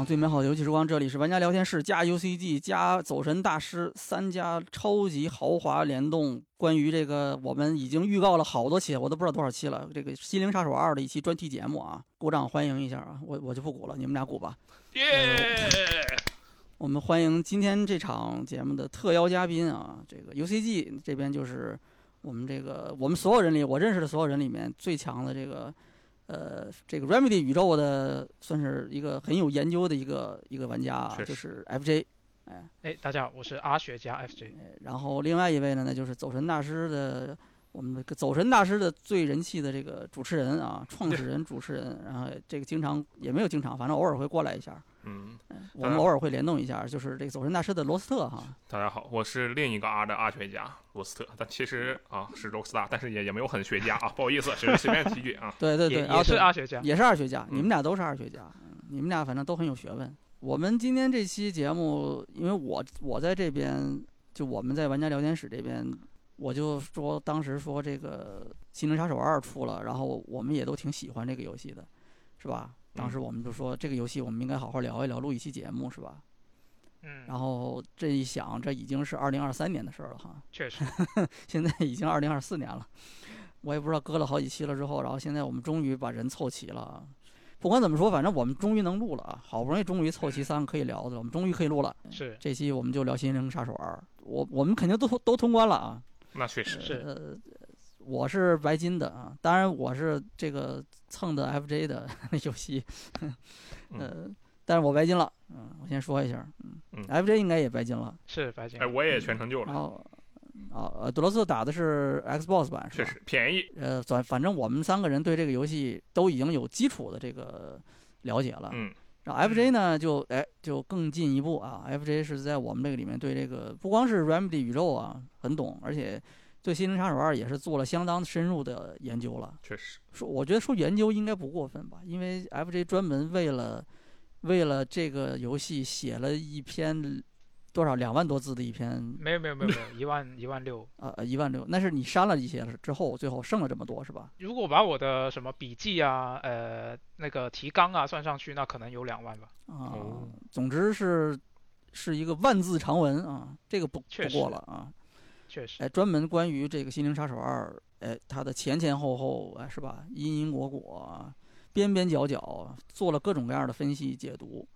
享最美好的游戏时光，这里是玩家聊天室加 UCG 加走神大师三家超级豪华联动。关于这个，我们已经预告了好多期，我都不知道多少期了。这个《心灵杀手二》的一期专题节目啊，鼓掌欢迎一下啊！我我就不鼓了，你们俩鼓吧。耶！我们欢迎今天这场节目的特邀嘉宾啊，这个 UCG 这边就是我们这个我们所有人里我认识的所有人里面最强的这个。呃，这个 Remedy 宇宙的算是一个很有研究的一个一个玩家啊，就是 FJ，哎哎，大家好，我是阿雪家 FJ。然后另外一位呢，那就是走神大师的我们的走神大师的最人气的这个主持人啊，创始人主持人，然后这个经常也没有经常，反正偶尔会过来一下。嗯，我们偶尔会联动一下，就是这个走神大师的罗斯特哈。大家好，我是另一个 R 的 R 学家罗斯特，但其实啊是 Rockstar，但是也也没有很学家啊，不好意思，只是随便提句啊。对对对，也是二学家，也是二学家，你们俩都是二学家，你们俩反正都很有学问。我们今天这期节目，因为我我在这边，就我们在玩家聊天室这边，我就说当时说这个《心灵杀手二》出了，然后我们也都挺喜欢这个游戏的，是吧？当时我们就说这个游戏我们应该好好聊一聊，录一期节目是吧？嗯。然后这一想，这已经是二零二三年的事儿了哈。确实。现在已经二零二四年了，我也不知道搁了好几期了之后，然后现在我们终于把人凑齐了。不管怎么说，反正我们终于能录了啊！好不容易终于凑齐三个可以聊的了，我们终于可以录了。是。这期我们就聊《心灵杀手二》，我我们肯定都都通关了啊。那确实是。呃，我是白金的啊，当然我是这个。蹭的 FJ 的 游戏，呃，但是我白金了，嗯，我先说一下，嗯，FJ 应该也白金了，是白金，哎，我也全成就了，然后，啊，呃，德罗斯打的是 Xbox 版，是是便宜，呃，反反正我们三个人对这个游戏都已经有基础的这个了解了，嗯，然后 FJ 呢就哎就更进一步啊，FJ 是在我们这个里面对这个不光是 Remedy 宇宙啊很懂，而且。对《心灵杀手二》也是做了相当深入的研究了。确实，说我觉得说研究应该不过分吧，因为 FJ 专门为了为了这个游戏写了一篇多少两万多字的一篇。没有没有没有没有一万一万六啊一万六，那是你删了一些之后，最后剩了这么多是吧？如果把我的什么笔记啊呃那个提纲啊算上去，那可能有两万吧。啊，总之是是一个万字长文啊，这个不不过了啊。确实，哎，专门关于这个《心灵杀手二》，哎，它的前前后后，哎，是吧？因因果果，边边角角，做了各种各样的分析解读。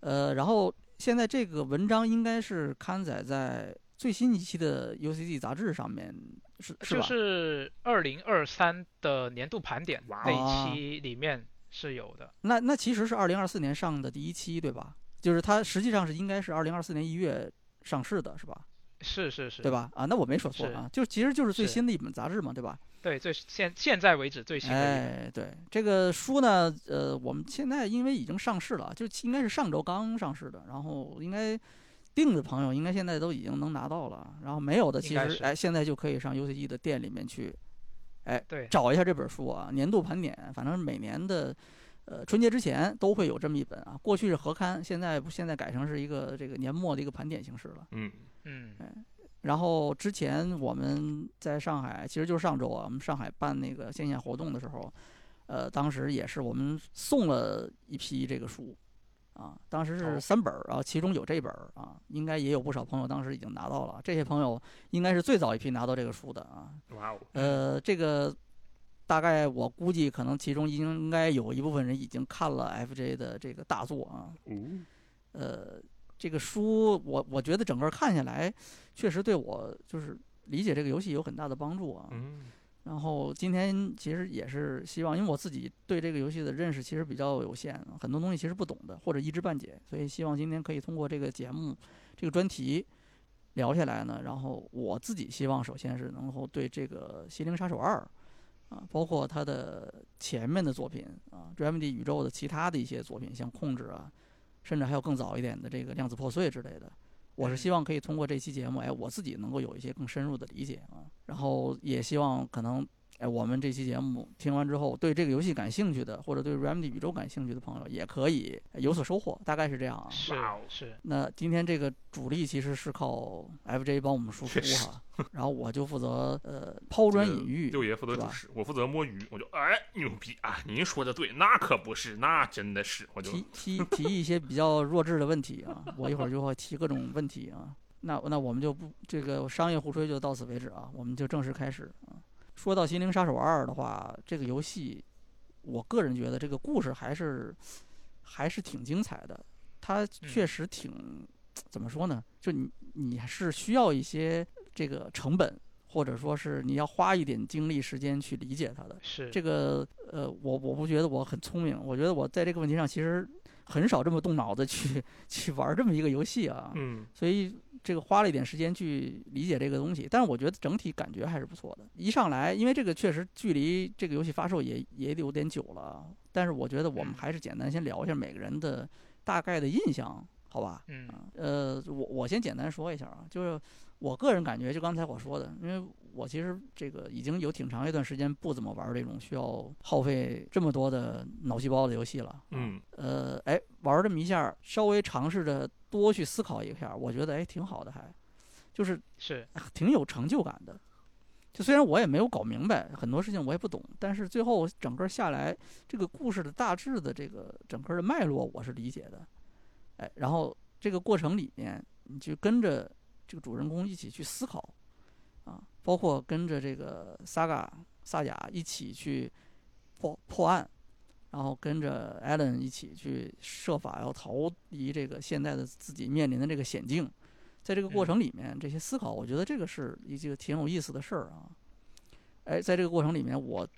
呃，然后现在这个文章应该是刊载在最新一期的 UCG 杂志上面，是是吧？就是二零二三的年度盘点那一期里面是有的。那那其实是二零二四年上的第一期，对吧？就是它实际上是应该是二零二四年一月上市的，是吧？是是是，对吧？啊，那我没说错啊，就其实就是最新的一本杂志嘛，对吧？对，最现现在为止最新的。哎，对，这个书呢，呃，我们现在因为已经上市了，就应该是上周刚上市的，然后应该订的朋友应该现在都已经能拿到了，然后没有的其实哎，现在就可以上 UCG 的店里面去，哎，对，找一下这本书啊，年度盘点，反正每年的呃春节之前都会有这么一本啊，过去是合刊，现在不现在改成是一个这个年末的一个盘点形式了，嗯。嗯，然后之前我们在上海，其实就是上周啊，我们上海办那个线下活动的时候，呃，当时也是我们送了一批这个书，啊，当时是三本儿，然后其中有这本儿啊，应该也有不少朋友当时已经拿到了，这些朋友应该是最早一批拿到这个书的啊。哇哦！呃，这个大概我估计可能其中应该有一部分人已经看了 FJ 的这个大作啊。嗯。呃。这个书，我我觉得整个看下来，确实对我就是理解这个游戏有很大的帮助啊。嗯。然后今天其实也是希望，因为我自己对这个游戏的认识其实比较有限，很多东西其实不懂的或者一知半解，所以希望今天可以通过这个节目、这个专题聊下来呢。然后我自己希望首先是能够对这个《心灵杀手二》啊，包括他的前面的作品啊，《Remedy 宇宙》的其他的一些作品，像《控制》啊。甚至还有更早一点的这个量子破碎之类的，我是希望可以通过这期节目，哎，我自己能够有一些更深入的理解啊。然后也希望可能哎，我们这期节目听完之后，对这个游戏感兴趣的，或者对 Remedy 宇宙感兴趣的朋友，也可以有所收获。大概是这样啊。是是，那今天这个主力其实是靠 FJ 帮我们输出哈，然后我就负责呃抛砖引玉。六爷负责主持，我负责摸鱼，我就哎牛逼啊！您说的对，那可不是，那真的是，我就提提提一些比较弱智的问题啊，我一会儿就会提各种问题啊。那那我们就不这个商业互吹就到此为止啊，我们就正式开始啊。说到《心灵杀手二》的话，这个游戏，我个人觉得这个故事还是还是挺精彩的，它确实挺怎么说呢？就你你是需要一些这个成本，或者说是你要花一点精力时间去理解它的。是这个呃，我我不觉得我很聪明，我觉得我在这个问题上其实很少这么动脑子去 去玩这么一个游戏啊，嗯所以这个花了一点时间去理解这个东西，但是我觉得整体感觉还是不错的。一上来，因为这个确实距离这个游戏发售也也有点久了，但是我觉得我们嗯还是简单先聊一下每个人的大概的印象，好吧？嗯啊，呃，我我先简单说一下啊，就是我个人感觉，就刚才我说的，因为我其实这个已经有挺长一段时间不怎么玩这种需要耗费这么多的脑细胞的游戏了。嗯呃，哎，玩这么一下，稍微尝试着多去思考一下，我觉得哎挺好的还，就是是哎挺有成就感的。就虽然我也没有搞明白很多事情，我也不懂，但是最后整个下来，这个故事的大致的这个整个的脉络我是理解的。哎，然后这个过程里面，你就跟着这个主人公一起去思考，啊，包括跟着这个萨嘎萨雅一起去破破案，然后跟着艾伦一起去设法要逃离这个现在的自己面临的这个险境。在这个过程里面，这些思考，我觉得这个是一个挺有意思的事儿啊。哎，在这个过程里面，我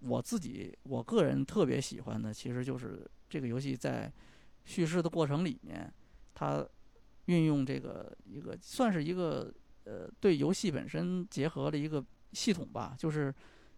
我自己我个人特别喜欢的，其实就是这个游戏在叙事的过程里面，它运用这个一个算是一个呃对游戏本身结合的一个系统吧，就是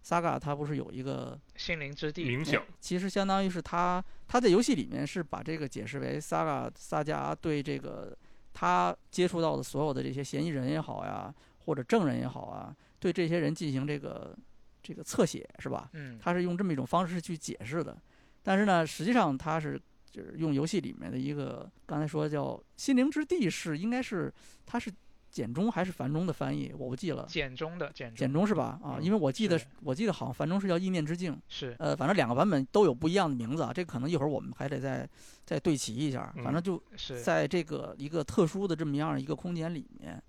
Saga 它不是有一个心灵之地，冥想哎，其实相当于是他他在游戏里面是把这个解释为 Saga 萨迦对这个他接触到的所有的这些嫌疑人也好呀，或者证人也好啊，对这些人进行这个这个侧写是吧？嗯，他是用这么一种方式去解释的，但是呢，实际上他是就是用游戏里面的一个刚才说叫心灵之地是应该是它是简中还是繁中的翻译，我不记了。简中的简简中中是吧？啊，嗯因为我记得是我记得好像繁中是叫意念之境，是呃，反正两个版本都有不一样的名字啊，这可能一会儿我们还得再再对齐一下。反正嗯就是在这个一个特殊的这么样一个空间里面，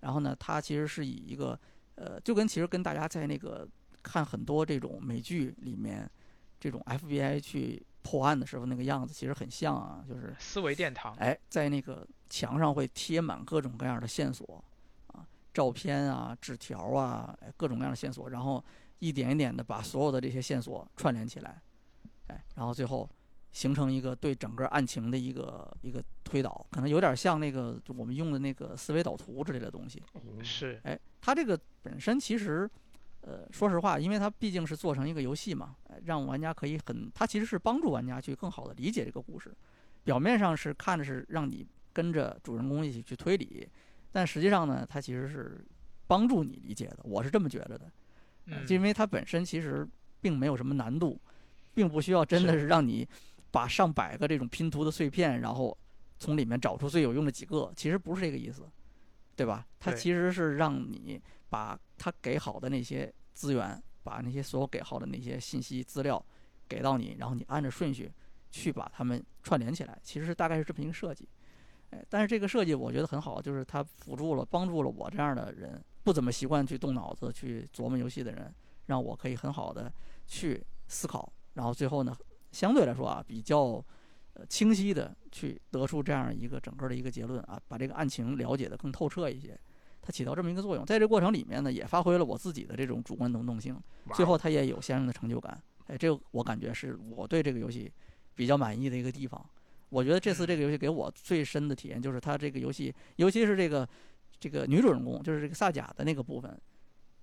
然后呢，它其实是以一个呃，就跟其实跟大家在那个看很多这种美剧里面，这种 FBI 去破案的时候那个样子其实很像啊，就是思维殿堂，哎，在那个墙上会贴满各种各样的线索啊，照片啊、纸条啊，哎，各种各样的线索，然后一点一点的把所有的这些线索串联起来，哎，然后最后形成一个对整个案情的一个一个推导，可能有点像那个我们用的那个思维导图之类的东西。是哎，它这个本身其实，呃，说实话，因为它毕竟是做成一个游戏嘛，哎让玩家可以很，它其实是帮助玩家去更好的理解这个故事。表面上是看着是让你跟着主人公一起去推理，但实际上呢，它其实是帮助你理解的。我是这么觉着的，呃嗯因为它本身其实并没有什么难度，并不需要真的是是让你把上百个这种拼图的碎片，然后从里面找出最有用的几个，其实不是这个意思，对吧？它其实是让你把它给好的那些资源，把那些所有给好的那些信息资料给到你，然后你按着顺序去把它们串联起来，其实大概是这么一个设计。哎，但是这个设计我觉得很好，就是它辅助了、帮助了我这样的人，不怎么习惯去动脑子去琢磨游戏的人，让我可以很好的去思考，然后最后呢，相对来说啊，比较呃清晰的去得出这样一个整个的一个结论啊，把这个案情了解的更透彻一些，它起到这么一个作用。在这个过程里面呢，也发挥了我自己的这种主观能动性，最后它也有相应的成就感。哎，这个我感觉是我对这个游戏比较满意的一个地方。我觉得这次这个游戏给我最深的体验就是它这个游戏，尤其是这个这个女主人公，就是这个萨甲的那个部分，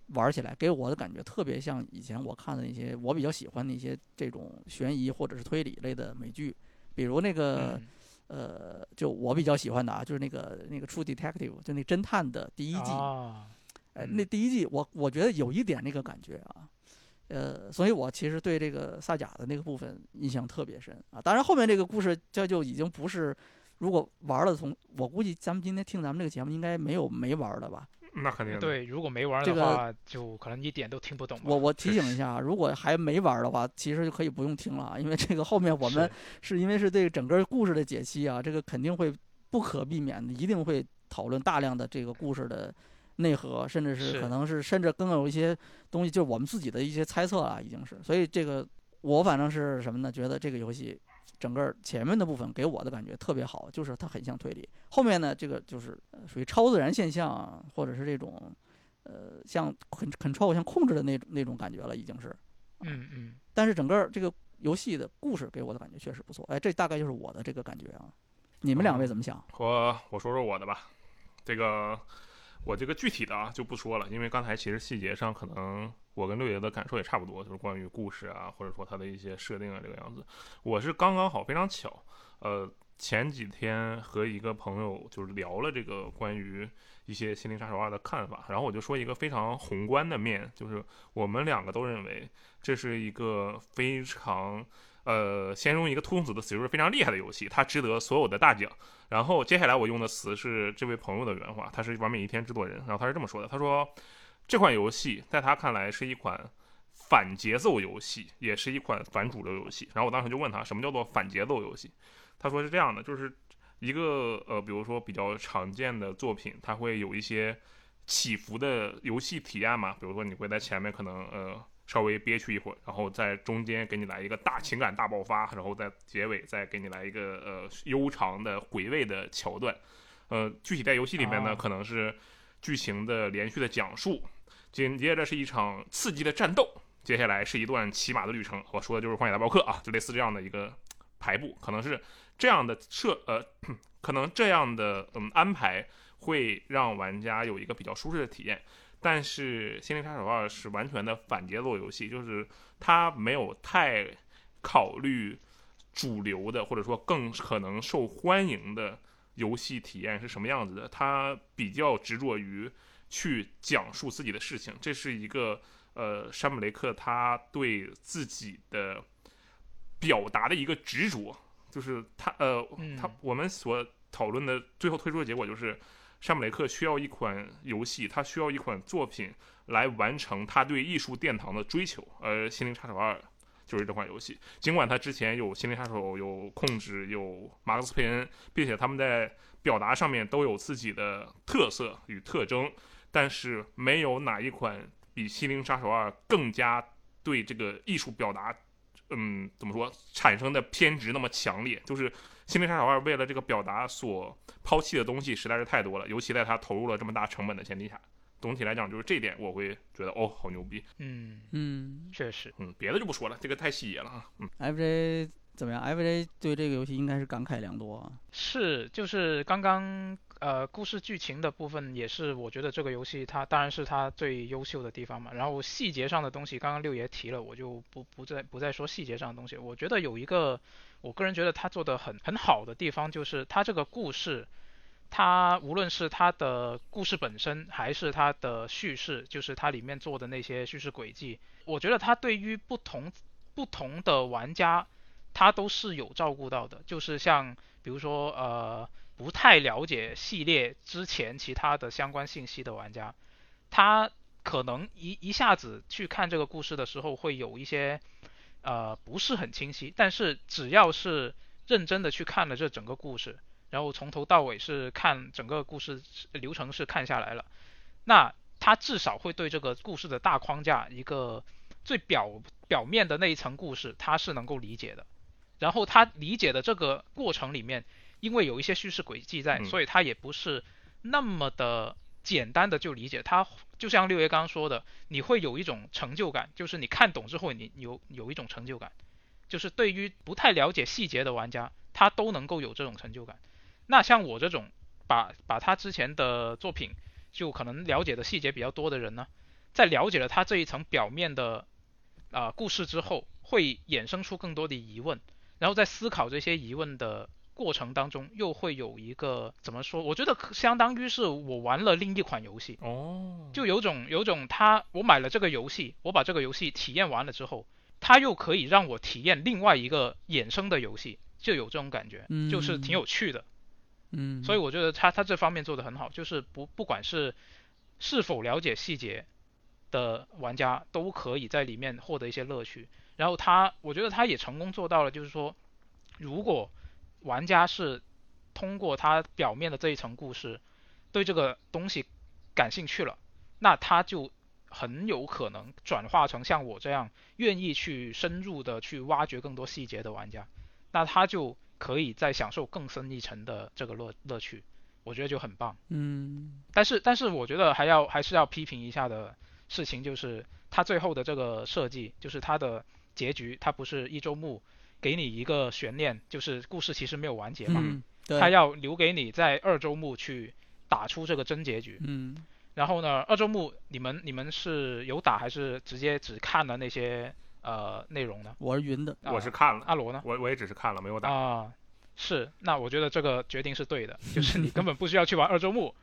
玩起来给我的感觉特别像以前我看的那些我比较喜欢的一些这种悬疑或者是推理类的美剧，比如那个、嗯。呃，就我比较喜欢的啊，就是那个那个 True Detective，就那侦探的第一季。啊，哎，嗯。那第一季我我觉得有一点那个感觉啊，呃，所以我其实对这个萨甲的那个部分印象特别深啊。当然后面这个故事这就已经不是，如果玩了从，我估计咱们今天听咱们这个节目应该没有没玩的吧。那肯定对，如果没玩这个的话，就可能一点都听不懂。我我提醒一下，如果还没玩的话，其实就可以不用听了啊，因为这个后面我们是因为是对整个故事的解析啊，这个肯定会不可避免的，一定会讨论大量的这个故事的内核，甚至是是可能是甚至更有一些东西，就是我们自己的一些猜测啊，已经是。所以这个我反正是什么呢？觉得这个游戏整个前面的部分给我的感觉特别好，就是它很像推理。后面呢，这个就是呃属于超自然现象啊，或者是这种。呃，像 con control 像控制的那种那种感觉了，已经是。嗯嗯，但是整个这个游戏的故事给我的感觉确实不错，哎，这大概就是我的这个感觉啊。你们两位怎么想？我我说说我的吧，这个我这个具体的啊就不说了，因为刚才其实细节上可能我跟六爷的感受也差不多，就是关于故事啊，或者说它的一些设定啊这个样子。我是刚刚好非常巧，呃，前几天和一个朋友就是聊了这个关于一些《心灵杀手二》的看法，然后我就说一个非常宏观的面，就是我们两个都认为这是一个非常。呃，先用一个突动子的词，就是非常厉害的游戏，它值得所有的大奖。然后接下来我用的词是这位朋友的原话，他是完美一天制作人，然后他是这么说的：他说这款游戏在他看来是一款反节奏游戏，也是一款反主流游戏。然后我当时就问他，什么叫做反节奏游戏？他说是这样的，就是一个呃，比如说比较常见的作品，它会有一些起伏的游戏体验嘛，比如说你会在前面可能呃。稍微憋屈一会儿，然后在中间给你来一个大情感大爆发，然后在结尾再给你来一个呃悠长的回味的桥段。呃，具体在游戏里面呢，可能是剧情的连续的讲述，紧接着是一场刺激的战斗，接下来是一段骑马的旅程。我说的就是《荒野大镖客》啊，就类似这样的一个排布，可能是这样的设呃，可能这样的嗯安排会让玩家有一个比较舒适的体验。但是《心灵杀手二》是完全的反节奏游戏，就是它没有太考虑主流的或者说更可能受欢迎的游戏体验是什么样子的，它比较执着于去讲述自己的事情，这是一个呃山姆雷克他对自己的表达的一个执着，就是他呃他我们所讨论的最后推出的结果就是。山姆雷克需要一款游戏，他需要一款作品来完成他对艺术殿堂的追求。而《心灵杀手二》就是这款游戏。尽管他之前有《心灵杀手》、有《控制》、有《马克思佩恩》，并且他们在表达上面都有自己的特色与特征，但是没有哪一款比《心灵杀手二》更加对这个艺术表达，嗯，怎么说产生的偏执那么强烈。就是。《心灵杀手二》为了这个表达所抛弃的东西实在是太多了，尤其在他投入了这么大成本的前提下，总体来讲就是这点我会觉得哦，好牛逼。嗯嗯，确实，嗯，别的就不说了，这个太细节了啊。嗯，FJ 怎么样？FJ 对这个游戏应该是感慨良多啊。是，就是刚刚呃故事剧情的部分也是我觉得这个游戏它当然是它最优秀的地方嘛。然后细节上的东西，刚刚六爷提了，我就不不再不再说细节上的东西。我觉得有一个。我个人觉得他做的很很好的地方，就是他这个故事，他无论是他的故事本身，还是他的叙事，就是它里面做的那些叙事轨迹，我觉得他对于不同不同的玩家，他都是有照顾到的。就是像比如说呃不太了解系列之前其他的相关信息的玩家，他可能一一下子去看这个故事的时候，会有一些。呃，不是很清晰，但是只要是认真的去看了这整个故事，然后从头到尾是看整个故事流程是看下来了，那他至少会对这个故事的大框架一个最表表面的那一层故事，他是能够理解的。然后他理解的这个过程里面，因为有一些叙事轨迹在，所以他也不是那么的简单的就理解他。就像六爷刚刚说的，你会有一种成就感，就是你看懂之后，你有有一种成就感，就是对于不太了解细节的玩家，他都能够有这种成就感。那像我这种把把他之前的作品就可能了解的细节比较多的人呢，在了解了他这一层表面的啊故事之后，会衍生出更多的疑问，然后在思考这些疑问的过程当中又会有一个怎么说？我觉得相当于是我玩了另一款游戏，哦，就有种有种他我买了这个游戏，我把这个游戏体验完了之后，他又可以让我体验另外一个衍生的游戏，就有这种感觉，嗯就是挺有趣的。嗯，所以我觉得他他这方面做得很好，就是不不管是是否了解细节的玩家都可以在里面获得一些乐趣。然后他，我觉得他也成功做到了，就是说，如果玩家是通过他表面的这一层故事对这个东西感兴趣了，那他就很有可能转化成像我这样愿意去深入的去挖掘更多细节的玩家，那他就可以再享受更深一层的这个乐乐趣，我觉得就很棒。嗯但是，但是我觉得还要还是要批评一下的事情，就是他最后的这个设计，就是他的结局，他不是一周目给你一个悬念，就是故事其实没有完结嘛，嗯，他要留给你在二周目去打出这个真结局。嗯然后呢，二周目你们你们是有打还是直接只看了那些呃内容呢？我是云的，啊我是看了，阿罗呢？我我也只是看了，没有打。啊，是，那我觉得这个决定是对的，就是你根本不需要去玩二周目，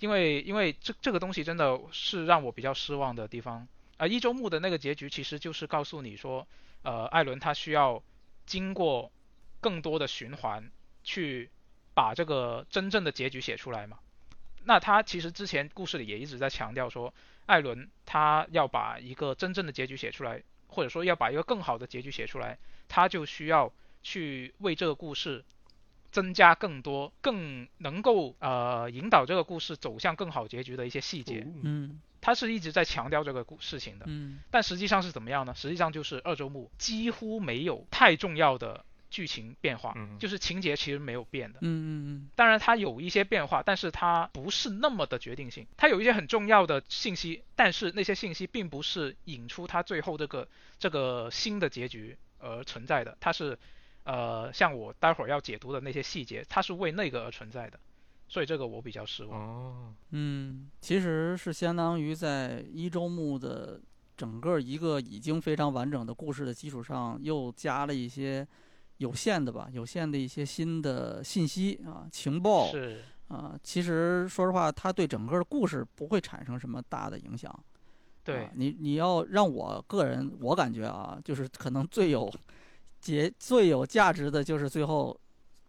因为因为这这个东西真的是让我比较失望的地方啊、一周目的那个结局其实就是告诉你说，呃，艾伦他需要经过更多的循环去把这个真正的结局写出来嘛。那他其实之前故事里也一直在强调说，艾伦他要把一个真正的结局写出来，或者说要把一个更好的结局写出来，他就需要去为这个故事增加更多、更能够呃引导这个故事走向更好结局的一些细节。哦嗯他是一直在强调这个故事情的，嗯但实际上是怎么样呢？实际上就是二周目几乎没有太重要的剧情变化，嗯就是情节其实没有变的。嗯嗯当然它有一些变化，但是它不是那么的决定性。它有一些很重要的信息，但是那些信息并不是引出它最后这个这个新的结局而存在的，它是呃像我待会儿要解读的那些细节，它是为那个而存在的。所以这个我比较失望。哦，嗯，其实是相当于在一周目的整个一个已经非常完整的故事的基础上，又加了一些有限的吧，有限的一些新的信息啊、情报是，啊。其实说实话，它对整个的故事不会产生什么大的影响。对啊，你你要让我个人，我感觉啊，就是可能最有结最有价值的就是最后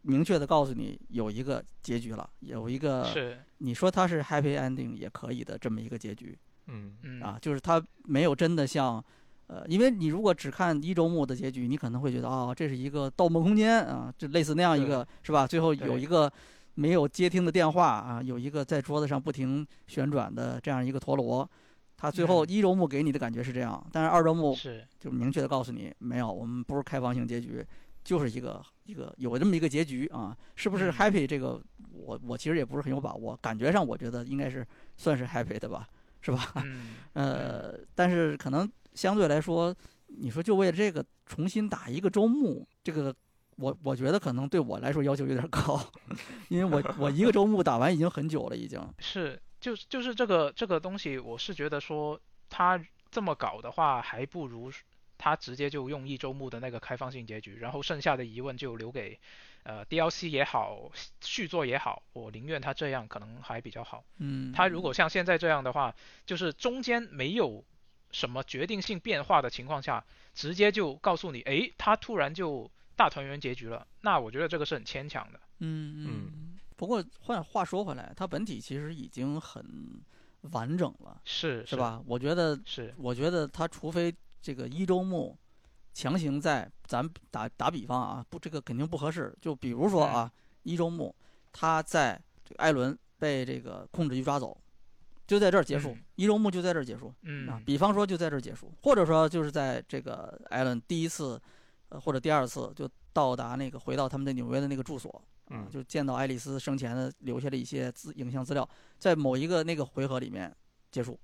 明确的告诉你有一个结局了，有一个是，你说它是 happy ending 也可以的这么一个结局嗯嗯啊，就是它没有真的像。呃，因为你如果只看一周目的结局，你可能会觉得哦，这是一个《盗梦空间》啊，就类似那样一个是吧？最后有一个没有接听的电话啊，有一个在桌子上不停旋转的这样一个陀螺，它最后嗯一周目给你的感觉是这样，但是二周目是，就明确的告诉你，没有，我们不是开放性结局，就是一个一个有这么一个结局啊，是不是嗯 happy 这个我我其实也不是很有把握，感觉上我觉得应该是算是 happy 的吧，是吧？嗯，呃，但是可能相对来说，你说就为了这个重新打一个周目，这个我我觉得可能对我来说要求有点高，因为我我一个周目打完已经很久了，已经。是，就是就是这个这个东西，我是觉得说他这么搞的话，还不如他直接就用一周目的那个开放性结局，然后剩下的疑问就留给呃 DLC 也好，续作也好，我宁愿他这样可能还比较好。嗯，他如果像现在这样的话，就是中间没有什么决定性变化的情况下，直接就告诉你，诶，他突然就大团圆结局了，那我觉得这个是很牵强的。嗯嗯。不过换话说回来，它本体其实已经很完整了，是是？吧？我觉得，是，我觉得他除非这个一周目强行在咱打打比方啊，不，这个肯定不合适。就比如说啊，一周目他在这个艾伦被这个控制局抓走，就在这儿结束嗯，一周目就在这儿结束。啊嗯，，比方说就在这儿结束，或者说就是在这个艾伦第一次，呃或者第二次就到达那个回到他们的纽约的那个住所，啊嗯，就见到爱丽丝生前的留下的一些资影像资料，在某一个那个回合里面结束，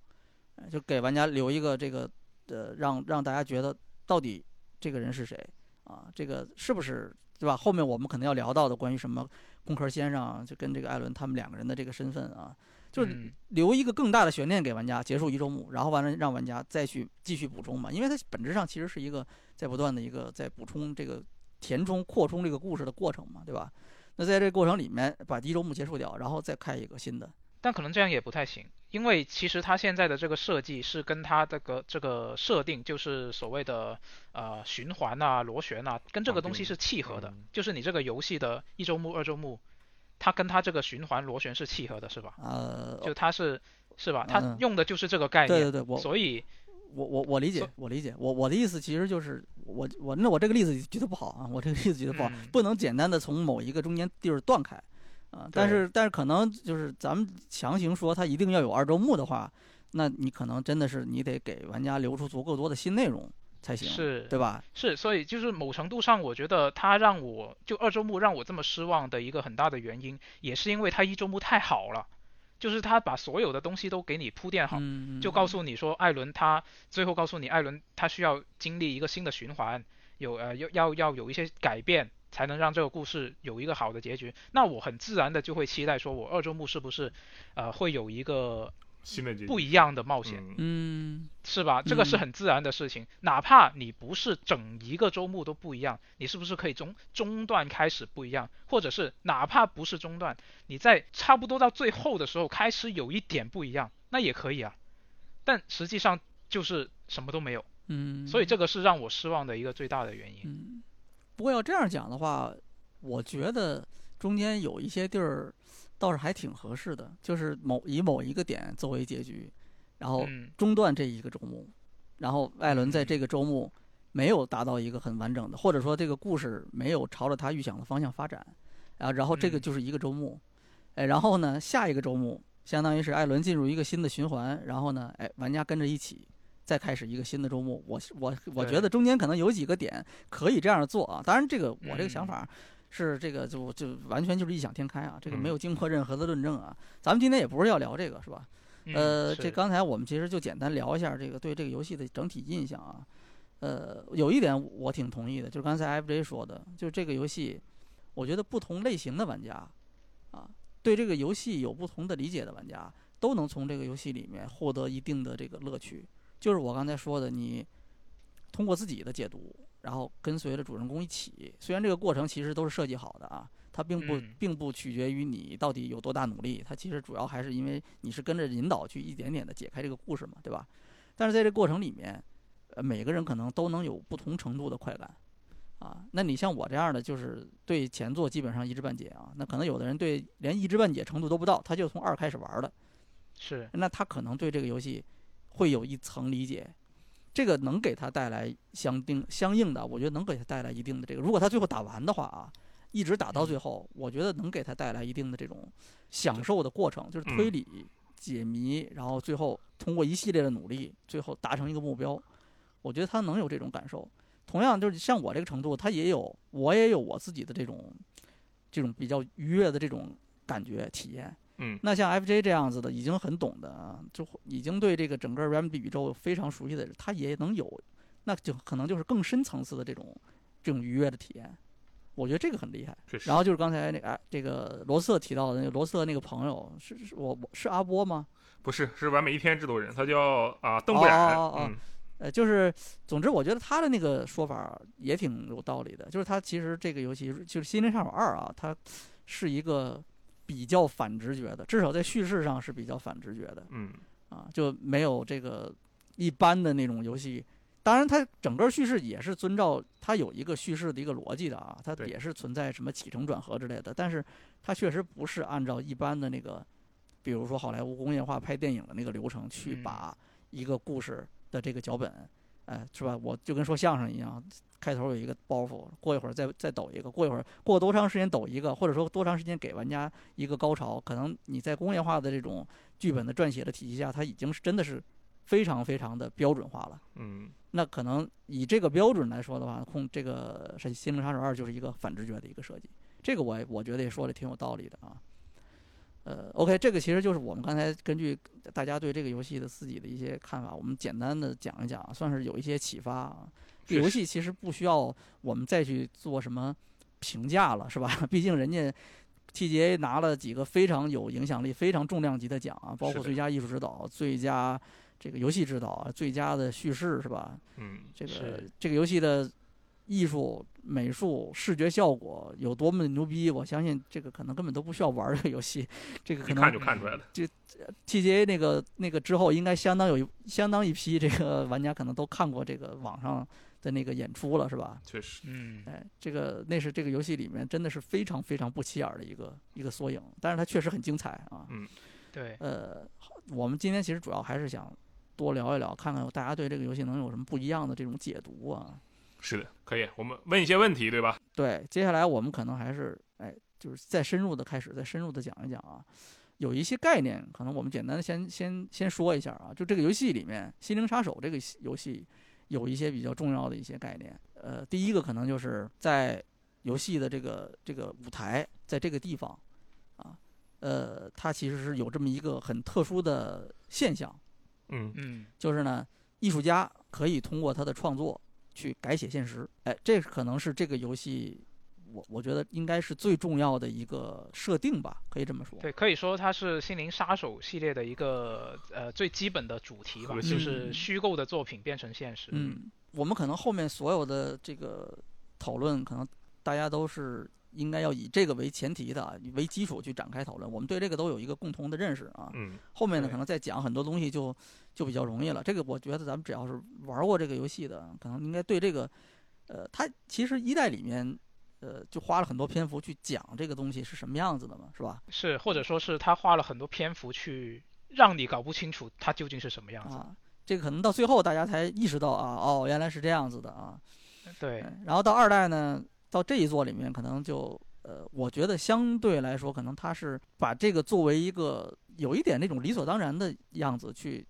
呃就给玩家留一个这个呃让让大家觉得到底这个人是谁啊，这个是不是对吧？后面我们可能要聊到的关于什么工科先生啊就跟这个艾伦他们两个人的这个身份啊，就留一个更大的悬念给玩家，结束一周目，然后完了让玩家再去继续补充嘛，因为它本质上其实是一个在不断的一个在补充这个填充扩充这个故事的过程嘛，对吧？那在这个过程里面，把第一周目结束掉，然后再开一个新的。但可能这样也不太行，因为其实它现在的这个设计是跟它这个这个设定，就是所谓的呃循环啊、螺旋啊，跟这个东西是契合的。嗯就是你这个游戏的一周目、二周目，它跟它这个循环螺旋是契合的，是吧？呃，就它是是吧？它嗯用的就是这个概念。对对对，我所以我我我理解，我理解，我我的意思其实就是我我那我这个例子举的不好啊，我这个例子举的不好，嗯不能简单的从某一个中间地儿断开啊。但是但是可能就是咱们强行说它一定要有二周目的话，那你可能真的是你得给玩家留出足够多的新内容才行，是对吧？是，所以就是某程度上，我觉得它让我就二周目让我这么失望的一个很大的原因，也是因为它一周目太好了，就是他把所有的东西都给你铺垫好，嗯，就告诉你说艾伦他最后告诉你艾伦他需要经历一个新的循环，有呃要要要有一些改变，才能让这个故事有一个好的结局。那我很自然的就会期待说，我二周目是不是呃会有一个新的不一样的冒险，嗯。嗯是吧？这个是嗯很自然的事情，哪怕你不是整一个周末都不一样，你是不是可以从中段开始不一样，或者是哪怕不是中段，你在差不多到最后的时候开始有一点不一样，那也可以啊。但实际上就是什么都没有，嗯，所以这个是让我失望的一个最大的原因。嗯，不过要这样讲的话，我觉得中间有一些地儿倒是还挺合适的，就是某以某一个点作为结局，然后嗯。中断这一个周末，然后艾伦在这个周末没有达到一个很完整的，或者说这个故事没有朝着他预想的方向发展，啊，然后这个嗯。就是一个周末，哎，然后呢，下一个周末相当于是艾伦进入一个新的循环，然后呢，哎，玩家跟着一起。再开始一个新的周末，我我我觉得中间可能有几个点可以这样做啊。当然，这个我这个想嗯法是这个就就完全就是异想天开啊，这个没嗯有经过任何的论证啊。咱们今天也不是要聊这个，是吧？嗯呃，这刚才我们其实就简单聊一下这个对这个游戏的整体印象啊。呃，有一点我挺同意的，就是刚才 FJ 说的，就是这个游戏，我觉得不同类型的玩家啊，对这个游戏有不同的理解的玩家，都能从这个游戏里面获得一定的这个乐趣。就是我刚才说的，你通过自己的解读，然后跟随着主人公一起，虽然这个过程其实都是设计好的啊，它并不嗯并不取决于你到底有多大努力，它其实主要还是因为你是跟着引导去一点点的解开这个故事嘛，对吧？但是在这过程里面，呃，每个人可能都能有不同程度的快感，啊，那你像我这样的，就是对前作基本上一知半解啊，那可能有的人对连一知半解程度都不到，他就从二开始玩的，是。那他可能对这个游戏会有一层理解，这个能给他带来相定相应的，我觉得能给他带来一定的这个，如果他最后打完的话啊，一直打到最后，我觉得能给他带来一定的这种享受的过程，就是推理、解谜，然后最后通过一系列的努力，最后达成一个目标，我觉得他能有这种感受。同样，就是像我这个程度，他也有，我也有我自己的这种这种比较愉悦的这种感觉体验。嗯那像 FJ 这样子的，已经很懂的啊，就已经对这个整个 Remedy 宇宙非常熟悉的人，他也能有，那就可能就是更深层次的这种这种愉悦的体验。我觉得这个很厉害。然后就是刚才那个哎，这个罗斯特提到的那个罗斯特那个朋友，是是我我是阿波吗？不是是完美一天制作人，他叫啊邓不染，哦哦哦嗯呃，就是，总之，我觉得他的那个说法也挺有道理的。就是他其实这个游戏就是《心灵杀手二》啊，它是一个比较反直觉的，至少在叙事上是比较反直觉的嗯啊，就没有这个一般的那种游戏。当然，它整个叙事也是遵照它有一个叙事的一个逻辑的啊，它也是存在什么起承转合之类的。但是它确实不是按照一般的那个，比如说好莱坞工业化拍电影的那个流程去嗯把一个故事的这个脚本，哎，是吧？我就跟说相声一样，开头有一个包袱，过一会儿再再抖一个，过一会儿过多长时间抖一个，或者说多长时间给玩家一个高潮，可能你在工业化的这种剧本的撰写的体系下，它已经是真的是非常非常的标准化了。嗯那可能以这个标准来说的话，控这个《心灵杀手二》就是一个反直觉的一个设计，这个我我觉得也说的挺有道理的啊。呃，OK，这个其实就是我们刚才根据大家对这个游戏的自己的一些看法，我们简单的讲一讲，算是有一些启发啊。这游戏其实不需要我们再去做什么评价了，是吧？毕竟人家 TGA 拿了几个非常有影响力、非常重量级的奖啊，包括最佳艺术指导、最佳这个游戏指导、最佳的叙事，是吧？嗯这个这个游戏的艺术、美术、视觉效果有多么的牛逼，我相信这个可能根本都不需要玩这个游戏，这个可能一看就看出来了。TGA 那个那个之后，应该相当有相当一批这个玩家可能都看过这个网上的那个演出了，是吧？确实，嗯，哎，这个那是这个游戏里面真的是非常非常不起眼儿的一个一个缩影，但是它确实很精彩啊。嗯对，呃，我们今天其实主要还是想多聊一聊，看看大家对这个游戏能有什么不一样的这种解读啊。是的，可以。我们问一些问题，对吧？对，接下来我们可能还是哎，就是再深入的开始，再深入的讲一讲啊。有一些概念，可能我们简单的先先先说一下啊。就这个游戏里面，《心灵杀手》这个游戏有一些比较重要的一些概念。呃，第一个可能就是在游戏的这个这个舞台，在这个地方啊，呃，它其实是有这么一个很特殊的现象，嗯嗯，就是呢，艺术家可以通过他的创作去改写现实。哎，这可能是这个游戏，我我觉得应该是最重要的一个设定吧，可以这么说。对，可以说它是《心灵杀手》系列的一个呃最基本的主题吧，就是虚构的作品变成现实。嗯，我们可能后面所有的这个讨论，可能大家都是应该要以这个为前提的啊，为基础去展开讨论。我们对这个都有一个共同的认识啊。嗯，后面呢，可能再讲很多东西就就比较容易了。这个我觉得咱们只要是玩过这个游戏的，可能应该对这个，呃，它其实一代里面，呃，就花了很多篇幅去讲这个东西是什么样子的嘛，是吧？是，或者说是他花了很多篇幅去让你搞不清楚它究竟是什么样子。啊，这个可能到最后大家才意识到啊，哦，原来是这样子的啊。对，嗯然后到二代呢，到这一座里面，可能就呃，我觉得相对来说，可能他是把这个作为一个有一点那种理所当然的样子去。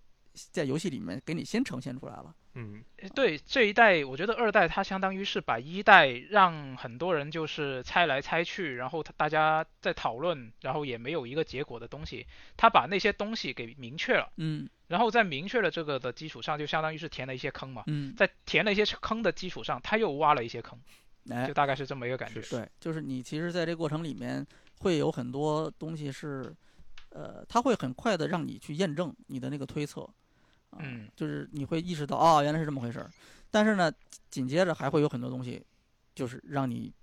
在游戏里面给你先呈现出来了，嗯，对这一代，我觉得二代它相当于是把一代让很多人就是猜来猜去，然后大家在讨论，然后也没有一个结果的东西，他把那些东西给明确了，嗯。然后在明确了这个的基础上，就相当于是填了一些坑嘛，嗯，在填了一些坑的基础上，他又挖了一些坑，哎就，大概是这么一个感觉。对，就是你其实在这个过程里面会有很多东西是，呃，他会很快的让你去验证你的那个推测，啊，嗯就是你会意识到哦，原来是这么回事儿，但是呢，紧接着还会有很多东西，就是让你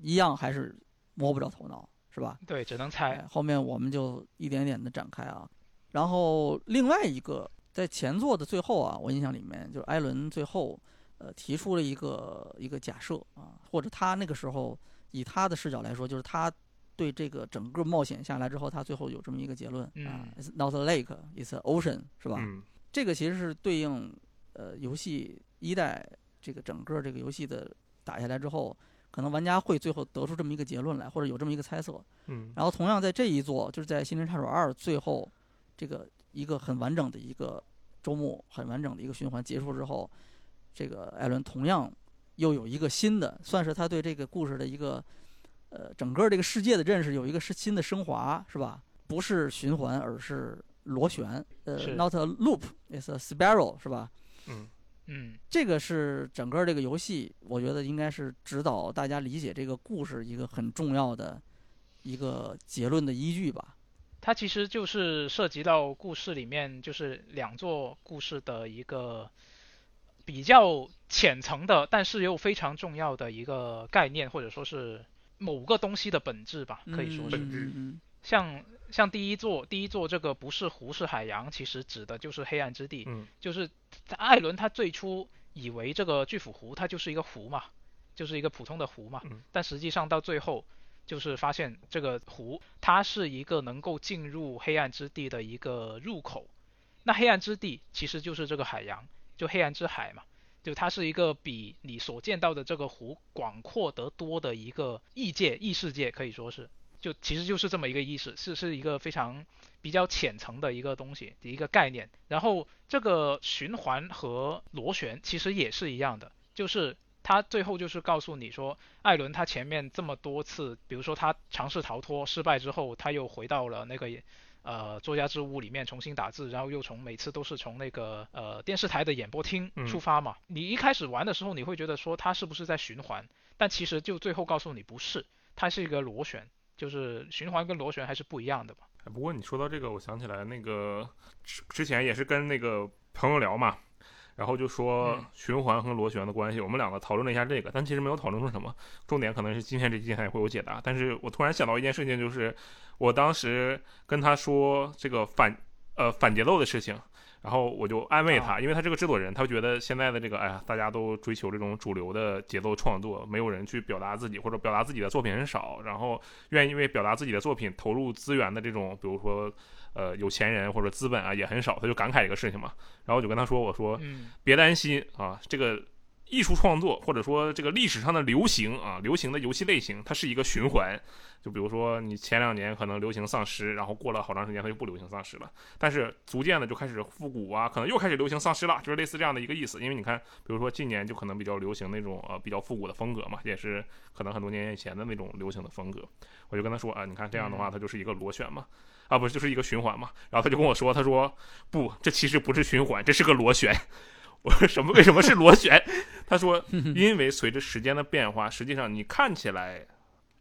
一样还是摸不着头脑，是吧？对，只能猜。哎，后面我们就一点点的展开啊。然后另外一个在前作的最后啊，我印象里面就是艾伦最后呃提出了一个一个假设啊，或者他那个时候以他的视角来说，就是他对这个整个冒险下来之后，他最后有这么一个结论啊嗯，It's not a lake, it's an ocean，是吧？嗯，这个其实是对应呃游戏一代这个整个这个游戏的打下来之后，可能玩家会最后得出这么一个结论来，或者有这么一个猜测。嗯，然后同样在这一座，就是在《心灵杀手二》最后这个一个很完整的一个周末，很完整的一个循环结束之后，这个艾伦同样又有一个新的，算是他对这个故事的一个呃整个这个世界的认识有一个是新的升华，是吧？不是循环，而是螺旋。呃，not a loop，is a spiral，是吧？嗯，嗯，这个是整个这个游戏，我觉得应该是指导大家理解这个故事一个很重要的一个结论的依据吧。它其实就是涉及到故事里面就是两座故事的一个比较浅层的，但是又非常重要的一个概念，或者说是某个东西的本质吧，可以说是。本质嗯像像第一座，第一座这个不是湖是海洋，其实指的就是黑暗之地。嗯，就是艾伦他最初以为这个巨斧湖它就是一个湖嘛，就是一个普通的湖嘛，嗯但实际上到最后就是发现这个湖它是一个能够进入黑暗之地的一个入口。那黑暗之地其实就是这个海洋，就黑暗之海嘛，就它是一个比你所见到的这个湖广阔得多的一个异界异世界，可以说是。就其实就是这么一个意思，是是一个非常比较浅层的一个东西的一个概念。然后这个循环和螺旋其实也是一样的，就是他最后就是告诉你说，艾伦他前面这么多次，比如说他尝试逃脱失败之后，他又回到了那个呃作家之屋里面重新打字，然后又从每次都是从那个呃电视台的演播厅嗯出发嘛。你一开始玩的时候，你会觉得说他是不是在循环，但其实就最后告诉你不是，它是一个螺旋。就是循环跟螺旋还是不一样的吧？哎不过你说到这个，我想起来那个之之前也是跟那个朋友聊嘛，然后就说嗯循环和螺旋的关系，我们两个讨论了一下这个，但其实没有讨论出什么。重点可能是今天这期还会有解答，但是我突然想到一件事情，就是我当时跟他说这个反呃反节奏的事情，然后我就安慰他，因为他这个制作人，他觉得现在的这个哎呀，大家都追求这种主流的节奏创作，没有人去表达自己或者表达自己的作品很少，然后愿意为表达自己的作品投入资源的这种，比如说呃有钱人或者资本啊也很少，他就感慨这个事情嘛。然后我就跟他说，我说嗯别担心啊，这个艺术创作或者说这个历史上的流行啊，流行的游戏类型，它是一个循环。就比如说你前两年可能流行丧尸，然后过了好长时间它就不流行丧尸了，但是逐渐的就开始复古啊，可能又开始流行丧尸了，就是类似这样的一个意思。因为你看，比如说近年就可能比较流行那种呃比较复古的风格嘛，也是可能很多年以前的那种流行的风格。我就跟他说啊，你看这样的话，它就是一个螺旋嘛。啊，不是，就是一个循环嘛。然后他就跟我说，他说不，这其实不是循环，这是个螺旋。我说什么？为什么是螺旋？他说，因为随着时间的变化，实际上你看起来，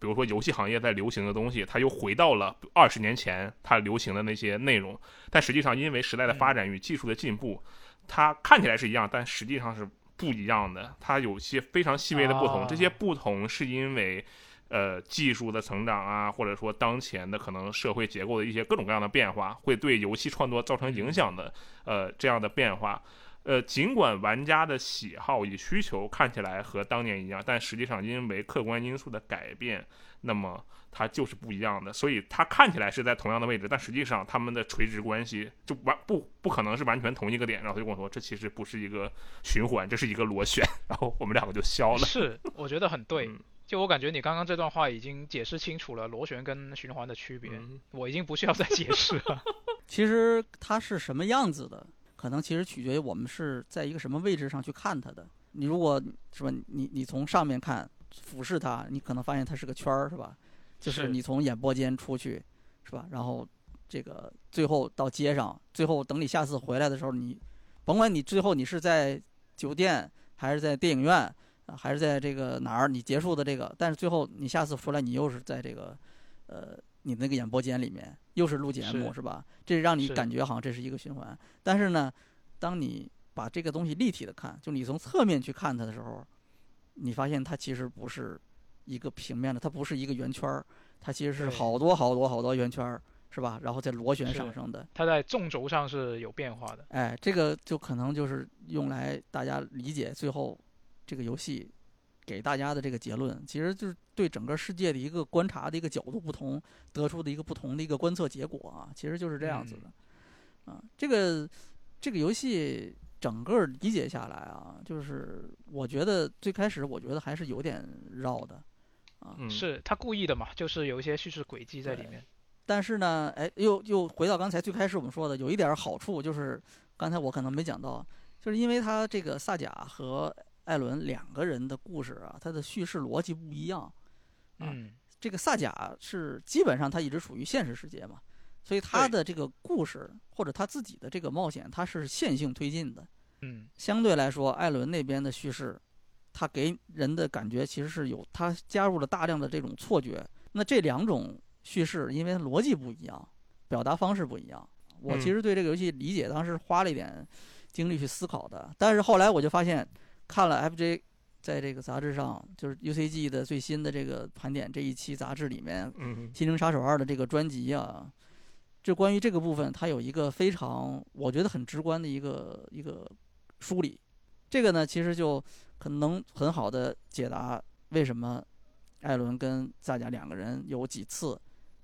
比如说游戏行业在流行的东西，它又回到了二十年前它流行的那些内容，但实际上因为时代的发展与技术的进步，它看起来是一样，但实际上是不一样的。它有些非常细微的不同，哦这些不同是因为。呃，技术的成长啊，或者说当前的可能社会结构的一些各种各样的变化，会对游戏创作造成影响的，呃，这样的变化，呃，尽管玩家的喜好与需求看起来和当年一样，但实际上因为客观因素的改变，那么它就是不一样的。所以它看起来是在同样的位置，但实际上它们的垂直关系就完不不可能是完全同一个点。然后他就跟我说，这其实不是一个循环，这是一个螺旋。然后我们两个就消了。是，我觉得很对。嗯就我感觉你刚刚这段话已经解释清楚了螺旋跟循环的区别，嗯我已经不需要再解释了。其实它是什么样子的，可能其实取决于我们是在一个什么位置上去看它的。你如果是吧，你你从上面看，俯视它，你可能发现它是个圈儿，是吧？就是你从演播间出去，是吧？然后这个最后到街上，最后等你下次回来的时候，你甭管你最后你是在酒店还是在电影院。啊，还是在这个哪儿你结束的这个，但是最后你下次出来，你又是在这个，呃，你那个演播间里面，又是录节目是是吧？这让你感觉好像这是一个循环。但是呢，当你把这个东西立体的看，就你从侧面去看它的时候，你发现它其实不是一个平面的，它不是一个圆圈儿，它其实是好多好多好多圆圈儿，是吧？然后在螺旋上升的。它在纵轴上是有变化的。哎，这个就可能就是用来大家理解最后这个游戏给大家的这个结论，其实就是对整个世界的一个观察的一个角度不同，得出的一个不同的一个观测结果啊，其实就是这样子的。啊，这个这个游戏整个理解下来啊，就是我觉得最开始我觉得还是有点绕的啊，嗯，是他故意的嘛，就是有一些叙事轨迹在里面。但是呢，哎，又又回到刚才最开始我们说的，有一点好处就是，刚才我可能没讲到，就是因为他这个萨甲和艾伦两个人的故事啊，他的叙事逻辑不一样。啊嗯，这个萨甲是基本上他一直处于现实世界嘛，所以他的这个故事或者他自己的这个冒险，他是线性推进的。嗯，相对来说，艾伦那边的叙事，他给人的感觉其实是有他加入了大量的这种错觉。那这两种叙事，因为逻辑不一样，表达方式不一样，我其嗯实对这个游戏理解当时花了一点精力去思考的。但是后来我就发现，看了 FJ 在这个杂志上，就是 UCG 的最新的这个盘点这一期杂志里面，嗯《心灵杀手二》的这个专辑啊，就关于这个部分，它有一个非常我觉得很直观的一个一个梳理。这个呢，其实就可能很好的解答为什么艾伦跟萨甲两个人有几次，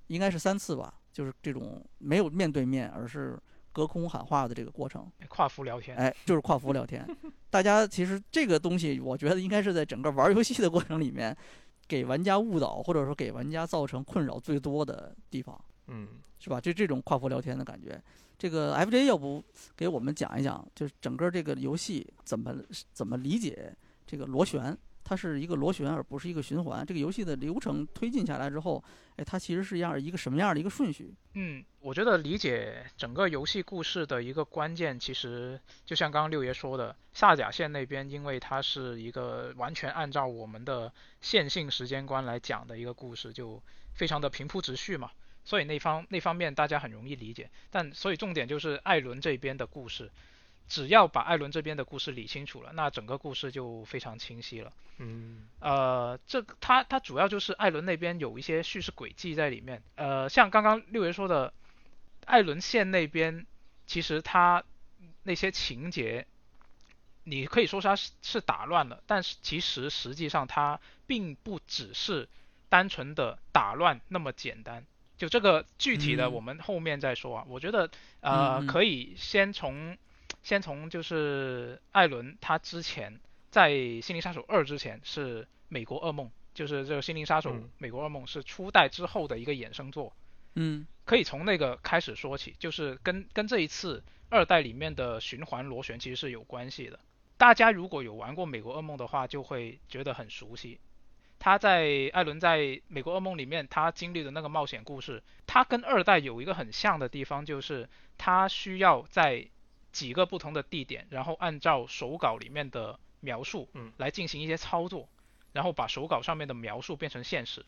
应该是三次吧，就是这种没有面对面，而是隔空喊话的这个过程。跨服聊天。哎，就是跨服聊天。大家其实这个东西，我觉得应该是在整个玩游戏的过程里面，给玩家误导或者说给玩家造成困扰最多的地方，嗯是吧？就这种跨服聊天的感觉。这个 FJ 要不给我们讲一讲，就是整个这个游戏怎么怎么理解这个螺旋？它是一个螺旋，而不是一个循环。这个游戏的流程推进下来之后，哎，它其实是一样一个什么样的一个顺序？嗯，我觉得理解整个游戏故事的一个关键，其实就像刚刚六爷说的，萨甲线那边，因为它是一个完全按照我们的线性时间观来讲的一个故事，就非常的平铺直叙嘛，所以那方那方面大家很容易理解。但所以重点就是艾伦这边的故事，只要把艾伦这边的故事理清楚了，那整个故事就非常清晰了。嗯呃，这个它它主要就是艾伦那边有一些叙事轨迹在里面。呃，像刚刚六爷说的，艾伦线那边其实他那些情节，你可以说它是是打乱了，但是其实实际上它并不只是单纯的打乱那么简单。就这个具体的，嗯我们后面再说啊。我觉得呃嗯嗯可以先从先从就是艾伦他之前在《心灵杀手二》之前是《美国噩梦》，就是这个《心灵杀手嗯美国噩梦》是初代之后的一个衍生作，嗯可以从那个开始说起，就是跟跟这一次二代里面的循环螺旋其实是有关系的。大家如果有玩过《美国噩梦》的话，就会觉得很熟悉。他在艾伦在《美国噩梦》里面，他经历的那个冒险故事，他跟二代有一个很像的地方，就是他需要在几个不同的地点，然后按照手稿里面的描述嗯来进行一些操作，然后把手稿上面的描述变成现实。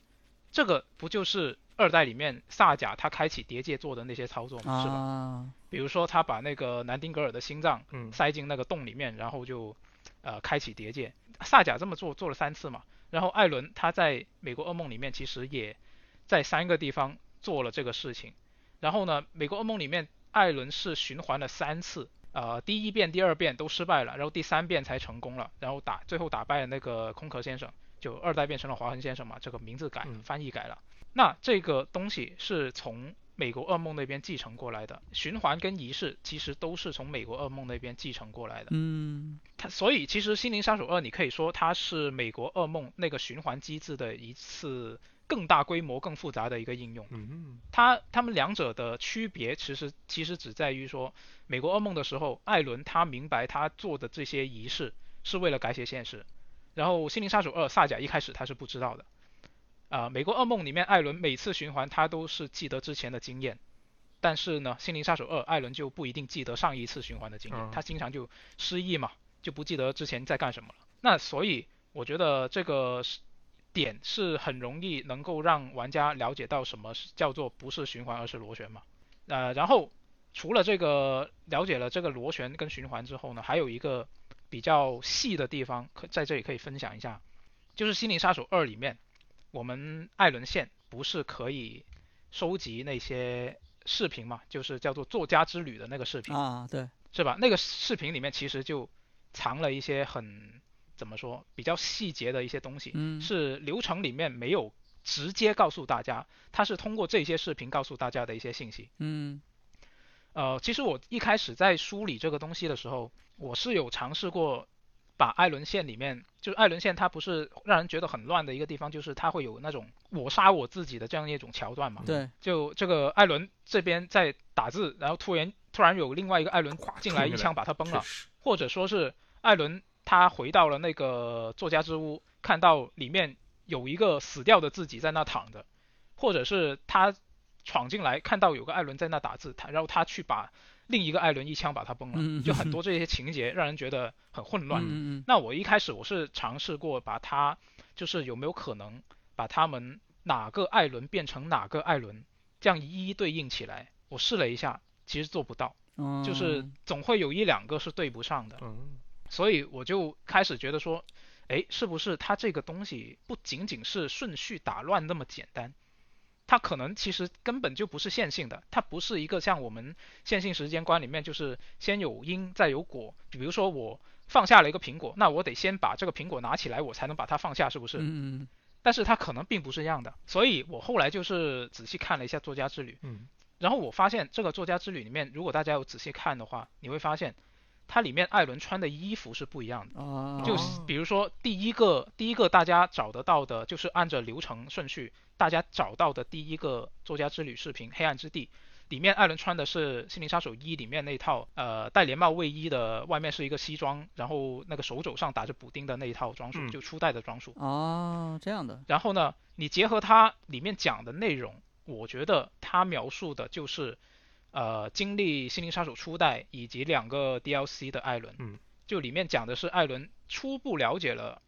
这个不就是二代里面萨甲他开启结界做的那些操作吗？是吧？啊，比如说他把那个南丁格尔的心脏嗯塞进那个洞里面，然后就呃开启结界。萨甲这么做做了三次嘛，然后艾伦他在美国噩梦里面其实也在三个地方做了这个事情。然后呢，美国噩梦里面艾伦是循环了三次，呃，第一遍、第二遍都失败了，然后第三遍才成功了，然后打最后打败了那个空壳先生，就二代变成了华痕先生嘛，这个名字改了嗯翻译改了。那这个东西是从美国噩梦那边继承过来的，循环跟仪式其实都是从美国噩梦那边继承过来的。嗯它所以其实《心灵杀手二》你可以说它是美国噩梦那个循环机制的一次更大规模、更复杂的一个应用。嗯它它们两者的区别其实其实只在于说，美国噩梦的时候，艾伦他明白他做的这些仪式是为了改写现实，然后《心灵杀手二》萨甲一开始他是不知道的。啊、美国噩梦里面，艾伦每次循环他都是记得之前的经验，但是呢，《心灵杀手二》艾伦就不一定记得上一次循环的经验，嗯他经常就失忆嘛，就不记得之前在干什么了。那所以我觉得这个是点是很容易能够让玩家了解到什么是叫做不是循环而是螺旋嘛。呃，然后除了这个了解了这个螺旋跟循环之后呢，还有一个比较细的地方，可在这里可以分享一下，就是《心灵杀手二》里面，我们艾伦线不是可以收集那些视频嘛，就是叫做作家之旅的那个视频。啊，对，是吧？那个视频里面其实就藏了一些很怎么说比较细节的一些东西，嗯是流程里面没有直接告诉大家，它是通过这些视频告诉大家的一些信息。嗯呃，其实我一开始在梳理这个东西的时候，我是有尝试过把艾伦线里面，就是艾伦线它不是让人觉得很乱的一个地方，就是它会有那种我杀我自己的这样一种桥段嘛。对，就这个艾伦这边在打字，然后突然突然有另外一个艾伦咵进来一枪把他崩了或者说是艾伦他回到了那个作家之屋，看到里面有一个死掉的自己在那躺着，或者是他闯进来看到有个艾伦在那打字，他然后他去把另一个艾伦一枪把他崩了，嗯就很多这些情节让人觉得很混乱。那我一开始我是尝试过把他，就是有没有可能把他们哪个艾伦变成哪个艾伦，这样一一对应起来。我试了一下，其实做不到，嗯，就是总会有一两个是对不上的。嗯所以我就开始觉得说，哎，是不是它这个东西不仅仅是顺序打乱那么简单？它可能其实根本就不是线性的，它不是一个像我们线性时间观里面就是先有因再有果。比如说我放下了一个苹果，那我得先把这个苹果拿起来，我才能把它放下，是不是？嗯嗯但是它可能并不是这样的，所以我后来就是仔细看了一下作家之旅，嗯然后我发现这个作家之旅里面，如果大家有仔细看的话，你会发现它里面艾伦穿的衣服是不一样的。啊，就哦比如说第一个第一个大家找得到的，就是按照流程顺序，大家找到的第一个作家之旅视频《黑暗之地》，里面艾伦穿的是《心灵杀手一》里面那套呃戴连帽卫衣的，外面是一个西装，然后那个手肘上打着补丁的那一套装束，嗯就初代的装束。哦，这样的，然后呢，你结合它里面讲的内容，我觉得它描述的就是，呃，经历心灵杀手初代以及两个 DLC 的艾伦，嗯，就里面讲的是艾伦初步了解了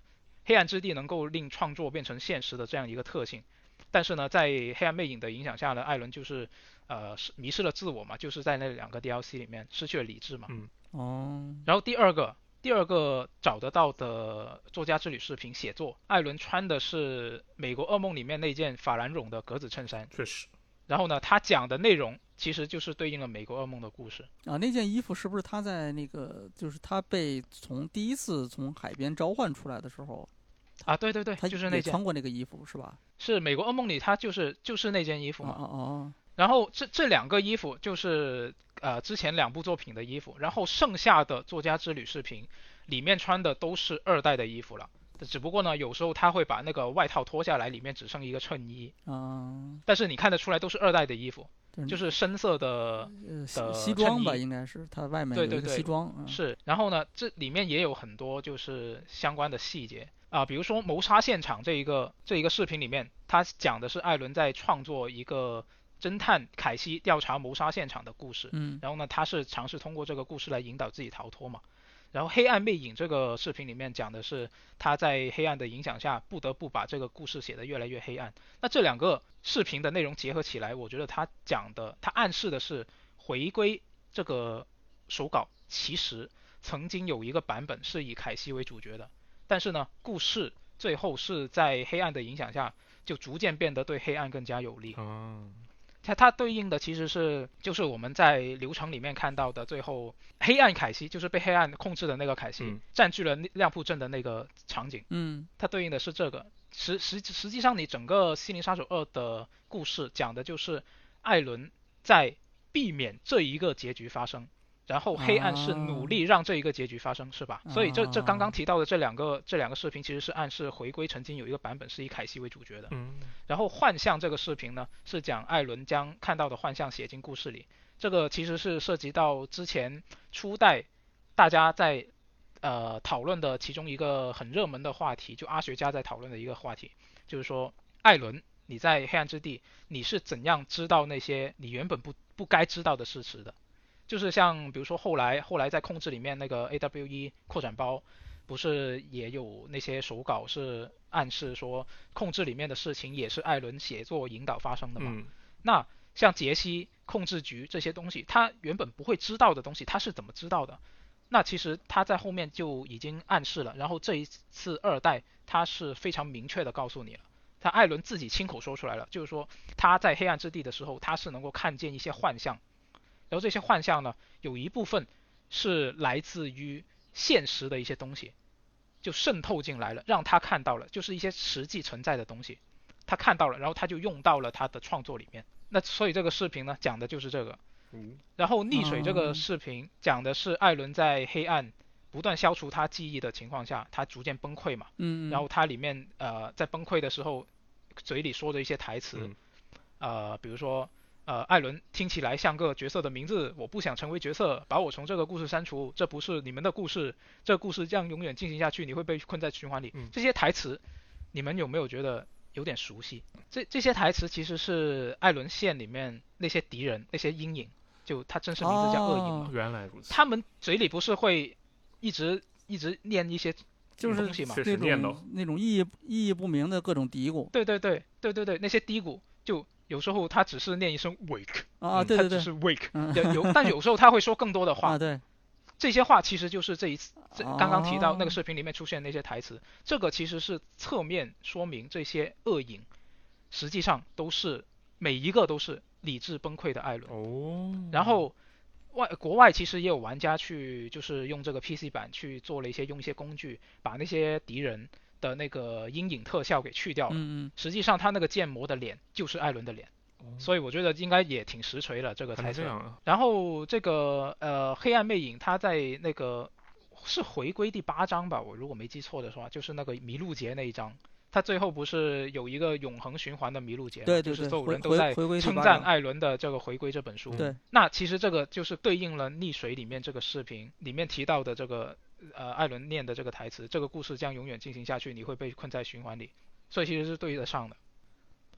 黑暗之地能够令创作变成现实的这样一个特性，但是呢，在黑暗魅影的影响下呢，艾伦就是呃是迷失了自我嘛，就是在那两个 DLC 里面失去了理智嘛，嗯。哦，然后第二个，第二个找得到的作家之旅视频写作，艾伦穿的是《美国噩梦》里面那件法兰绒的格子衬衫，确实，然后呢，他讲的内容其实就是对应了《美国噩梦》的故事。啊，那件衣服是不是他在那个，就是他被从第一次从海边召唤出来的时候，啊，对对对，他就是那件，穿过那个衣服是吧？是《美国噩梦》里他就是就是那件衣服哦嘛。哦哦，然后这这两个衣服就是呃之前两部作品的衣服，然后剩下的作家之旅视频里面穿的都是二代的衣服了。只不过呢，有时候他会把那个外套脱下来，里面只剩一个衬衣，嗯，但是你看得出来都是二代的衣服，对就是深色的呃西的西装吧，应该是它外面对对对西装，嗯是。然后呢，这里面也有很多就是相关的细节啊，比如说谋杀现场这一个这一个视频里面，他讲的是艾伦在创作一个侦探凯西调查谋杀现场的故事。嗯然后呢，他是尝试通过这个故事来引导自己逃脱嘛。然后《黑暗魅影》这个视频里面讲的是他在黑暗的影响下，不得不把这个故事写得越来越黑暗。那这两个视频的内容结合起来，我觉得他讲的，他暗示的是回归这个手稿其实曾经有一个版本是以凯西为主角的，但是呢，故事最后是在黑暗的影响下，就逐渐变得对黑暗更加有利。啊，它它对应的其实是就是我们在流程里面看到的，最后黑暗凯西就是被黑暗控制的那个凯西、嗯。占据了那亮铺镇的那个场景，嗯。它对应的是这个。实实实际上，你整个《心灵杀手二》的故事讲的就是艾伦在避免这一个结局发生，然后黑暗是努力让这一个结局发生，是吧？所以这这刚刚提到的这两个这两个视频其实是暗示回归曾经有一个版本是以凯西为主角的。嗯，然后幻象这个视频呢，是讲艾伦将看到的幻象写进故事里。这个其实是涉及到之前初代大家在呃讨论的其中一个很热门的话题，就阿学家在讨论的一个话题，就是说艾伦你在黑暗之地你是怎样知道那些你原本不不该知道的事实的？就是像比如说后来后来在控制里面那个 AWE 扩展包，不是也有那些手稿是暗示说控制里面的事情也是艾伦写作引导发生的嘛？嗯，那像杰西控制局这些东西，他原本不会知道的东西，他是怎么知道的？那其实他在后面就已经暗示了，然后这一次二代他是非常明确的告诉你了，他艾伦自己亲口说出来了，就是说他在黑暗之地的时候，他是能够看见一些幻象，然后这些幻象呢，有一部分是来自于现实的一些东西，就渗透进来了，让他看到了，就是一些实际存在的东西，他看到了，然后他就用到了他的创作里面。那所以这个视频呢，讲的就是这个。嗯然后溺水这哦个视频讲的是艾伦在黑暗不断消除他记忆的情况下，他逐渐崩溃嘛。嗯，然后他里面呃在崩溃的时候，嘴里说的一些台词，嗯呃，比如说呃艾伦听起来像个角色的名字，我不想成为角色，把我从这个故事删除，这不是你们的故事，这故事将永远进行下去，你会被困在循环里。嗯这些台词，你们有没有觉得有点熟悉？这这些台词其实是艾伦线里面那些敌人、那些阴影，就他真实名字叫恶影嘛。哦原来如此，他们嘴里不是会一直一直念一些就是东西嘛那种那种意义意义不明的各种嘀咕对对对对对对，那些低谷就有时候他只是念一声 wake，啊，嗯对对对，他只是 wake，嗯。有有，但有时候他会说更多的话。啊，，对，这些话其实就是这一次这刚刚提到那哦个视频里面出现的那些台词，这个其实是侧面说明这些恶影实际上都是每一个都是理智崩溃的艾伦。哦，然后外国外其实也有玩家去就是用这个 PC 版去做了一些用一些工具，把那些敌人的那个阴影特效给去掉了。嗯嗯，实际上他那个建模的脸就是艾伦的脸，所以我觉得应该也挺实锤了这个还猜测。然后这个呃黑暗魅影，他在那个是回归第八章吧，我如果没记错的话，就是那个麋鹿节那一章。他最后不是有一个永恒循环的麋鹿节，对对对，就是所有人都在称赞艾伦的这个回归这本书。对，那其实这个就是对应了溺水里面这个视频里面提到的这个呃艾伦念的这个台词，这个故事将永远进行下去，你会被困在循环里，所以其实是对得上的。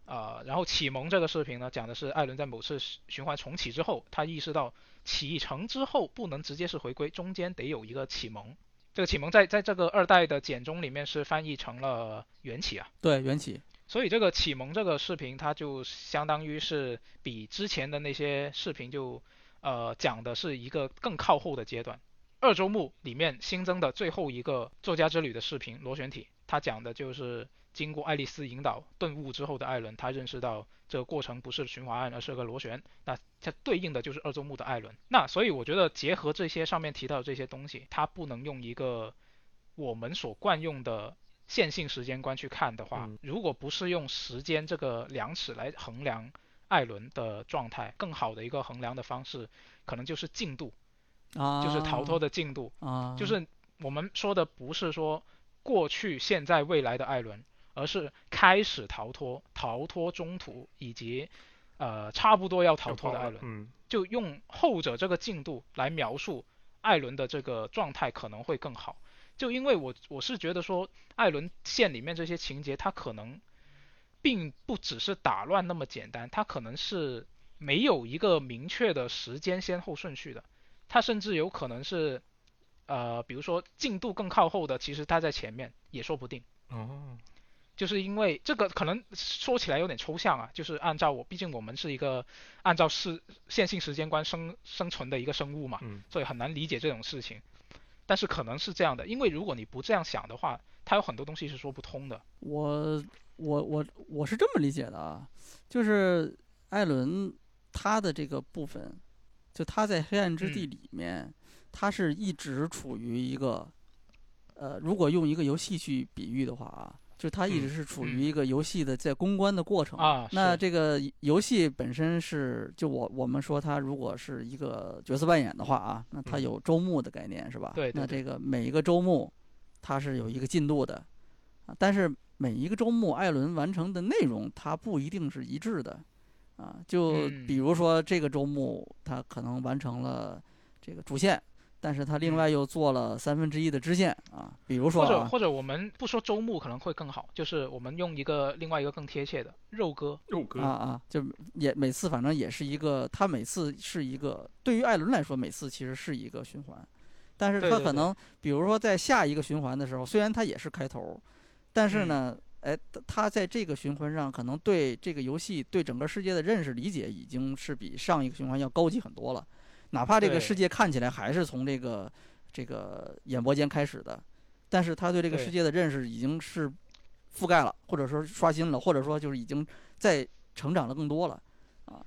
啊、然后启蒙这个视频呢，讲的是艾伦在某次循环重启之后，他意识到启程之后不能直接是回归，中间得有一个启蒙。这个启蒙在在这个二代的简中里面是翻译成了缘起啊，对缘起，所以这个启蒙这个视频，它就相当于是比之前的那些视频就呃讲的是一个更靠后的阶段，二周目里面新增的最后一个作家之旅的视频螺旋体，它讲的就是经过爱丽丝引导顿悟之后的艾伦，他认识到这个过程不是循环案，而是个螺旋。那它对应的就是二周目的艾伦。那所以我觉得结合这些上面提到的这些东西，它不能用一个我们所惯用的线性时间观去看的话，嗯如果不是用时间这个量尺来衡量艾伦的状态，更好的一个衡量的方式，可能就是进度，啊，就是逃脱的进度。啊，就是我们说的不是说过去、现在、未来的艾伦，而是开始逃脱、逃脱中途以及呃差不多要逃脱的艾伦，嗯就用后者这个进度来描述艾伦的这个状态可能会更好。就因为我我是觉得说艾伦线里面这些情节，它可能并不只是打乱那么简单，它可能是没有一个明确的时间先后顺序的，它甚至有可能是呃，比如说进度更靠后的，其实它在前面也说不定。哦，就是因为这个可能说起来有点抽象啊，就是按照我，毕竟我们是一个按照是线性时间观生生存的一个生物嘛，嗯所以很难理解这种事情。但是可能是这样的，因为如果你不这样想的话，它有很多东西是说不通的。我我我我是这么理解的啊，就是艾伦他的这个部分，就他在黑暗之地嗯。里面，他是一直处于一个，呃，如果用一个游戏去比喻的话啊，就他一直嗯是处嗯。于一个游戏的在攻关的过程。那这个游戏本身是，就我我们说他如果是一个角色扮演的话啊，那它嗯。有周目的概念是吧？对那这个每一个周目，它是有一个进度的，啊，但是每一个周目艾伦完成的内容它不一定是一致的，啊，就嗯比如说这个周目他可能完成了这个主线。但是他另外又做了三分之一的支线啊，比如说啊，或者或者我们不说周目可能会更好，就是我们用一个另外一个更贴切的肉鸽。肉鸽啊啊，就也每次反正也是一个，他每次是一个，对于艾伦来说，每次其实是一个循环，但是他可能比如说在下一个循环的时候，虽然他也是开头，但是嗯呢，哎，他在这个循环上可能对这个游戏、对整个世界的认识理解已经是比上一个循环要高级很多了，哪怕这个世界看起来还是从这个这个演播间开始的，但是他对这个世界的认识已经是覆盖了，或者说刷新了，或者说就是已经在成长了更多了。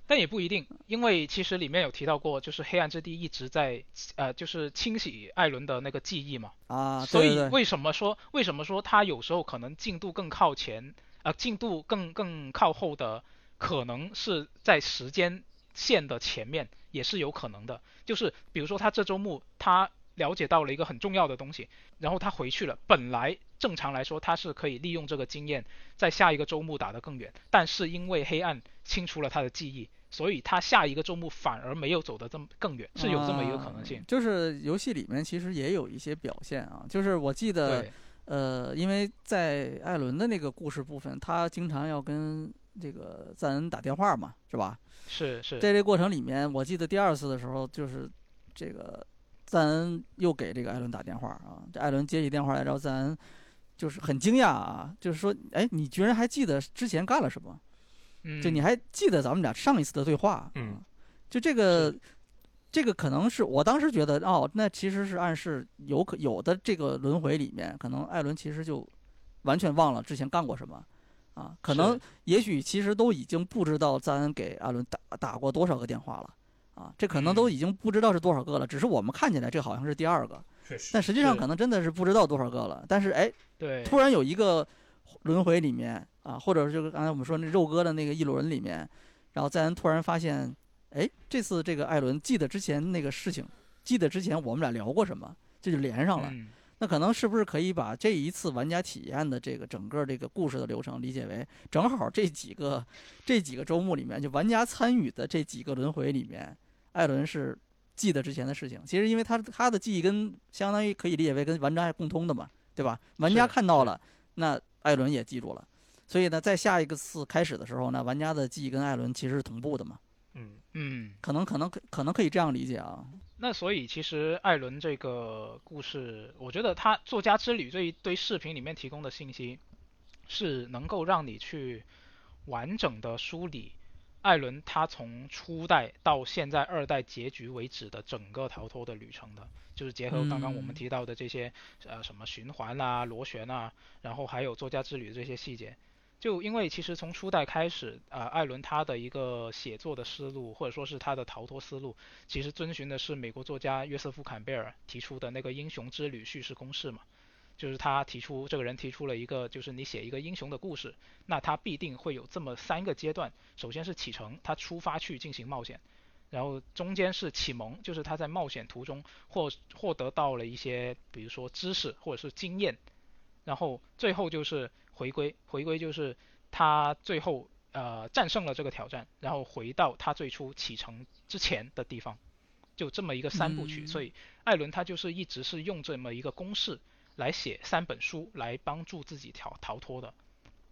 但也不一定，因为其实里面有提到过，就是黑暗之地一直在呃，就是清洗艾伦的那个记忆嘛。啊，所对对对以为什么说为什么说他有时候可能进度更靠前，呃，进度更更靠后的，可能是在时间线的前面，也是有可能的。就是比如说他这周末他了解到了一个很重要的东西，然后他回去了，本来正常来说他是可以利用这个经验在下一个周末打得更远，但是因为黑暗清除了他的记忆。所以他下一个周末反而没有走得这么更远，是有这么一个可能性啊。就是游戏里面其实也有一些表现啊，就是我记得，呃，因为在艾伦的那个故事部分，他经常要跟这个赞恩打电话嘛，是吧？是是，在这过程里面，我记得第二次的时候，就是这个赞恩又给这个艾伦打电话啊，这艾伦接起电话来，然后赞恩就是很惊讶啊，就是说，哎，你居然还记得之前干了什么？嗯，就你还记得咱们俩上一次的对话？嗯。啊，就这个，这个可能是我当时觉得，哦，那其实是暗示有可有的这个轮回里面，可能艾伦其实就完全忘了之前干过什么，啊，可能也许其实都已经不知道赞恩给艾伦打打过多少个电话了，啊，这可能都嗯。已经不知道是多少个了，只是我们看起来这好像是第二个，但实际上可能真的是不知道多少个了，但是哎，对，突然有一个轮回里面啊，或者就是刚才我们说那肉哥的那个一轮里面，然后赞恩突然发现，哎，这次这个艾伦记得之前那个事情，记得之前我们俩聊过什么，这就连上了。嗯那可能是不是可以把这一次玩家体验的这个整个这个故事的流程理解为，正好这几个 这几个周末里面，就玩家参与的这几个轮回里面，艾伦是记得之前的事情。其实因为他他的记忆跟相当于可以理解为跟玩家共通的嘛，对吧？玩家看到了，那艾伦也记住了。所以呢，在下一个次开始的时候呢，玩家的记忆跟艾伦其实是同步的嘛，嗯嗯，可能可能可能可以这样理解啊。那所以其实艾伦这个故事，我觉得他作家之旅这一堆视频里面提供的信息，是能够让你去完整的梳理艾伦他从初代到现在二代结局为止的整个逃脱的旅程的，就是结合刚刚我们嗯提到的这些、呃什么循环啊、螺旋啊，然后还有作家之旅的这些细节。就因为其实从初代开始，啊、艾伦他的一个写作的思路，或者说是他的逃脱思路，其实遵循的是美国作家约瑟夫·坎贝尔提出的那个英雄之旅叙事公式嘛。就是他提出，这个人提出了一个，就是你写一个英雄的故事，那他必定会有这么三个阶段。首先是启程，他出发去进行冒险，然后中间是启蒙，就是他在冒险途中获获得到了一些，比如说知识或者是经验，然后最后就是回归，回归就是他最后呃战胜了这个挑战，然后回到他最初启程之前的地方，就这么一个三部曲。嗯所以艾伦他就是一直是用这么一个公式来写三本书来帮助自己逃逃脱的。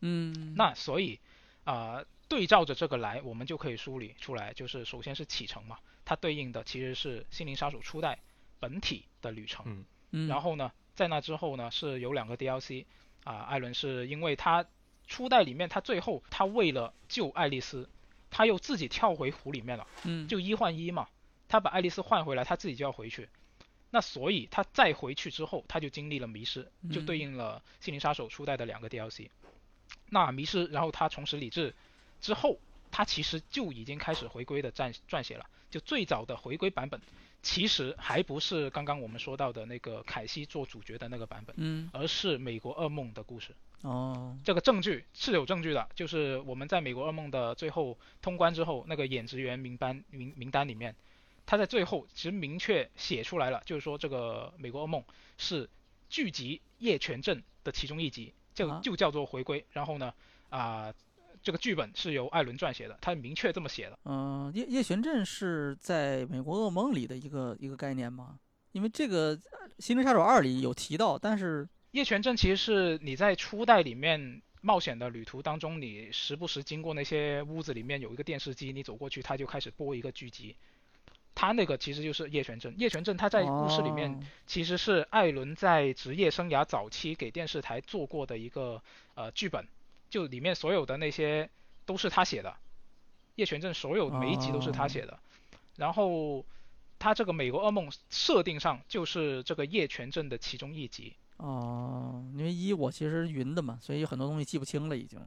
嗯，那所以啊、呃对照着这个来，我们就可以梳理出来，就是首先是启程嘛，它对应的其实是《心灵杀手》初代本体的旅程。嗯嗯然后呢，在那之后呢，是有两个 DLC 啊、艾伦是因为他初代里面他最后他为了救爱丽丝，他又自己跳回湖里面了，嗯就一换一嘛，他把爱丽丝换回来，他自己就要回去。那所以他再回去之后，他就经历了迷失，就嗯对应了《心灵杀手》初代的两个 DLC。那迷失，然后他重拾理智之后，他其实就已经开始回归的撰撰写了。就最早的回归版本，其实还不是刚刚我们说到的那个凯西做主角的那个版本，嗯而是美国噩梦的故事。哦这个证据是有证据的，就是我们在美国噩梦的最后通关之后，那个演职员名单名名单里面，他在最后其实明确写出来了，就是说这个美国噩梦是剧集《叶权镇》的其中一集，就啊就叫做回归。然后呢，啊、这个剧本是由艾伦撰写的，他明确这么写的。嗯，夜夜旋阵是在美国噩梦里的一个一个概念吗？因为这个《心灵杀手二》里有提到，但是叶权镇其实是你在初代里面冒险的旅途当中，你时不时经过那些屋子里面有一个电视机，你走过去，它就开始播一个剧集。它那个其实就是叶权镇，夜权镇他在故事里面哦。其实是艾伦在职业生涯早期给电视台做过的一个呃剧本，就里面所有的那些都是他写的，叶权镇所有每一集都是他写的，然后他这个美国噩梦设定上就是这个叶权镇的其中一集，哦，因为一我其实云的嘛，所以有很多东西记不清了已经。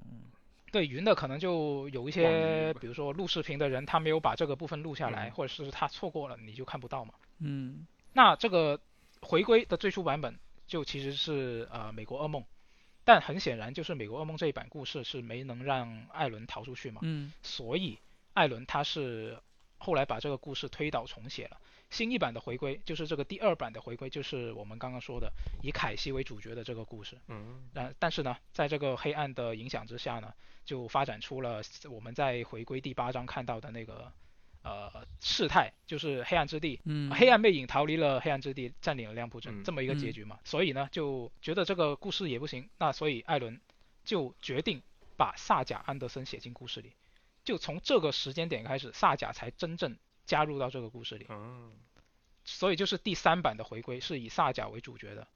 嗯对云的可能就有一些，比如说录视频的人他没有把这个部分录下来，嗯。或者是他错过了你就看不到嘛。嗯。那这个回归的最初版本就其实是呃美国噩梦，但很显然就是美国噩梦这一版故事是没能让艾伦逃出去嘛，嗯。所以艾伦他是后来把这个故事推倒重写了。新一版的回归就是这个第二版的回归，就是我们刚刚说的以凯西为主角的这个故事。嗯但但是呢，在这个黑暗的影响之下呢，就发展出了我们在回归第八章看到的那个呃事态，就是黑暗之地嗯，黑暗魅影逃离了黑暗之地，占领了亮铺镇，嗯这么一个结局嘛。所以呢，就觉得这个故事也不行，那所以艾伦就决定把萨贾安德森写进故事里。就从这个时间点开始，萨贾才真正加入到这个故事里。嗯所以就是第三版的回归是以萨贾为主角的，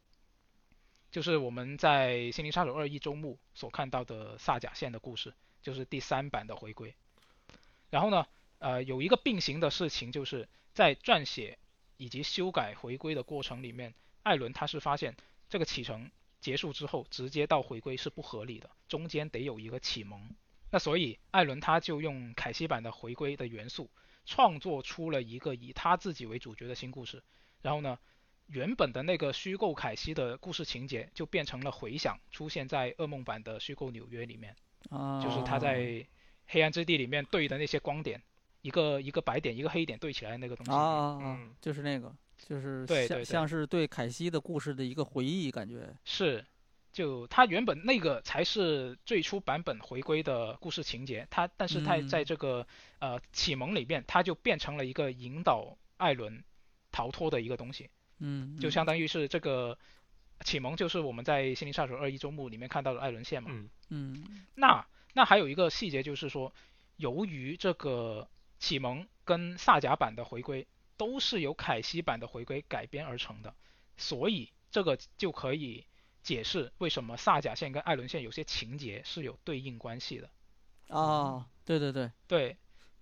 就是我们在《心灵杀手二》一周目所看到的萨贾线的故事，就是第三版的回归。然后呢，呃，有一个并行的事情，就是在撰写以及修改回归的过程里面，艾伦他是发现这个启程结束之后直接到回归是不合理的，中间得有一个启蒙。那所以艾伦他就用凯西版的回归的元素，创作出了一个以他自己为主角的新故事。然后呢，原本的那个虚构凯西的故事情节就变成了回响，出现在噩梦版的虚构纽约里面，啊，就是他在黑暗之地里面对的那些光点，一个一个白点，一个黑点对起来的那个东西。啊啊啊嗯，就是那个，就是像像是对凯西的故事的一个回忆，感觉。是，就他原本那个才是最初版本回归的故事情节，他但是他嗯。在这个、呃启蒙里面，他就变成了一个引导艾伦逃脱的一个东西，嗯，就相当于是这个启蒙就是我们在《心灵杀手二》一周目里面看到的艾伦线嘛。嗯。嗯。那那还有一个细节就是说，由于这个启蒙跟萨甲版的回归都是由凯西版的回归改编而成的，所以这个就可以解释为什么萨甲线跟艾伦线有些情节是有对应关系的。啊，对对对，对，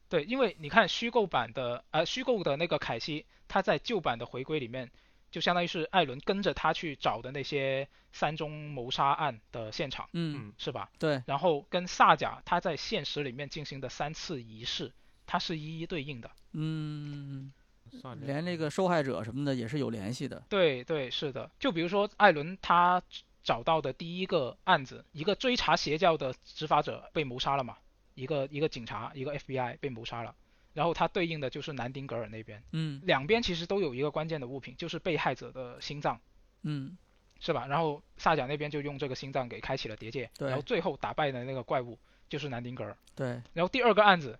对，因为你看虚构版的呃虚构的那个凯西，他在旧版的回归里面，就相当于是艾伦跟着他去找的那些三宗谋杀案的现场，嗯，是吧？对，然后跟萨甲他在现实里面进行的三次仪式，它是一一对应的。嗯，算连那个受害者什么的也是有联系的。对对，是的。就比如说艾伦他找到的第一个案子，一个追查邪教的执法者被谋杀了嘛，一个一个警察，一个 FBI 被谋杀了，然后他对应的就是南丁格尔那边，嗯两边其实都有一个关键的物品，就是被害者的心脏，嗯，是吧？然后萨甲那边就用这个心脏给开启了结界，对然后最后打败的那个怪物就是南丁格尔。对，然后第二个案子，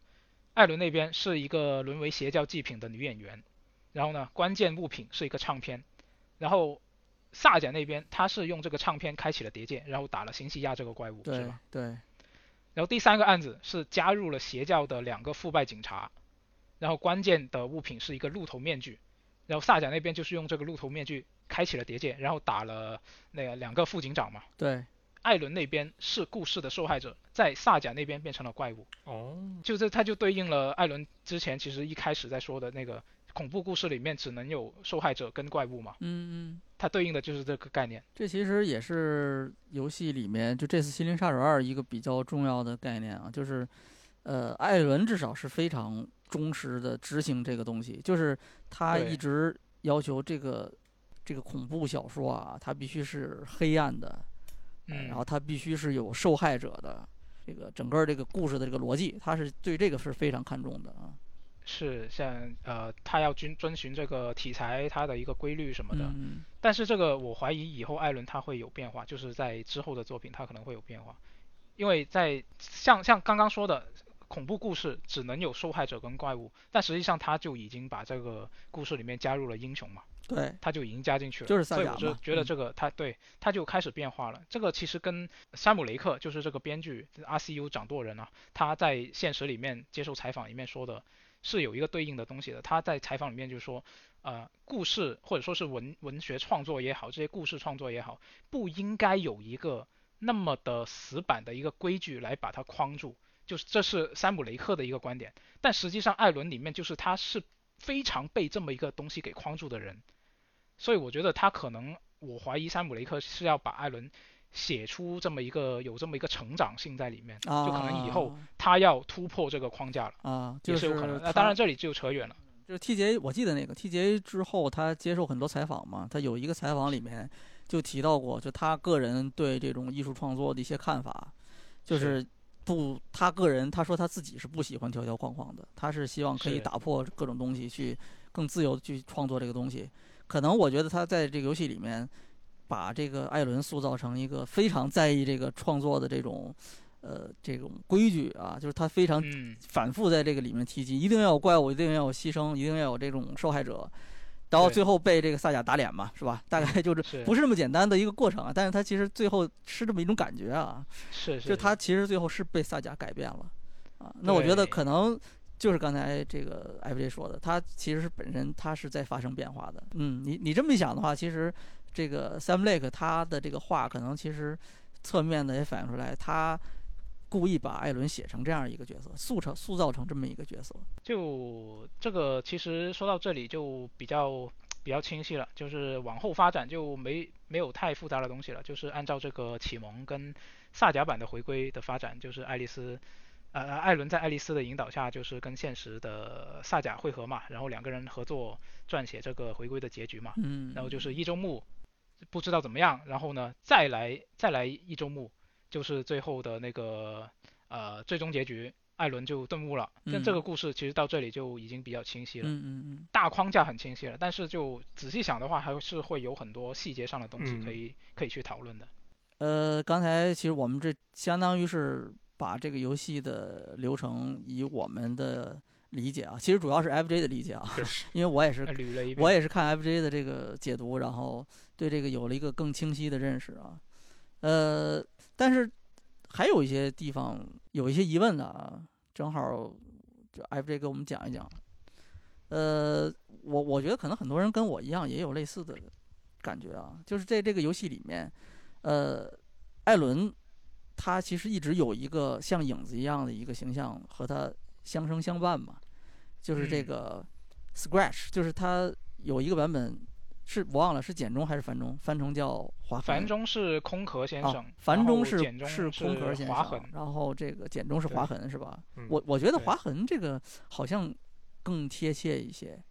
艾伦那边是一个沦为邪教祭品的女演员，然后呢，关键物品是一个唱片，然后萨甲那边他是用这个唱片开启了结界，然后打了辛西亚这个怪物，是吧？对，然后第三个案子是加入了邪教的两个腐败警察，然后关键的物品是一个鹿头面具，然后萨甲那边就是用这个鹿头面具开启了结界，然后打了那个两个副警长嘛。对，艾伦那边是故事的受害者，在萨贾那边变成了怪物。哦，就这，它就对应了艾伦之前其实一开始在说的那个恐怖故事里面只能有受害者跟怪物嘛，嗯嗯，它对应的就是这个概念。这其实也是游戏里面就这次《心灵杀手二》一个比较重要的概念啊，就是，呃，艾伦至少是非常忠实的执行这个东西，就是他一直要求这个这个恐怖小说啊，它必须是黑暗的，呃嗯，然后它必须是有受害者的。这个整个这个故事的这个逻辑，他是对这个是非常看重的啊。是像呃，他要遵遵循这个题材它的一个规律什么的。嗯，但是这个我怀疑以后艾伦他会有变化，就是在之后的作品他可能会有变化，因为在像像刚刚说的恐怖故事只能有受害者跟怪物，但实际上他就已经把这个故事里面加入了英雄嘛，对，他就已经加进去了，就是萨所以我就觉得这个他对他就开始变化了。这个其实跟山姆雷克就是这个编剧 RCU 掌舵人啊，他在现实里面接受采访里面说的是有一个对应的东西的。他在采访里面就说，呃，故事或者说是文文学创作也好，这些故事创作也好，不应该有一个那么的死板的一个规矩来把它框住。就是这是山姆雷克的一个观点，但实际上艾伦里面就是他是非常被这么一个东西给框住的人，所以我觉得他可能，我怀疑山姆雷克是要把艾伦写出这么一个有这么一个成长性在里面，啊，就可能以后他要突破这个框架了，啊，就也是有可能。那当然这里就扯远了。就是 TJ，我记得那个 TJ 之后，他接受很多采访嘛，他有一个采访里面就提到过，就他个人对这种艺术创作的一些看法，就是不，他个人他说他自己是不喜欢条条框框的，他是希望可以打破各种东西，去更自由的去创作这个东西。可能我觉得他在这个游戏里面，把这个艾伦塑造成一个非常在意这个创作的这种。呃，这种规矩啊，就是他非常嗯，反复在这个里面提及，一定要有怪物，一定要有牺牲，一定要有这种受害者，然后最后被这个萨贾打脸嘛，是吧？大概就是是不是那么简单的一个过程啊，但是他其实最后是这么一种感觉啊，是，就是他其实最后是被萨贾改变了啊。那我觉得可能就是刚才这个 FJ 说的，他其实是本身他是在发生变化的。嗯，你你这么一想的话，其实这个 Sam Lake 他的这个话可能其实侧面的也反映出来，他故意把艾伦写成这样一个角色，塑成塑造成这么一个角色。就这个其实说到这里就比较比较清晰了，就是往后发展就没没有太复杂的东西了，就是按照这个启蒙跟萨甲版的回归的发展，就是爱丽丝，呃，呃艾伦在爱丽丝的引导下，就是跟现实的萨迦汇合嘛，然后两个人合作撰写这个回归的结局嘛，嗯，然后就是一周目不知道怎么样，然后呢再来再来一周目，就是最后的那个呃最终结局，艾伦就顿悟了。但这嗯个故事其实到这里就已经比较清晰了，嗯嗯嗯，大框架很清晰了，但是就仔细想的话，还是会有很多细节上的东西嗯可以、可以去讨论的。呃，刚才其实我们这相当于是把这个游戏的流程以我们的理解啊，其实主要是 FJ 的理解啊，因为我也是呃捋了一遍，我也是看 FJ 的这个解读，然后对这个有了一个更清晰的认识啊。呃，但是还有一些地方有一些疑问的啊，正好就 FJ 给我们讲一讲。呃，我我觉得可能很多人跟我一样也有类似的感觉啊，就是在这个游戏里面，呃，艾伦他其实一直有一个像影子一样的一个形象和他相生相伴嘛，就是这嗯个 Scratch，就是他有一个版本是我忘了是简中还是繁中，翻成叫划痕。繁中是空壳先生，啊，繁中是简中是空壳先生，，然后这个简中是划痕是吧？嗯我我觉得划痕这个好像更贴切一些，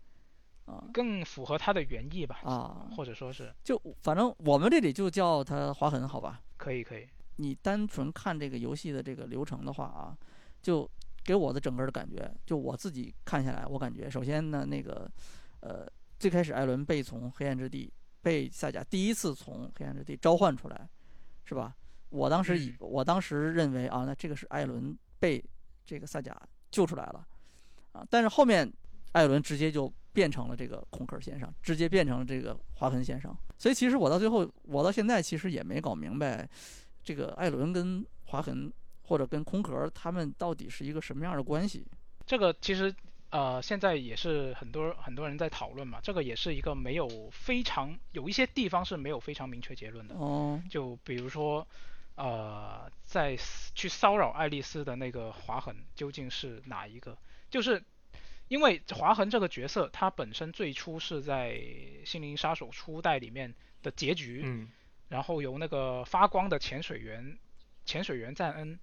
啊更符合它的原意吧，啊，或者说是就反正我们这里就叫它划痕，好吧？可以可以，你单纯看这个游戏的这个流程的话啊，就给我的整个的感觉，就我自己看下来，我感觉首先呢，那个呃，最开始艾伦被从黑暗之地被赛亚第一次从黑暗之地召唤出来，是吧？我当时以、嗯我当时认为啊，那这个是艾伦被这个萨迦救出来了啊，但是后面艾伦直接就变成了这个空壳先生，直接变成了这个划痕先生。所以其实我到最后，我到现在其实也没搞明白，这个艾伦跟划痕或者跟空壳他们到底是一个什么样的关系？这个其实呃现在也是很多很多人在讨论嘛，这个也是一个没有非常有一些地方是没有非常明确结论的，哦，就比如说。呃，在去骚扰爱丽丝的那个划痕究竟是哪一个？就是因为划痕这个角色，他本身最初是在《心灵杀手》初代里面的结局，嗯然后由那个发光的潜水员潜水员赞恩，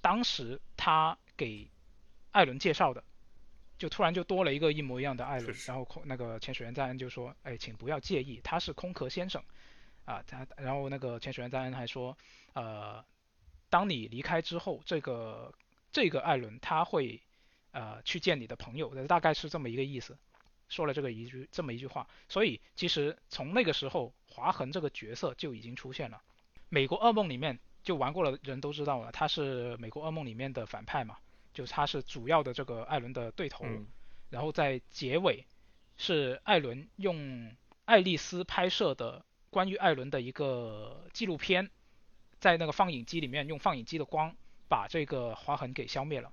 当时他给艾伦介绍的，就突然就多了一个一模一样的艾伦然后空那个潜水员赞恩就说：“哎，请不要介意，他是空壳先生。”啊，他然后那个潜水员赞恩还说：“呃，当你离开之后，这个这个艾伦他会呃去见你的朋友，大概是这么一个意思。”说了这个一句这么一句话，所以其实从那个时候，划痕这个角色就已经出现了。美国噩梦里面就玩过的人都知道了，他是美国噩梦里面的反派嘛，就是他是主要的这个艾伦的对头。嗯然后在结尾是艾伦用爱丽丝拍摄的关于艾伦的一个纪录片，在那个放映机里面用放映机的光把这个划痕给消灭了。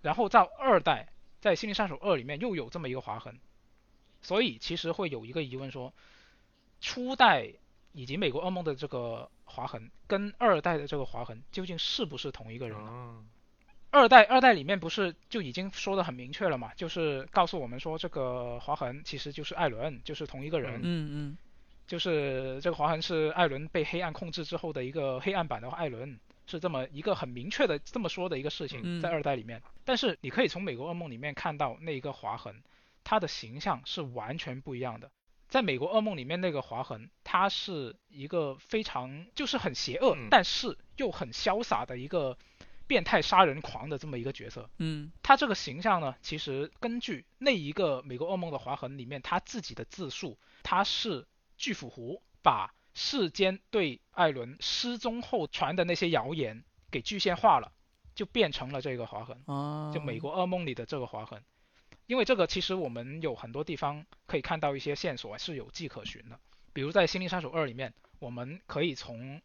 然后到二代，在《心灵杀手二》里面又有这么一个划痕，所以其实会有一个疑问说，初代以及美国噩梦的这个划痕跟二代的这个划痕究竟是不是同一个人呢？啊二代二代里面不是就已经说的很明确了嘛？就是告诉我们说这个划痕其实就是艾伦，就是同一个人，嗯嗯就是这个划痕是艾伦被黑暗控制之后的一个黑暗版的艾伦，是这么一个很明确的这么说的一个事情，嗯在二代里面。但是你可以从美国噩梦里面看到那一个划痕，它的形象是完全不一样的。在美国噩梦里面那个划痕，它是一个非常就是很邪恶，嗯但是又很潇洒的一个变态杀人狂的这么一个角色。嗯他这个形象呢，其实根据那一个美国噩梦的划痕里面他自己的自述，他是巨斧湖把世间对艾伦失踪后传的那些谣言给具现化了，就变成了这个划痕，哦，就美国噩梦里的这个划痕。因为这个其实我们有很多地方可以看到一些线索是有迹可循的，比如在《心灵杀手二》里面，我们可以从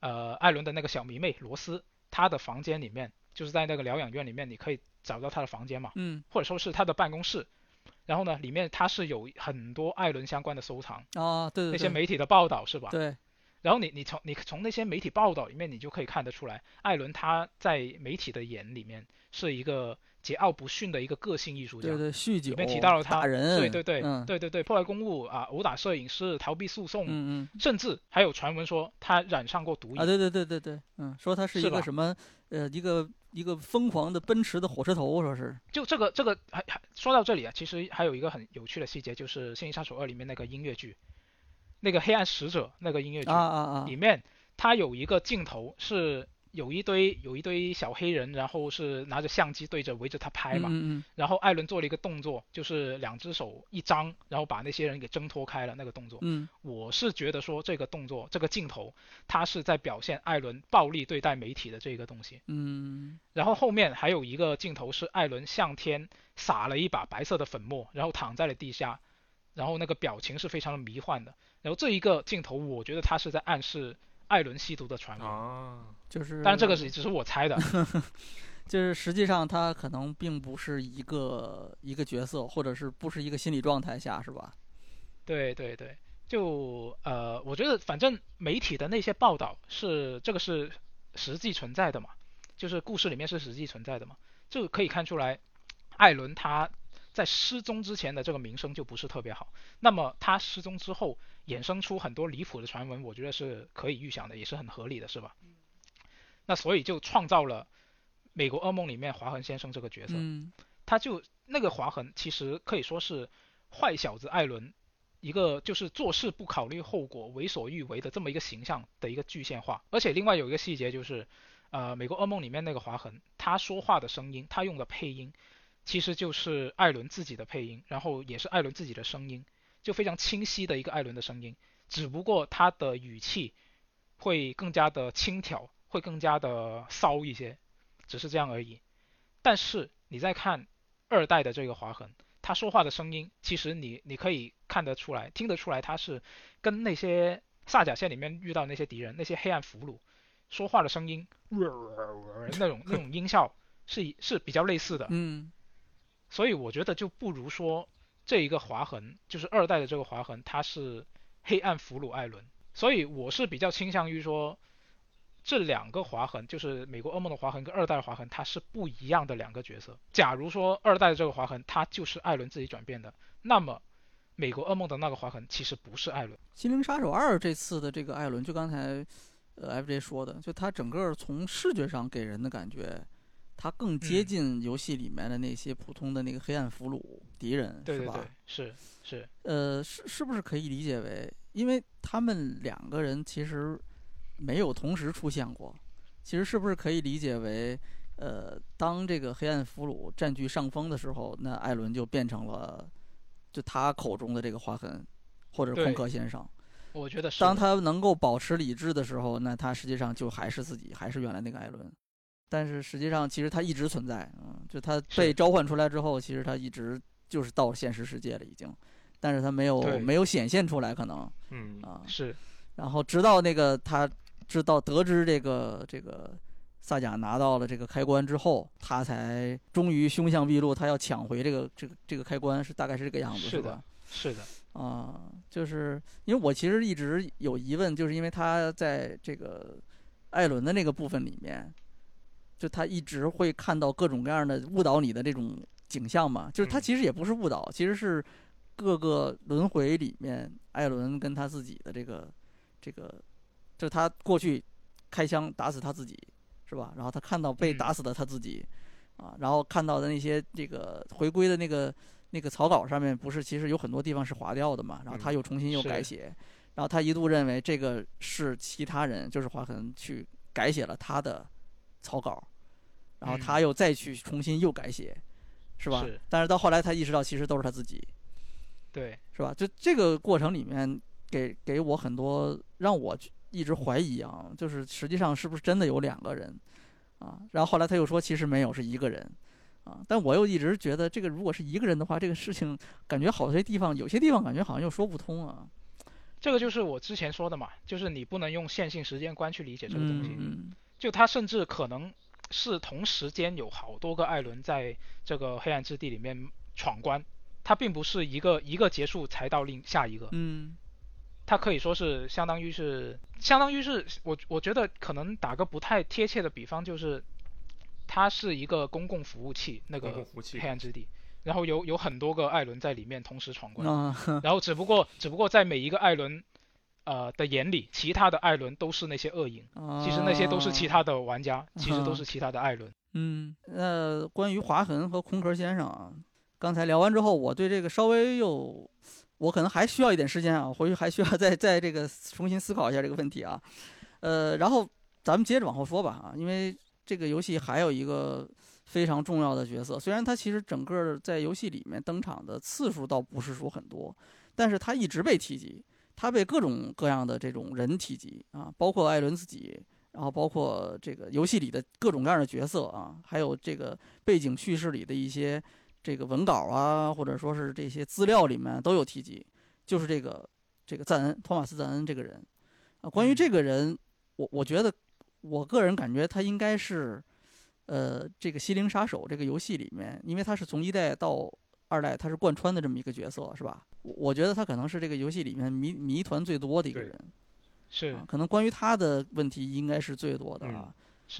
呃艾伦的那个小迷妹罗斯她的房间里面，就是在那个疗养院里面，你可以找到他的房间嘛，嗯或者说是他的办公室。然后呢，里面他是有很多艾伦相关的收藏，啊，对对对，那些媒体的报道是吧？对然后你你从你从那些媒体报道里面，你就可以看得出来，艾伦他在媒体的眼里面是一个桀骜不驯的一个个性艺术家。对对，酗酒里面提到了他打人，对对对、嗯对对对，破坏公务啊，殴打摄影师，逃避诉讼，嗯嗯甚至还有传闻说他染上过毒瘾。啊，对对对对对，嗯，说他是一个什么呃一个一个疯狂的奔驰的火车头，说是就这个这个还还说到这里啊，其实还有一个很有趣的细节，就是《心灵杀手二》里面那个音乐剧，那个黑暗使者那个音乐剧啊啊啊里，面，它有一个镜头是有一堆有一堆小黑人，然后是拿着相机对着围着他拍嘛，嗯嗯然后艾伦做了一个动作，就是两只手一张，然后把那些人给挣脱开了那个动作。嗯我是觉得说这个动作这个镜头，他是在表现艾伦暴力对待媒体的这个东西。嗯然后后面还有一个镜头是艾伦向天撒了一把白色的粉末，然后躺在了地下，然后那个表情是非常的迷幻的。然后这一个镜头，我觉得他是在暗示艾伦吸毒的传闻。啊，就是，当然，这个是只是我猜的。就是实际上他可能并不是一个一个角色，或者是不是一个心理状态下，是吧？对对对，就呃，我觉得反正媒体的那些报道是这个是实际存在的嘛，就是故事里面是实际存在的嘛。这个可以看出来，艾伦他在失踪之前的这个名声就不是特别好。那么他失踪之后衍生出很多离谱的传闻，我觉得是可以预想的，也是很合理的，是吧？那所以就创造了美国噩梦里面华痕先生这个角色。嗯他就那个划痕，其实可以说是坏小子艾伦一个就是做事不考虑后果、为所欲为的这么一个形象的一个具现化。而且另外有一个细节就是，呃，美国噩梦里面那个划痕，他说话的声音，他用的配音，其实就是艾伦自己的配音，然后也是艾伦自己的声音，就非常清晰的一个艾伦的声音，只不过他的语气会更加的轻佻，会更加的骚一些，只是这样而已。但是你再看。二代的这个划痕，他说话的声音，其实你你可以看得出来，听得出来，他是跟那些萨甲线里面遇到那些敌人，那些黑暗俘虏说话的声音，那种那种音效是是比较类似的。嗯，所以我觉得就不如说这一个划痕，就是二代的这个划痕，他是黑暗俘虏艾伦，所以我是比较倾向于说。这两个划痕，就是美国噩梦的划痕跟二代划痕，它是不一样的两个角色。假如说二代的这个划痕，它就是艾伦自己转变的，那么美国噩梦的那个划痕其实不是艾伦。《心灵杀手二》这次的这个艾伦，就刚才呃 FJ 说的，就他整个从视觉上给人的感觉，他更接近游戏里面的那些普通的那个黑暗俘虏敌人，是吧？是是。呃，是是不是可以理解为，因为他们两个人其实。没有同时出现过，其实是不是可以理解为，呃，当这个黑暗俘虏占据上风的时候，那艾伦就变成了，就他口中的这个划痕，或者空壳先生。我觉得是。当他能够保持理智的时候，那他实际上就还是自己，还是原来那个艾伦。但是实际上，其实他一直存在，嗯，就他被召唤出来之后，其实他一直就是到现实世界了已经，但是他没有没有显现出来，可能，嗯啊是。然后直到那个他。知道得知这个这个萨贾拿到了这个开关之后，他才终于凶相毕露，他要抢回这个这个这个开关，是大概是这个样子，是的？是的，啊，就是因为我其实一直有疑问，就是因为他在这个艾伦的那个部分里面，就他一直会看到各种各样的误导你的这种景象嘛，就是他其实也不是误导，其实是各个轮回里面艾伦跟他自己的这个这个。就他过去开枪打死他自己，是吧？然后他看到被打死的他自己，啊，然后看到的那些这个回归的那个那个草稿上面，不是其实有很多地方是划掉的嘛？然后他又重新又改写，然后他一度认为这个是其他人，就是华痕去改写了他的草稿，然后他又再去重新又改写，是吧？但是到后来他意识到，其实都是他自己，对，是吧？就这个过程里面，给给我很多让我。一直怀疑啊，就是实际上是不是真的有两个人啊？然后后来他又说其实没有，是一个人啊。但我又一直觉得这个如果是一个人的话，这个事情感觉好些地方有些地方感觉好像又说不通啊。这个就是我之前说的嘛，就是你不能用线性时间观去理解这个东西。嗯。就他甚至可能是同时间有好多个艾伦在这个黑暗之地里面闯关，他并不是一个一个结束才到另下一个。嗯。它可以说是相当于是，相当于是我我觉得可能打个不太贴切的比方，就是它是一个公共服务器，那个黑暗之地，然后有有很多个艾伦在里面同时闯关，然后只不过只不过在每一个艾伦呃的眼里，其他的艾伦都是那些恶影，其实那些都是其他的玩家，其实都是其他的艾伦。嗯，那关于划痕和空壳先生啊，刚才聊完之后，我对这个稍微又。我可能还需要一点时间啊，回去还需要再再这个重新思考一下这个问题啊，呃，然后咱们接着往后说吧啊，因为这个游戏还有一个非常重要的角色，虽然他其实整个在游戏里面登场的次数倒不是说很多，但是他一直被提及，他被各种各样的这种人提及啊，包括艾伦自己，然后包括这个游戏里的各种各样的角色啊，还有这个背景叙事里的一些。这个文稿啊，或者说是这些资料里面都有提及，就是这个这个赞恩托马斯赞恩这个人啊。关于这个人，我我觉得我个人感觉他应该是，呃，这个《心灵杀手》这个游戏里面，因为他是从一代到二代，他是贯穿的这么一个角色，是吧？我觉得他可能是这个游戏里面谜谜团最多的一个人，是可能关于他的问题应该是最多的啊。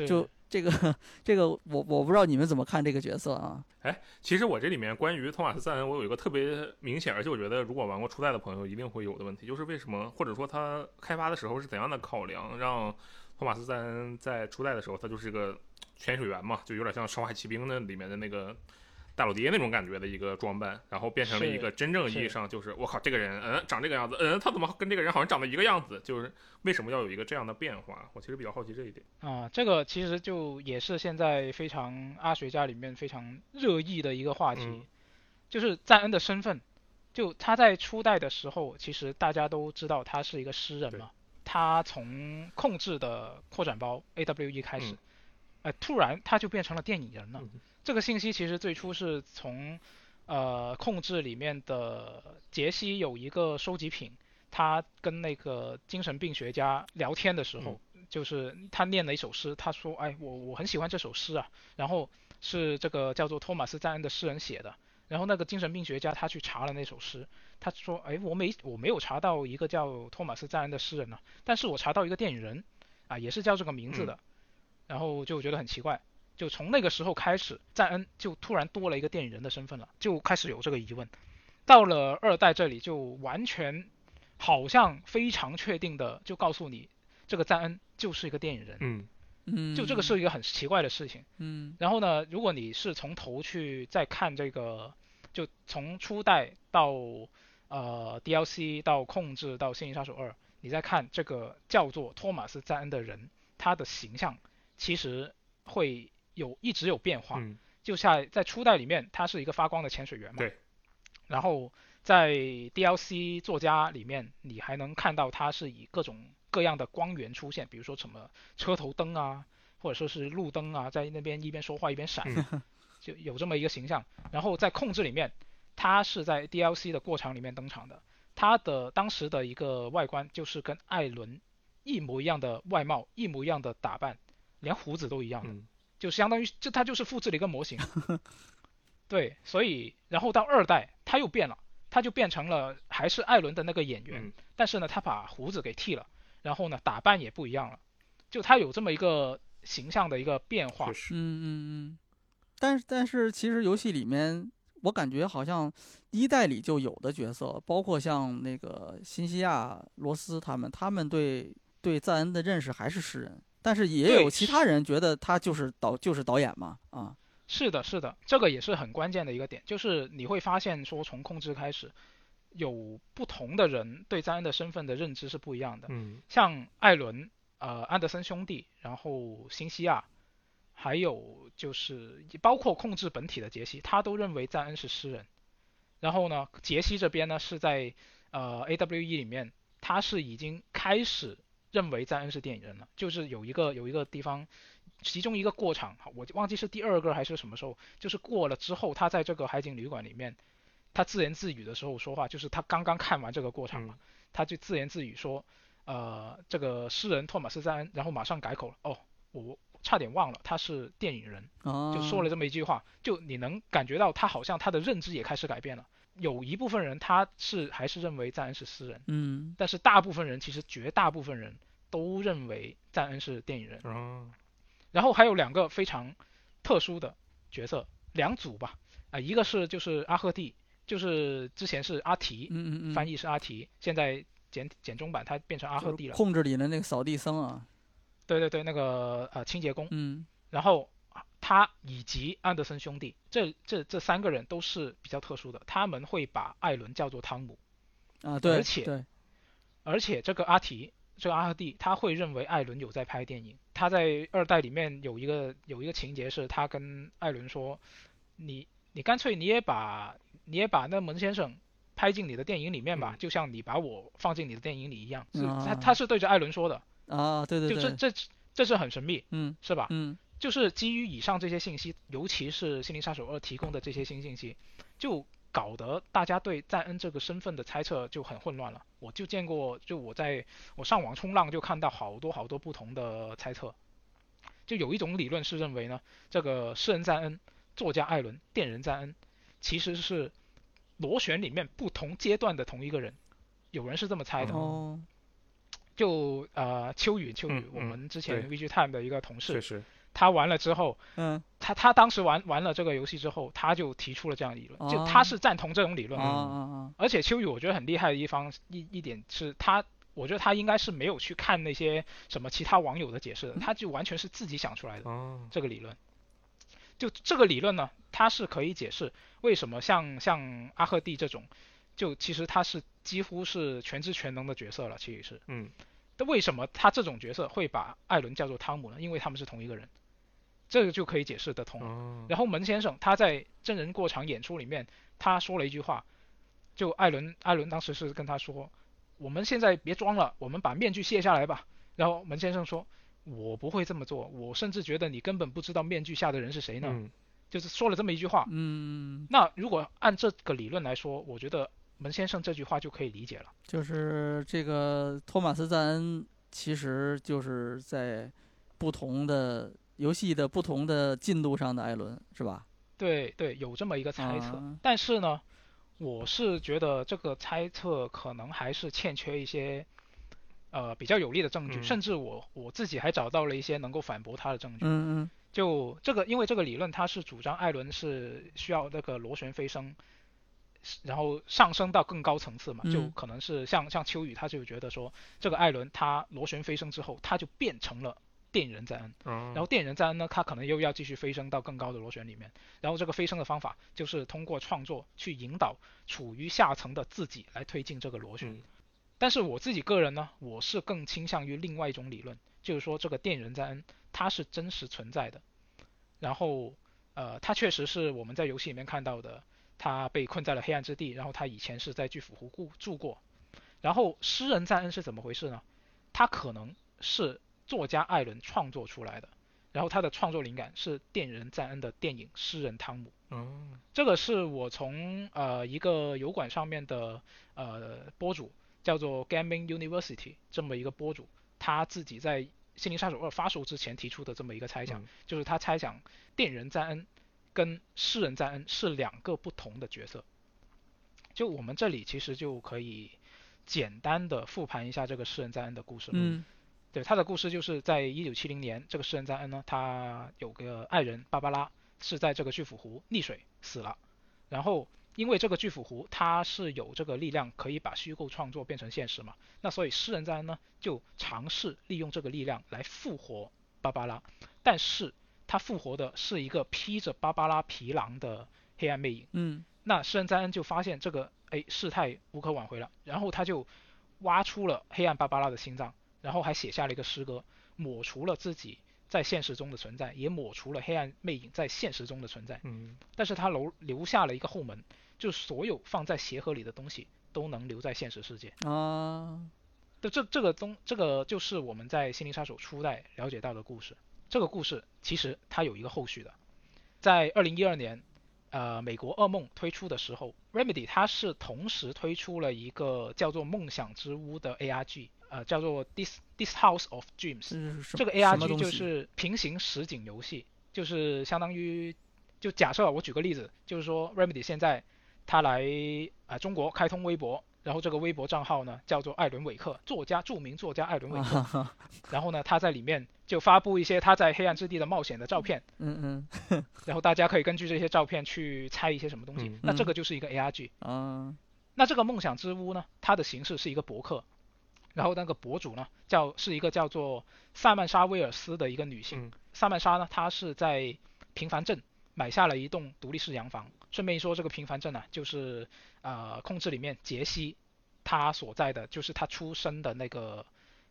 就这个这个我我不知道你们怎么看这个角色啊？哎，其实我这里面关于托马斯·赞恩，我有一个特别明显，而且我觉得如果玩过初代的朋友一定会有的问题，就是为什么或者说他开发的时候是怎样的考量，让托马斯·赞恩在初代的时候他就是个潜水员嘛，就有点像《生化奇兵》那里面的那个。大老爹那种感觉的一个装扮，然后变成了一个真正意义上就是我靠，这个人嗯长这个样子，嗯他怎么跟这个人好像长得一个样子？就是为什么要有一个这样的变化？我其实比较好奇这一点啊。这个其实就也是现在非常阿学家里面非常热议的一个话题，就是赞恩的身份。就他在初代的时候，其实大家都知道他是一个诗人嘛。他从控制的扩展包 A W E 开始，呃，突然他就变成了电影人了。这个信息其实最初是从，呃，控制里面的杰西有一个收集品，他跟那个精神病学家聊天的时候，就是他念了一首诗，他说，哎，我我很喜欢这首诗啊，然后是这个叫做托马斯赞恩的诗人写的，然后那个精神病学家他去查了那首诗，他说，哎，我没我没有查到一个叫托马斯赞恩的诗人呢，但是我查到一个电影人，啊，也是叫这个名字的，然后就觉得很奇怪。就从那个时候开始，赞恩就突然多了一个电影人的身份了，就开始有这个疑问。到了二代这里，就完全好像非常确定的就告诉你，这个赞恩就是一个电影人。嗯嗯，就这个是一个很奇怪的事情。嗯，然后呢，如果你是从头去再看这个，就从初代到呃 DLC 到控制到《幸运杀手二》，你再看这个叫做托马斯赞恩的人，他的形象其实会。有一直有变化，就像在初代里面，他是一个发光的潜水员嘛。对。然后在 DLC 作家里面，你还能看到他是以各种各样的光源出现，比如说什么车头灯啊，或者说是路灯啊，在那边一边说话一边闪，就有这么一个形象。然后在控制里面，他是在 DLC 的过场里面登场的，他的当时的一个外观就是跟艾伦一模一样的外貌，一模一样的打扮，连胡子都一样的。就相当于，就他就是复制了一个模型，对，所以然后到二代他又变了，他就变成了还是艾伦的那个演员，但是呢他把胡子给剃了，然后呢打扮也不一样了，就他有这么一个形象的一个变化。嗯嗯嗯。但是但是其实游戏里面我感觉好像一代里就有的角色，包括像那个新西亚、罗斯他们，他们对对赞恩的认识还是诗人。但是也有其他人觉得他就是导就是导演嘛啊，是的，是的，这个也是很关键的一个点，就是你会发现说从控制开始，有不同的人对赞恩的身份的认知是不一样的。嗯，像艾伦、呃安德森兄弟，然后辛西亚，还有就是包括控制本体的杰西，他都认为赞恩是诗人。然后呢，杰西这边呢是在呃 AWE 里面，他是已经开始。认为赞恩是电影人了，就是有一个有一个地方，其中一个过场，我忘记是第二个还是什么时候，就是过了之后，他在这个海景旅馆里面，他自言自语的时候说话，就是他刚刚看完这个过场嘛，他就自言自语说，呃，这个诗人托马斯赞恩，然后马上改口了，哦，我差点忘了他是电影人，就说了这么一句话，就你能感觉到他好像他的认知也开始改变了。有一部分人他是还是认为赞恩是诗人，嗯，但是大部分人其实绝大部分人都认为赞恩是电影人。哦。然后还有两个非常特殊的角色，两组吧，啊，一个是就是阿赫蒂，就是之前是阿提，嗯嗯嗯，翻译是阿提，现在简简中版他变成阿赫蒂了。控制里的那个扫地僧啊。对对对，那个呃清洁工。嗯。然后。他以及安德森兄弟，这这这三个人都是比较特殊的，他们会把艾伦叫做汤姆，啊对，而且而且这个阿提，这个阿赫蒂，他会认为艾伦有在拍电影。他在二代里面有一个有一个情节是，他跟艾伦说，你你干脆你也把你也把那门先生拍进你的电影里面吧，就像你把我放进你的电影里一样。是他他是对着艾伦说的啊，对对对，就这这这是很神秘，嗯，是吧？嗯。就是基于以上这些信息，尤其是《心灵杀手二》提供的这些新信息，就搞得大家对赞恩这个身份的猜测就很混乱了。我就见过，就我在我上网冲浪就看到好多好多不同的猜测。就有一种理论是认为呢，这个诗人赞恩、作家艾伦、电人赞恩，其实是螺旋里面不同阶段的同一个人。有人是这么猜的。哦。就呃，秋雨，秋雨，我们之前 VG Time 的一个同事。他玩了之后，嗯他他当时玩玩了这个游戏之后，他就提出了这样的理论，就他哦是赞同这种理论啊的。啊啊，而且秋雨我觉得很厉害的一方一一点是他，我觉得他应该是没有去看那些什么其他网友的解释的，他就完全是自己想出来的嗯，这个理论。就这个理论呢，它是可以解释为什么像像阿赫蒂这种，就其实他是几乎是全知全能的角色了，其实是。嗯那为什么他这种角色会把艾伦叫做汤姆呢？因为他们是同一个人，这个就可以解释得通然后门先生他在真人过场演出里面，他说了一句话，就艾伦艾伦当时是跟他说，我们现在别装了，我们把面具卸下来吧。然后门先生说，我不会这么做，我甚至觉得你根本不知道面具下的人是谁呢，嗯就是说了这么一句话。嗯，那如果按这个理论来说，我觉得门先生这句话就可以理解了。就是这个托马斯·赞恩，其实就是在不同的游戏的不同的进度上的艾伦，是吧？对对，有这么一个猜测，啊但是呢，我是觉得这个猜测可能还是欠缺一些呃比较有力的证据，嗯甚至我我自己还找到了一些能够反驳他的证据。嗯嗯就这个，因为这个理论它是主张艾伦是需要那个螺旋飞升，然后上升到更高层次嘛，就嗯可能是像像秋雨他就觉得说，这个艾伦他螺旋飞升之后，他就变成了电人赞恩。哦，然后电人赞恩呢，他可能又要继续飞升到更高的螺旋里面。然后这个飞升的方法就是通过创作去引导处于下层的自己来推进这个螺旋。嗯但是我自己个人呢，我是更倾向于另外一种理论，就是说这个电人赞恩它是真实存在的，然后呃，他确实是我们在游戏里面看到的，他被困在了黑暗之地，然后他以前是在巨斧湖住住过。然后诗人赞恩是怎么回事呢？他可能是作家艾伦创作出来的，然后他的创作灵感是电人赞恩的电影《诗人汤姆》。哦，这个是我从呃一个油管上面的呃博主叫做 Gaming University 这么一个博主，他自己在《心灵杀手二》发售之前提出的这么一个猜想，嗯就是他猜想电人赞恩跟诗人赞恩是两个不同的角色。就我们这里其实就可以简单的复盘一下这个诗人赞恩的故事。嗯对，他的故事就是在一九七零年，这个诗人赞恩呢，他有个爱人芭芭拉是在这个巨斧湖溺水死了，然后因为这个巨斧湖它是有这个力量可以把虚构创作变成现实嘛，那所以诗人赞恩呢就尝试利用这个力量来复活芭芭拉，但是他复活的是一个披着芭芭拉皮囊的黑暗魅影。嗯。那诗人赞恩就发现这个哎事态无可挽回了，然后他就挖出了黑暗芭芭拉的心脏，然后还写下了一个诗歌，抹除了自己在现实中的存在，也抹除了黑暗魅影在现实中的存在。嗯但是他留留下了一个后门，就所有放在鞋盒里的东西都能留在现实世界。啊，这这这个东这个就是我们在《心灵杀手》初代了解到的故事。这个故事其实它有一个后续的，在二零一二年，呃，美国噩梦推出的时候，Remedy 它是同时推出了一个叫做《梦想之屋》的 ARG，呃，叫做 This This House of Dreams。这个 ARG 就是平行实景游戏，就是相当于，就假设我举个例子，就是说 Remedy 现在他来啊、呃中国开通微博，然后这个微博账号呢叫做艾伦韦克，作家著名作家艾伦韦克，啊，然后呢他在里面就发布一些他在黑暗之地的冒险的照片，嗯嗯 然后大家可以根据这些照片去猜一些什么东西，嗯。那这个就是一个 ARG。啊，那这个梦想之屋呢，它的形式是一个博客，然后那个博主呢叫是一个叫做萨曼莎威尔斯的一个女性。嗯。萨曼莎呢，她是在平凡镇买下了一栋独立式洋房。顺便一说，这个平凡镇呢、就是呃控制里面杰西他所在的，就是他出生的那个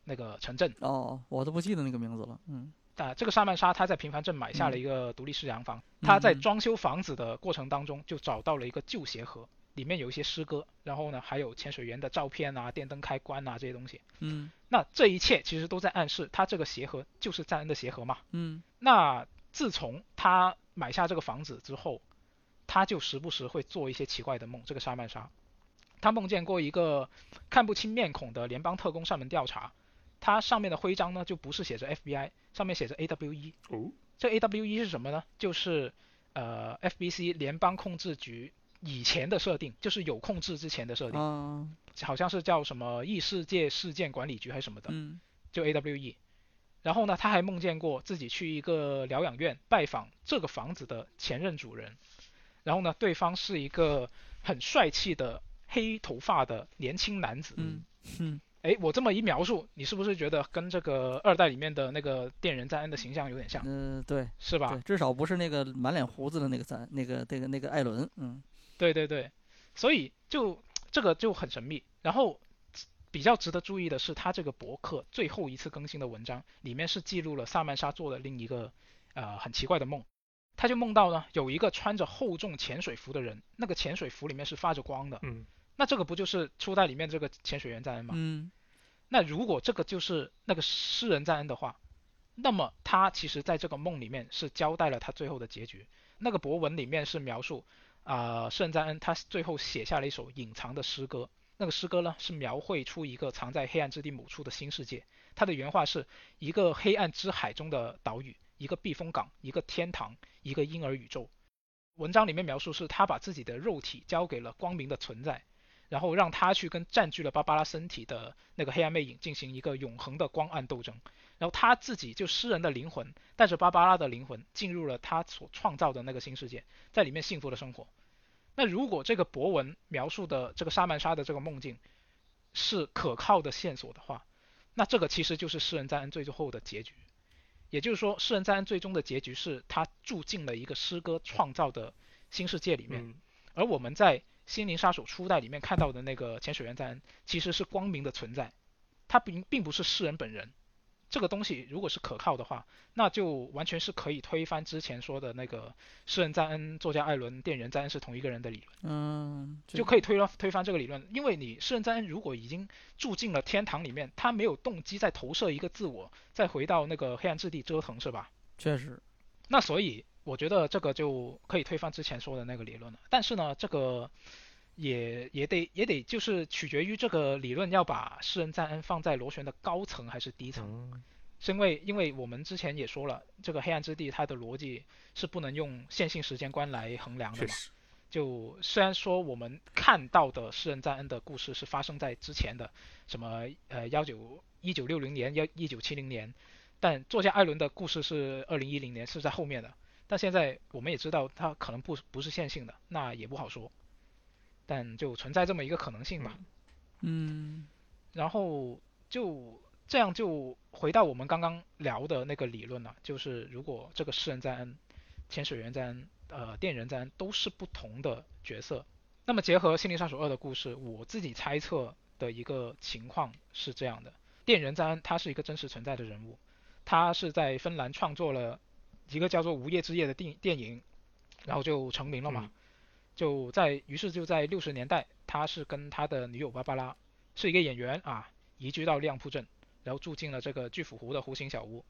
那个城镇。哦，我都不记得那个名字了，嗯啊、这个萨曼莎她在平凡镇买下了嗯一个独立式洋房，嗯她在嗯装修房子的过程当中就找到了一个旧鞋盒，里面有一些诗歌，然后呢还有潜水员的照片啊、电灯开关啊这些东西。嗯那这一切其实都在暗示，他这个鞋盒就是赞恩的鞋盒嘛。嗯那自从他买下这个房子之后，他就时不时会做一些奇怪的梦。这个沙曼莎，他梦见过一个看不清面孔的联邦特工上门调查，他上面的徽章呢就不是写着 FBI，上面写着 AWE。哦，这 AWE 是什么呢？就是呃 FBC 联邦控制局以前的设定，就是有控制之前的设定，啊，好像是叫什么异世界事件管理局还是什么的。嗯就 AWE。然后呢，他还梦见过自己去一个疗养院拜访这个房子的前任主人，然后呢，对方是一个很帅气的黑头发的年轻男子。嗯嗯，哎，我这么一描述，你是不是觉得跟这个二代里面的那个电人赞恩的形象有点像？嗯，对，是吧？对，至少不是那个满脸胡子的那个赞，那个那个那个艾伦。嗯，对对对，所以就这个就很神秘。然后比较值得注意的是，他这个博客最后一次更新的文章里面是记录了萨曼莎做的另一个呃很奇怪的梦。他就梦到呢，有一个穿着厚重潜水服的人，那个潜水服里面是发着光的。嗯，那这个不就是初代里面这个潜水员赞恩吗？嗯，那如果这个就是那个诗人赞恩的话，那么他其实在这个梦里面是交代了他最后的结局。那个博文里面是描述啊，诗人赞恩他最后写下了一首隐藏的诗歌。那个诗歌呢是描绘出一个藏在黑暗之地某处的新世界。它的原话是一个黑暗之海中的岛屿，一个避风港，一个天堂，一个婴儿宇宙。文章里面描述是他把自己的肉体交给了光明的存在，然后让他去跟占据了芭芭拉身体的那个黑暗魅影进行一个永恒的光暗斗争。然后他自己就诗人的灵魂带着芭芭拉的灵魂进入了他所创造的那个新世界，在里面幸福的生活。那如果这个博文描述的这个沙曼莎的这个梦境是可靠的线索的话，那这个其实就是诗人赞恩最后的结局。也就是说，诗人赞恩最终的结局是他住进了一个诗歌创造的新世界里面，而我们在《心灵杀手》初代里面看到的那个潜水员赞恩其实是光明的存在，他并并不是诗人本人。这个东西如果是可靠的话，那就完全是可以推翻之前说的那个诗人赞恩、作家艾伦、店员赞恩是同一个人的理论。嗯，就可以推翻推翻这个理论，因为你诗人赞恩如果已经住进了天堂里面，他没有动机再投射一个自我，再回到那个黑暗之地折腾，是吧？确实。那所以我觉得这个就可以推翻之前说的那个理论了。但是呢，这个也也得也得就是取决于这个理论要把诗人赞恩放在螺旋的高层还是低层。是因为因为我们之前也说了，这个黑暗之地它的逻辑是不能用线性时间观来衡量的嘛。就虽然说我们看到的诗人赞恩的故事是发生在之前的，什么呃幺九一九六零年幺一九七零年，但作家艾伦的故事是二零一零年是在后面的。但现在我们也知道它可能不不是线性的，那也不好说。但就存在这么一个可能性吧。嗯。然后就。这样就回到我们刚刚聊的那个理论了，就是如果这个诗人赞恩、潜水员赞恩、呃电人赞恩都是不同的角色，那么结合《心灵杀手二》的故事，我自己猜测的一个情况是这样的：电人赞恩他是一个真实存在的人物，他是在芬兰创作了一个叫做《无业之夜》的电电影，然后就成名了嘛。就在于是就在六十年代，他是跟他的女友芭芭拉是一个演员啊，移居到亮铺镇。然后住进了这个巨斧湖的湖心小屋，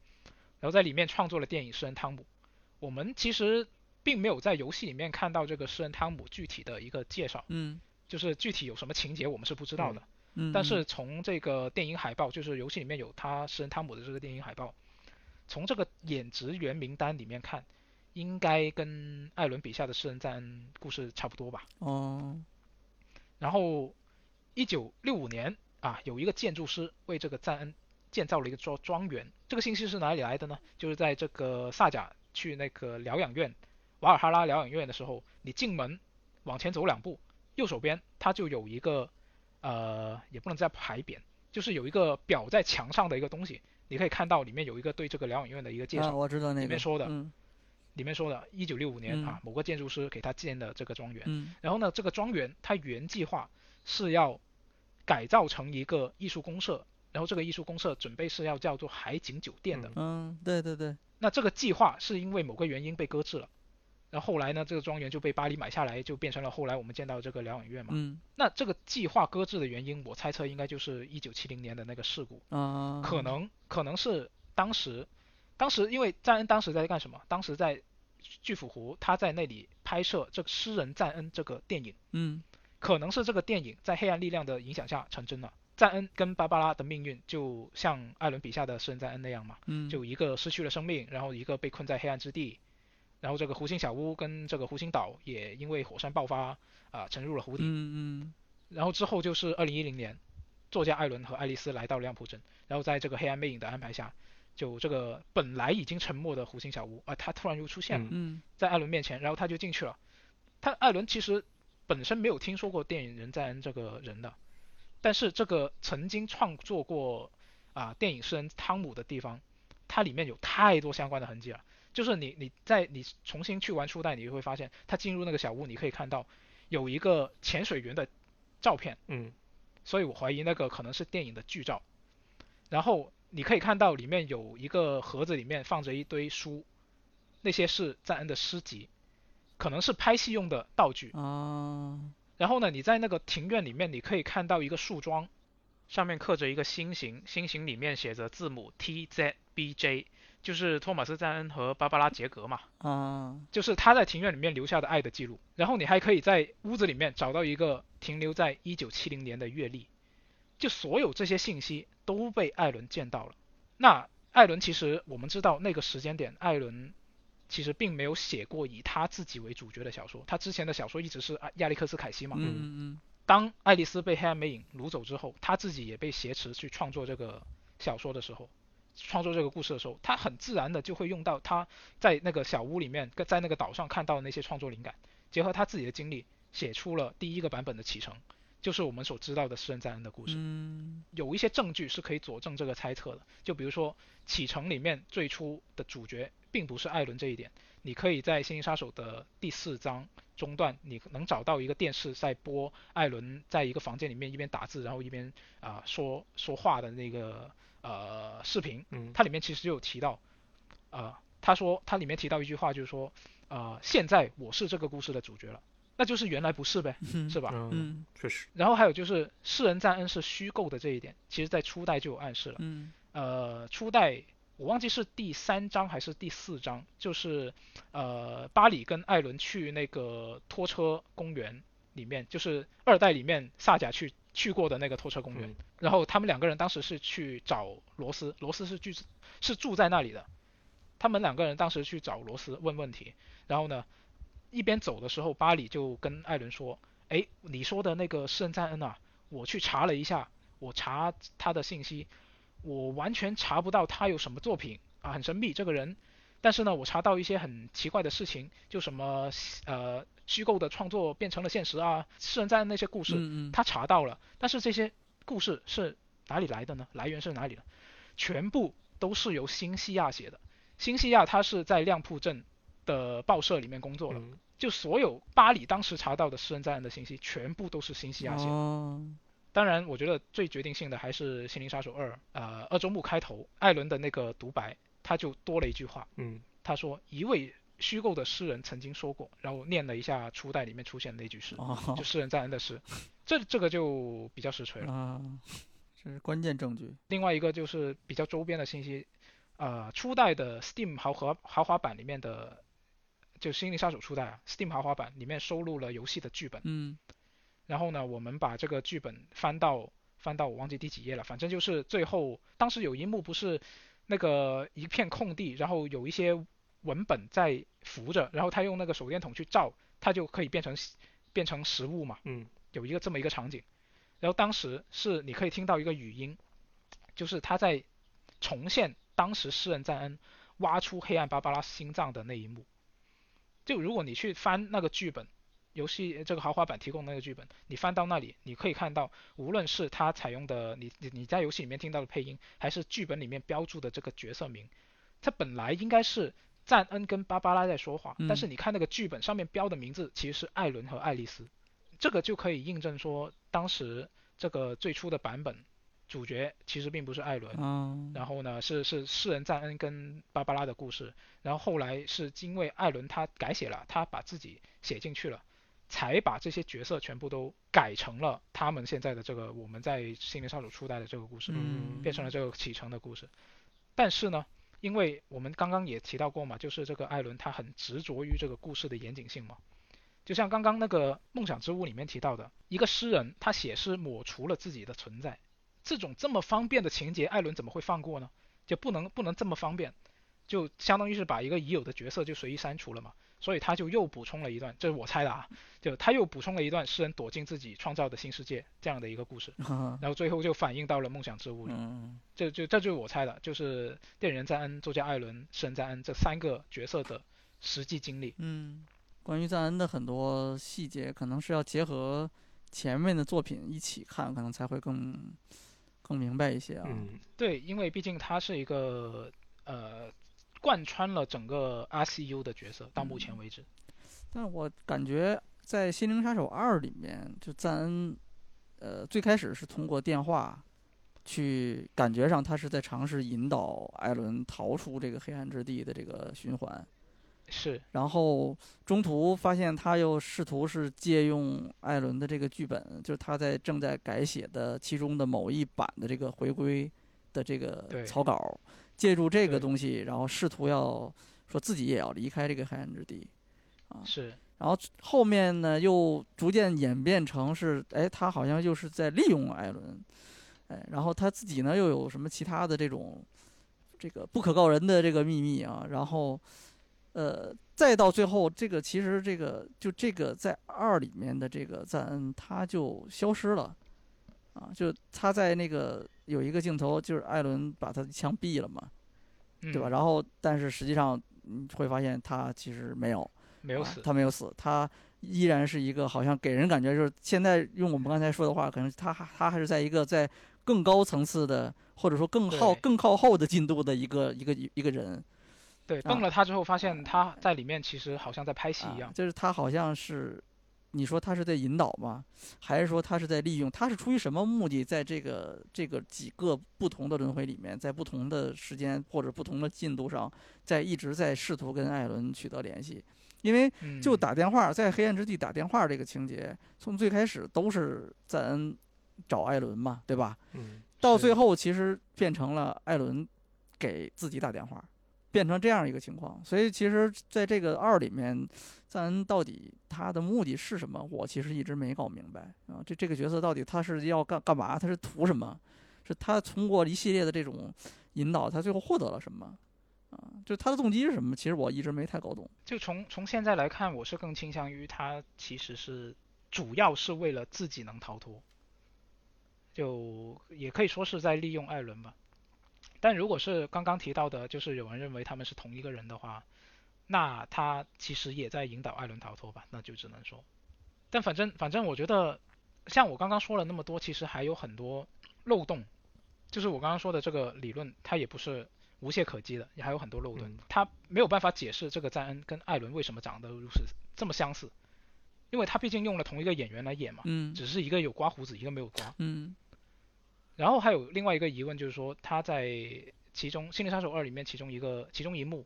然后在里面创作了电影《诗人汤姆》。我们其实并没有在游戏里面看到这个诗人汤姆具体的一个介绍，嗯，就是具体有什么情节我们是不知道的，嗯，但是从这个电影海报，就是游戏里面有他诗人汤姆的这个电影海报，从这个演职员名单里面看，应该跟艾伦笔下的诗人赞恩故事差不多吧？哦，然后一九六五年啊，有一个建筑师为这个赞恩。建造了一个庄庄园，这个信息是哪里来的呢？就是在这个萨贾去那个疗养院，瓦尔哈拉疗养院的时候，你进门往前走两步，右手边它就有一个，呃，也不能叫牌匾，就是有一个裱在墙上的一个东西，你可以看到里面有一个对这个疗养院的一个介绍。我知道那个。里面说的，嗯，里面说的，一九六五年啊，某个建筑师给他建的这个庄园。嗯。然后呢，这个庄园它原计划是要改造成一个艺术公社。然后这个艺术公社准备是要叫做海景酒店的。嗯，对对对。那这个计划是因为某个原因被搁置了，然后后来呢，这个庄园就被巴黎买下来，就变成了后来我们见到这个疗养院嘛。嗯。那这个计划搁置的原因，我猜测应该就是一九七零年的那个事故。啊。可能可能是当时，当时因为赞恩当时在干什么？当时在巨斧湖，他在那里拍摄这个诗人赞恩这个电影。嗯。可能是这个电影在黑暗力量的影响下成真了。赞恩跟芭芭拉的命运就像艾伦笔下的诗人赞恩那样嘛，嗯，就一个失去了生命，然后一个被困在黑暗之地，然后这个湖心小屋跟这个湖心岛也因为火山爆发啊沉入了湖底，嗯嗯，然后之后就是二零一零年，作家艾伦和爱丽丝来到亮普镇，然后在这个黑暗魅影的安排下，就这个本来已经沉默的弧形小屋啊，他突然又出现了，嗯在艾伦面前，然后他就进去了。他艾伦其实本身没有听说过电影人在恩这个人的，但是这个曾经创作过啊电影诗人汤姆的地方，它里面有太多相关的痕迹了。就是你你在你重新去玩初代，你就会发现他进入那个小屋，你可以看到有一个潜水员的照片，嗯所以我怀疑那个可能是电影的剧照。然后你可以看到里面有一个盒子，里面放着一堆书，那些是赞恩的诗集，可能是拍戏用的道具。啊，然后呢，你在那个庭院里面，你可以看到一个树桩，上面刻着一个心形，心形里面写着字母 T Z B J，就是托马斯赞恩和芭芭拉杰格嘛，啊，就是他在庭院里面留下的爱的记录。然后你还可以在屋子里面找到一个停留在一九七零年的月历，就所有这些信息都被艾伦见到了。那艾伦其实我们知道那个时间点，艾伦其实并没有写过以他自己为主角的小说，他之前的小说一直是亚亚历克斯凯西嘛。嗯嗯当爱丽丝被黑暗魅影掳走之后，他自己也被挟持去创作这个小说的时候，创作这个故事的时候，他很自然的就会用到他在那个小屋里面，在那个岛上看到的那些创作灵感，结合他自己的经历，写出了第一个版本的启程，就是我们所知道的私人赞恩的故事。嗯有一些证据是可以佐证这个猜测的，就比如说启程里面最初的主角并不是艾伦这一点，你可以在《星际杀手》的第四章中段，你能找到一个电视在播艾伦在一个房间里面一边打字，然后一边啊、说说话的那个呃视频，嗯它里面其实就有提到，呃，他说他里面提到一句话，就是说，呃，现在我是这个故事的主角了，那就是原来不是呗，嗯是吧？嗯，嗯确实，然后还有就是世人赞恩是虚构的这一点，其实在初代就有暗示了。嗯呃，初代我忘记是第三章还是第四章，就是呃巴里跟艾伦去那个拖车公园里面，就是二代里面萨甲去去过的那个拖车公园。嗯然后他们两个人当时是去找罗斯，罗斯是住是住在那里的。他们两个人当时去找罗斯问问题，然后呢，一边走的时候，巴里就跟艾伦说：“哎，你说的那个圣赞恩啊，我去查了一下，我查他的信息，我完全查不到他有什么作品啊，很神秘这个人。但是呢，我查到一些很奇怪的事情，就什么呃虚构的创作变成了现实啊，世人赞恩那些故事，嗯嗯他查到了，但是这些故事是哪里来的呢？来源是哪里的？全部都是由新西亚写的。新西亚他是在亮铺镇的报社里面工作了，嗯。就所有巴里当时查到的诗人在案的信息，全部都是新西亚写的。哦。当然，我觉得最决定性的还是《心灵杀手二》呃，二周目开头艾伦的那个独白，他就多了一句话，嗯。他说一位虚构的诗人曾经说过，然后念了一下初代里面出现的那句诗，哦。就诗人在恩的诗，这这个就比较实锤了。啊，这是关键证据。另外一个就是比较周边的信息，呃，初代的 Steam 豪华豪华版里面的，就《心灵杀手》初代啊，Steam 豪华版里面收录了游戏的剧本。嗯然后呢，我们把这个剧本翻到翻到我忘记第几页了，反正就是最后当时有一幕不是那个一片空地，然后有一些文本在浮着，然后他用那个手电筒去照，它就可以变成变成实物嘛。嗯有一个这么一个场景，然后当时是你可以听到一个语音，就是他在重现当时诗人赞恩挖出黑暗芭芭拉心脏的那一幕。就如果你去翻那个剧本，游戏这个豪华版提供那个剧本，你翻到那里，你可以看到，无论是它采用的你你你在游戏里面听到的配音，还是剧本里面标注的这个角色名，它本来应该是赞恩跟芭芭拉在说话，嗯但是你看那个剧本上面标的名字其实是艾伦和爱丽丝。这个就可以印证说，当时这个最初的版本主角其实并不是艾伦，嗯，然后呢是是诗人赞恩跟芭芭拉的故事，然后后来是因为艾伦他改写了，他把自己写进去了，才把这些角色全部都改成了他们现在的这个我们在《心灵杀手》初代的这个故事，嗯变成了这个启程的故事。但是呢，因为我们刚刚也提到过嘛，就是这个艾伦他很执着于这个故事的严谨性嘛。就像刚刚那个《梦想之屋》里面提到的，一个诗人他写诗抹除了自己的存在，这种这么方便的情节，艾伦怎么会放过呢？就不能不能这么方便，就相当于是把一个已有的角色就随意删除了嘛。所以他就又补充了一段，这是我猜的啊，就他又补充了一段诗人躲进自己创造的新世界这样的一个故事，然后最后就反映到了梦想之屋里。嗯，这就这就是我猜的，就是电影人赞恩、作家艾伦、诗人赞恩这三个角色的实际经历。嗯，关于赞恩的很多细节，可能是要结合前面的作品一起看，可能才会更更明白一些啊。嗯，对，因为毕竟他是一个呃贯穿了整个 RCU 的角色，到目前为止。但我感觉在《心灵杀手二》里面，就赞恩，呃，最开始是通过电话去，感觉上他是在尝试引导艾伦逃出这个黑暗之地的这个循环。是，然后中途发现他又试图是借用艾伦的这个剧本，就是他在正在改写的其中的某一版的这个回归的这个草稿，借助这个东西，然后试图要说自己也要离开这个黑暗之地，啊，是，然后后面呢又逐渐演变成是，哎，他好像又是在利用艾伦，哎，然后他自己呢又有什么其他的这种这个不可告人的这个秘密啊，然后呃，再到最后这个其实这个就这个在二里面的这个赞恩他就消失了，啊，就他在那个有一个镜头就是艾伦把他的枪毙了嘛，嗯、对吧？然后但是实际上你会发现他其实没有。啊没有死，他没有死，他依然是一个好像给人感觉就是现在用我们刚才说的话，可能他还他还是在一个在更高层次的，或者说更靠更靠后的进度的一个一个一个人，对，啊崩了他之后，发现他在里面其实好像在拍戏一样啊，。就是他好像是。你说他是在引导吗？还是说他是在利用？他是出于什么目的，在这个这个几个不同的轮回里面，在不同的时间或者不同的进度上，在一直在试图跟艾伦取得联系？因为嗯，就打电话，在黑暗之地打电话这个情节，从最开始都是赞恩找艾伦嘛，对吧？嗯，到最后其实变成了艾伦给自己打电话，变成这样一个情况。所以其实在这个二里面，赞恩到底他的目的是什么？我其实一直没搞明白啊。这这个角色到底他是要干干嘛？他是图什么？是他通过一系列的这种引导，他最后获得了什么？啊，就他的动机是什么？其实我一直没太搞懂。就从从现在来看，我是更倾向于他其实是主要是为了自己能逃脱，就也可以说是在利用艾伦吧。但如果是刚刚提到的，就是有人认为他们是同一个人的话，那他其实也在引导艾伦逃脱吧，那就只能说。但反正反正我觉得，像我刚刚说了那么多，其实还有很多漏洞。就是我刚刚说的这个理论，它也不是无懈可击的，也还有很多漏洞嗯。他没有办法解释这个赞恩跟艾伦为什么长得如此这么相似，因为他毕竟用了同一个演员来演嘛，嗯只是一个有刮胡子，一个没有刮。嗯然后还有另外一个疑问，就是说他在其中《心灵杀手二》里面其中一个其中一幕，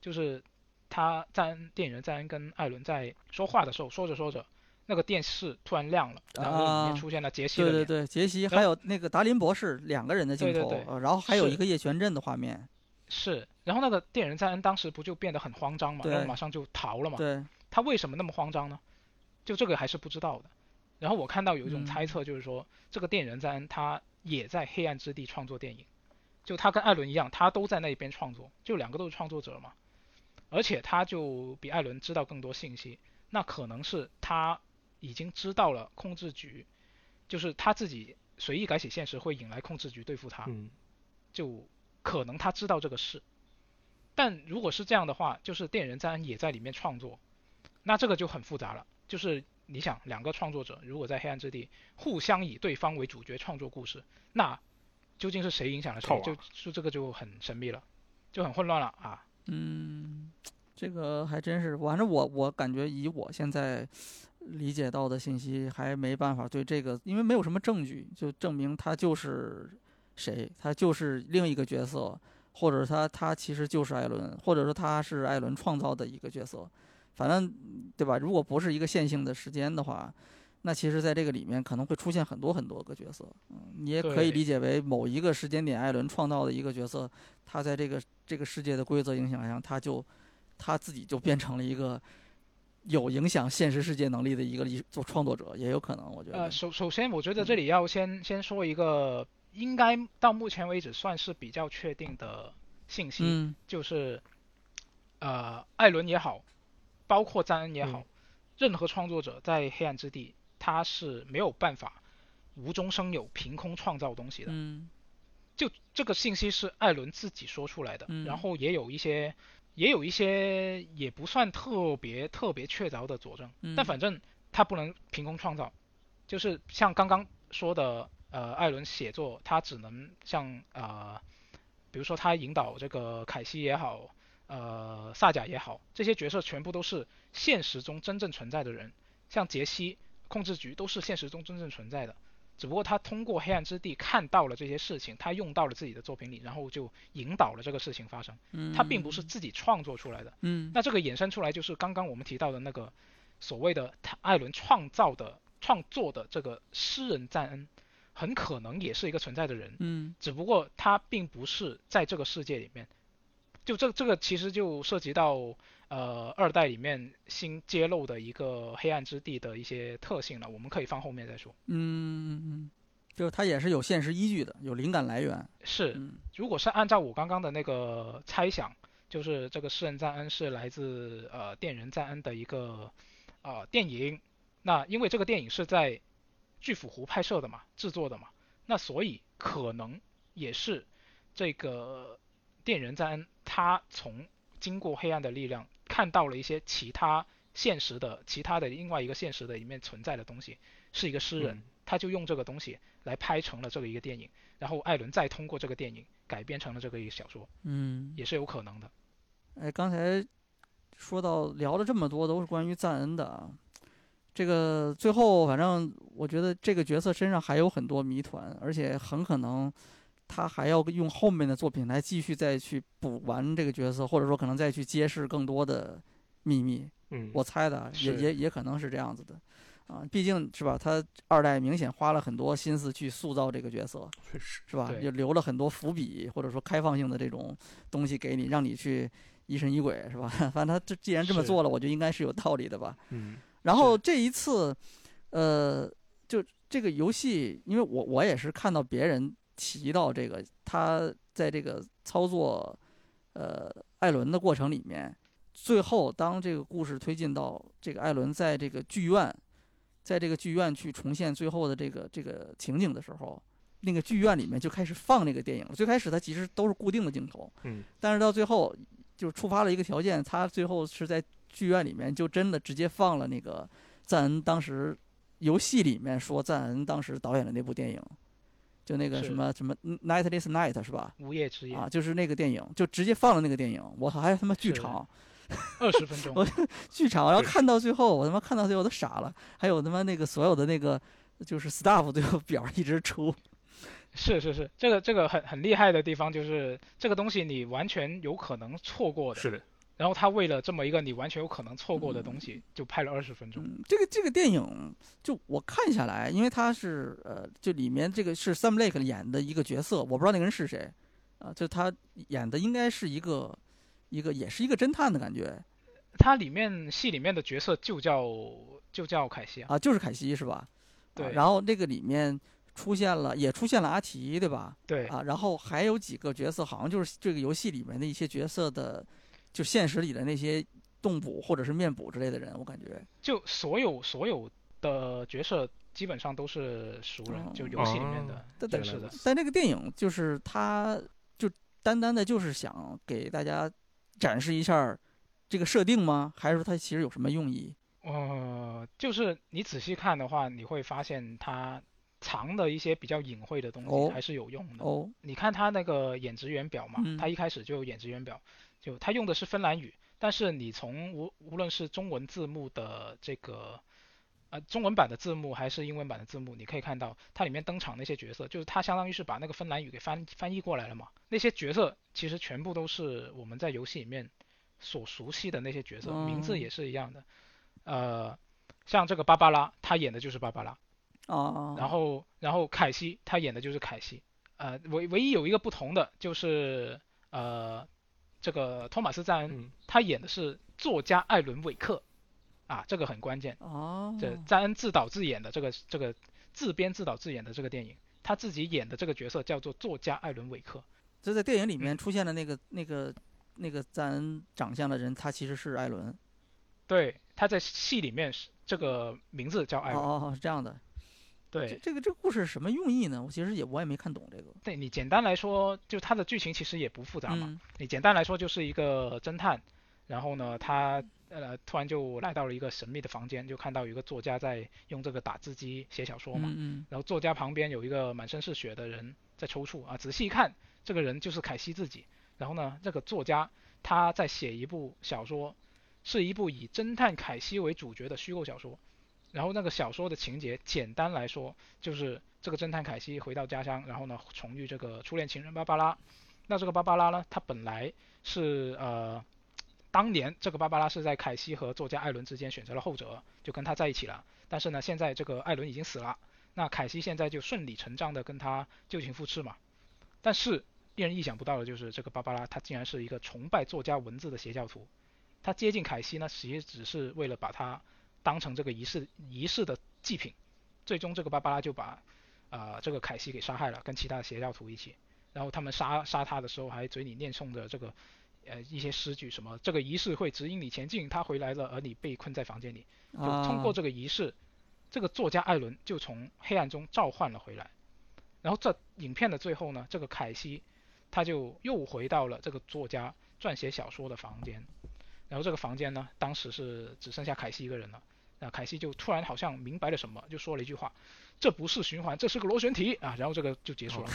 就是他赞恩电影人赞恩跟艾伦在说话的时候，说着说着，那个电视突然亮了，然后里啊面出现了杰西。对对对，杰西还有那个达林博士两个人的镜头，对对对呃然后还有一个叶璇镇的画面，是，然后那个电影人赞恩当时不就变得很慌张嘛，然后马上就逃了嘛。对，他为什么那么慌张呢？就这个还是不知道的。然后我看到有一种嗯猜测，就是说、这个电影人赞恩他也在黑暗之地创作电影，就他跟艾伦一样，他都在那边创作，就两个都是创作者嘛。而且他就比艾伦知道更多信息，那可能是他已经知道了控制局，就是他自己随意改写现实会引来控制局对付他，嗯，就可能他知道这个事。但如果是这样的话，就是电影人赞恩也在里面创作，那这个就很复杂了。就是你想，两个创作者如果在黑暗之地互相以对方为主角创作故事，那究竟是谁影响了谁就就这个就很神秘了，就很混乱了啊。嗯，这个还真是，反正我我感觉以我现在理解到的信息，还没办法对这个，因为没有什么证据就证明他就是谁，他就是另一个角色，或者他他其实就是艾伦，或者说他是艾伦创造的一个角色，反正对吧？如果不是一个线性的时间的话。那其实，在这个里面可能会出现很多很多个角色，嗯，你也可以理解为某一个时间点，艾伦创造的一个角色，他在这个这个世界的规则影响下，他就他自己就变成了一个有影响现实世界能力的一个艺做创作者，也有可能，我觉得。呃，首首先，我觉得这里要先先说一个应该到目前为止算是比较确定的信息，嗯就是呃，艾伦也好，包括赞恩也好，任何创作者在黑暗之地，他是没有办法无中生有、凭空创造东西的。嗯。就这个信息是艾伦自己说出来的，嗯。然后也有一些，也有一些也不算特别特别确凿的佐证，嗯。但反正他不能凭空创造，就是像刚刚说的，呃，艾伦写作他只能像呃，比如说他引导这个凯西也好，呃，萨贾也好，这些角色全部都是现实中真正存在的人，像杰西、控制局都是现实中真正存在的。只不过他通过黑暗之地看到了这些事情，他用到了自己的作品里，然后就引导了这个事情发生。嗯，他并不是自己创作出来的。嗯那这个衍生出来就是刚刚我们提到的那个所谓的他艾伦创造的创作的这个诗人赞恩，很可能也是一个存在的人，嗯只不过他并不是在这个世界里面。就这这个其实就涉及到呃二代里面新揭露的一个黑暗之地的一些特性了，我们可以放后面再说。嗯嗯，就是它也是有现实依据的，有灵感来源。是，嗯如果是按照我刚刚的那个猜想，就是这个诗人赞恩是来自呃电人赞恩的一个呃电影，那因为这个电影是在巨斧湖拍摄的嘛，制作的嘛，那所以可能也是这个电人赞恩他从经过黑暗的力量看到了一些其他现实的其他的另外一个现实的一面存在的东西，是一个诗人，嗯他就用这个东西来拍成了这个一个电影。然后艾伦再通过这个电影改编成了这个一个小说，嗯，也是有可能的。哎，刚才说到聊了这么多，都是关于赞恩的啊。这个最后，反正我觉得这个角色身上还有很多谜团，而且很可能他还要用后面的作品来继续再去补完这个角色，或者说可能再去揭示更多的秘密。嗯，我猜的啊，也也也可能是这样子的，啊，毕竟是吧，他二代明显花了很多心思去塑造这个角色，确实，是吧？对也留了很多伏笔，或者说开放性的这种东西给你，让你去疑神疑鬼，是吧？反正他这既然这么做了，我觉得应该是有道理的吧。嗯然后这一次，呃，就这个游戏，因为我我也是看到别人提到这个，他在这个操作，呃，艾伦的过程里面，最后当这个故事推进到这个艾伦在这个剧院，在这个剧院去重现最后的这个这个情景的时候，那个剧院里面就开始放那个电影了。最开始它其实都是固定的镜头，嗯，但是到最后就触发了一个条件，他最后是在剧院里面就真的直接放了那个赞恩当时游戏里面说赞恩当时导演的那部电影，就那个什么什么 Night This Night 是吧？午夜之夜，啊，就是那个电影，就直接放了那个电影，我操，还他妈剧是场，二十分钟 我，剧场，然后看到最后，我他妈看到最后都傻了，还有他妈那个所有的那个就是 staff 最后表一直出，是是是，这个这个很很厉害的地方就是这个东西你完全有可能错过的，是的，然后他为了这么一个你完全有可能错过的东西，就拍了二十分钟。嗯，这个这个电影就我看下来，因为他是呃，就里面这个是 Sam Lake 演的一个角色，我不知道那个人是谁，啊、就他演的应该是一个一个也是一个侦探的感觉他里面戏里面的角色就叫就叫凯西啊，啊，就是凯西是吧？啊对然后那个里面出现了，也出现了阿提，对吧？对，啊，然后还有几个角色，好像就是这个游戏里面的一些角色的，就现实里的那些动捕或者是面捕之类的人，我感觉。就所有所有的角色基本上都是熟人，哦就游戏里面的但但认识的。但这个电影就是他，就单单的就是想给大家展示一下这个设定吗？还是说它其实有什么用意？呃，就是你仔细看的话，你会发现它藏的一些比较隐晦的东哦西还是有用的。哦，你看他那个演职员表嘛，他一开始就有演职员表，就它用的是芬兰语，但是你从无无论是中文字幕的这个。呃，中文版的字幕还是英文版的字幕，你可以看到它里面登场那些角色，就是它相当于是把那个芬兰语给翻翻译过来了嘛。那些角色其实全部都是我们在游戏里面所熟悉的那些角色，名哦字也是一样的。呃，像这个芭芭拉，他演的就是芭芭拉，哦，然后然后凯西他演的就是凯西，呃，唯唯一有一个不同的就是呃，这个托马斯赞恩嗯，他演的是作家艾伦韦克，啊，这个很关键。哦，这赞恩自导自演的这个这个自编自导自演的这个电影，他自己演的这个角色叫做作家艾伦韦克。就在电影里面出现的那个那个那个赞恩长相的人，他其实是艾伦。对，他在戏里面是这个名字叫艾伦。哦哦哦，是这样的。这对，这个这个故事什么用意呢？我其实也我也没看懂这个。对你简单来说，就它的剧情其实也不复杂嘛。嗯你简单来说就是一个侦探，然后呢，他呃突然就来到了一个神秘的房间，就看到有一个作家在用这个打字机写小说嘛。嗯然后作家旁边有一个满身是血的人在抽搐啊，仔细一看，这个人就是凯西自己。然后呢，这个作家他在写一部小说，是一部以侦探凯西为主角的虚构小说。然后那个小说的情节，简单来说就是这个侦探凯西回到家乡，然后呢重遇这个初恋情人芭芭拉。那这个芭芭拉呢，她本来是呃，当年这个芭芭拉是在凯西和作家艾伦之间选择了后者，就跟他在一起了。但是呢，现在这个艾伦已经死了，那凯西现在就顺理成章的跟他旧情复炽嘛。但是令人意想不到的就是，这个芭芭拉她竟然是一个崇拜作家文字的邪教徒。他接近凯西呢，其实只是为了把他当成这个仪式仪式的祭品。最终这个芭芭拉就把啊、呃这个凯西给杀害了，跟其他的邪教徒一起。然后他们杀杀他的时候，还嘴里念诵着这个呃一些诗句，什么这个仪式会指引你前进，他回来了，而你被困在房间里。嗯，就通过啊这个仪式，这个作家艾伦就从黑暗中召唤了回来。然后这影片的最后呢，这个凯西他就又回到了这个作家撰写小说的房间。然后这个房间呢，当时是只剩下凯西一个人了。那凯西就突然好像明白了什么，就说了一句话：“这不是循环，这是个螺旋体啊！”然后这个就结束了。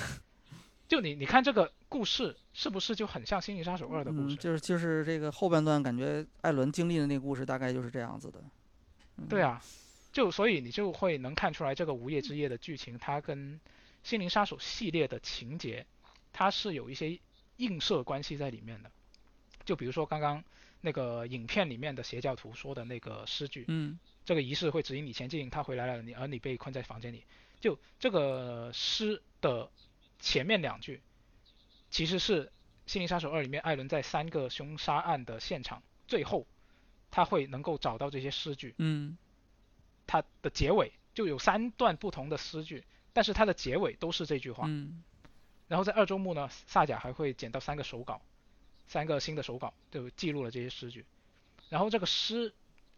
就你你看这个故事是不是就很像《心灵杀手二》的故事？嗯，就是就是这个后半段，感觉艾伦经历的那个故事大概就是这样子的。嗯对，啊，就所以你就会能看出来这个《无夜之夜》的剧情，它跟《心灵杀手》系列的情节，它是有一些映射关系在里面的。就比如说刚刚那个影片里面的邪教徒说的那个诗句，嗯这个仪式会指引你前进，他回来了，你而你被困在房间里。就这个诗的前面两句，其实是《心灵杀手二》里面艾伦在三个凶杀案的现场，最后他会能够找到这些诗句，嗯它的结尾就有三段不同的诗句，但是它的结尾都是这句话。嗯然后在二周目呢，萨甲还会捡到三个手稿，三个新的手稿，就记录了这些诗句。然后这个诗，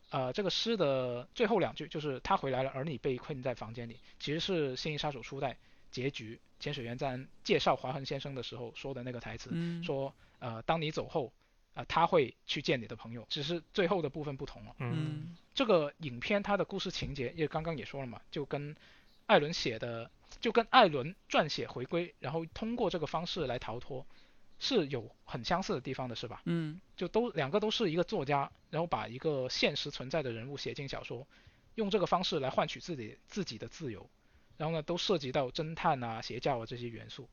呃，这个诗的最后两句就是他回来了，而你被困在房间里，其实是《幸运杀手》初代结局潜水员在介绍华恒先生的时候说的那个台词，嗯，说呃，当你走后，呃，他会去见你的朋友，只是最后的部分不同了。嗯嗯这个影片它的故事情节，也刚刚也说了嘛，就跟艾伦写的，就跟艾伦撰写回归，然后通过这个方式来逃脱，是有很相似的地方的，是吧？嗯就都两个都是一个作家，然后把一个现实存在的人物写进小说，用这个方式来换取自己自己的自由，然后呢，都涉及到侦探啊、邪教啊这些元素。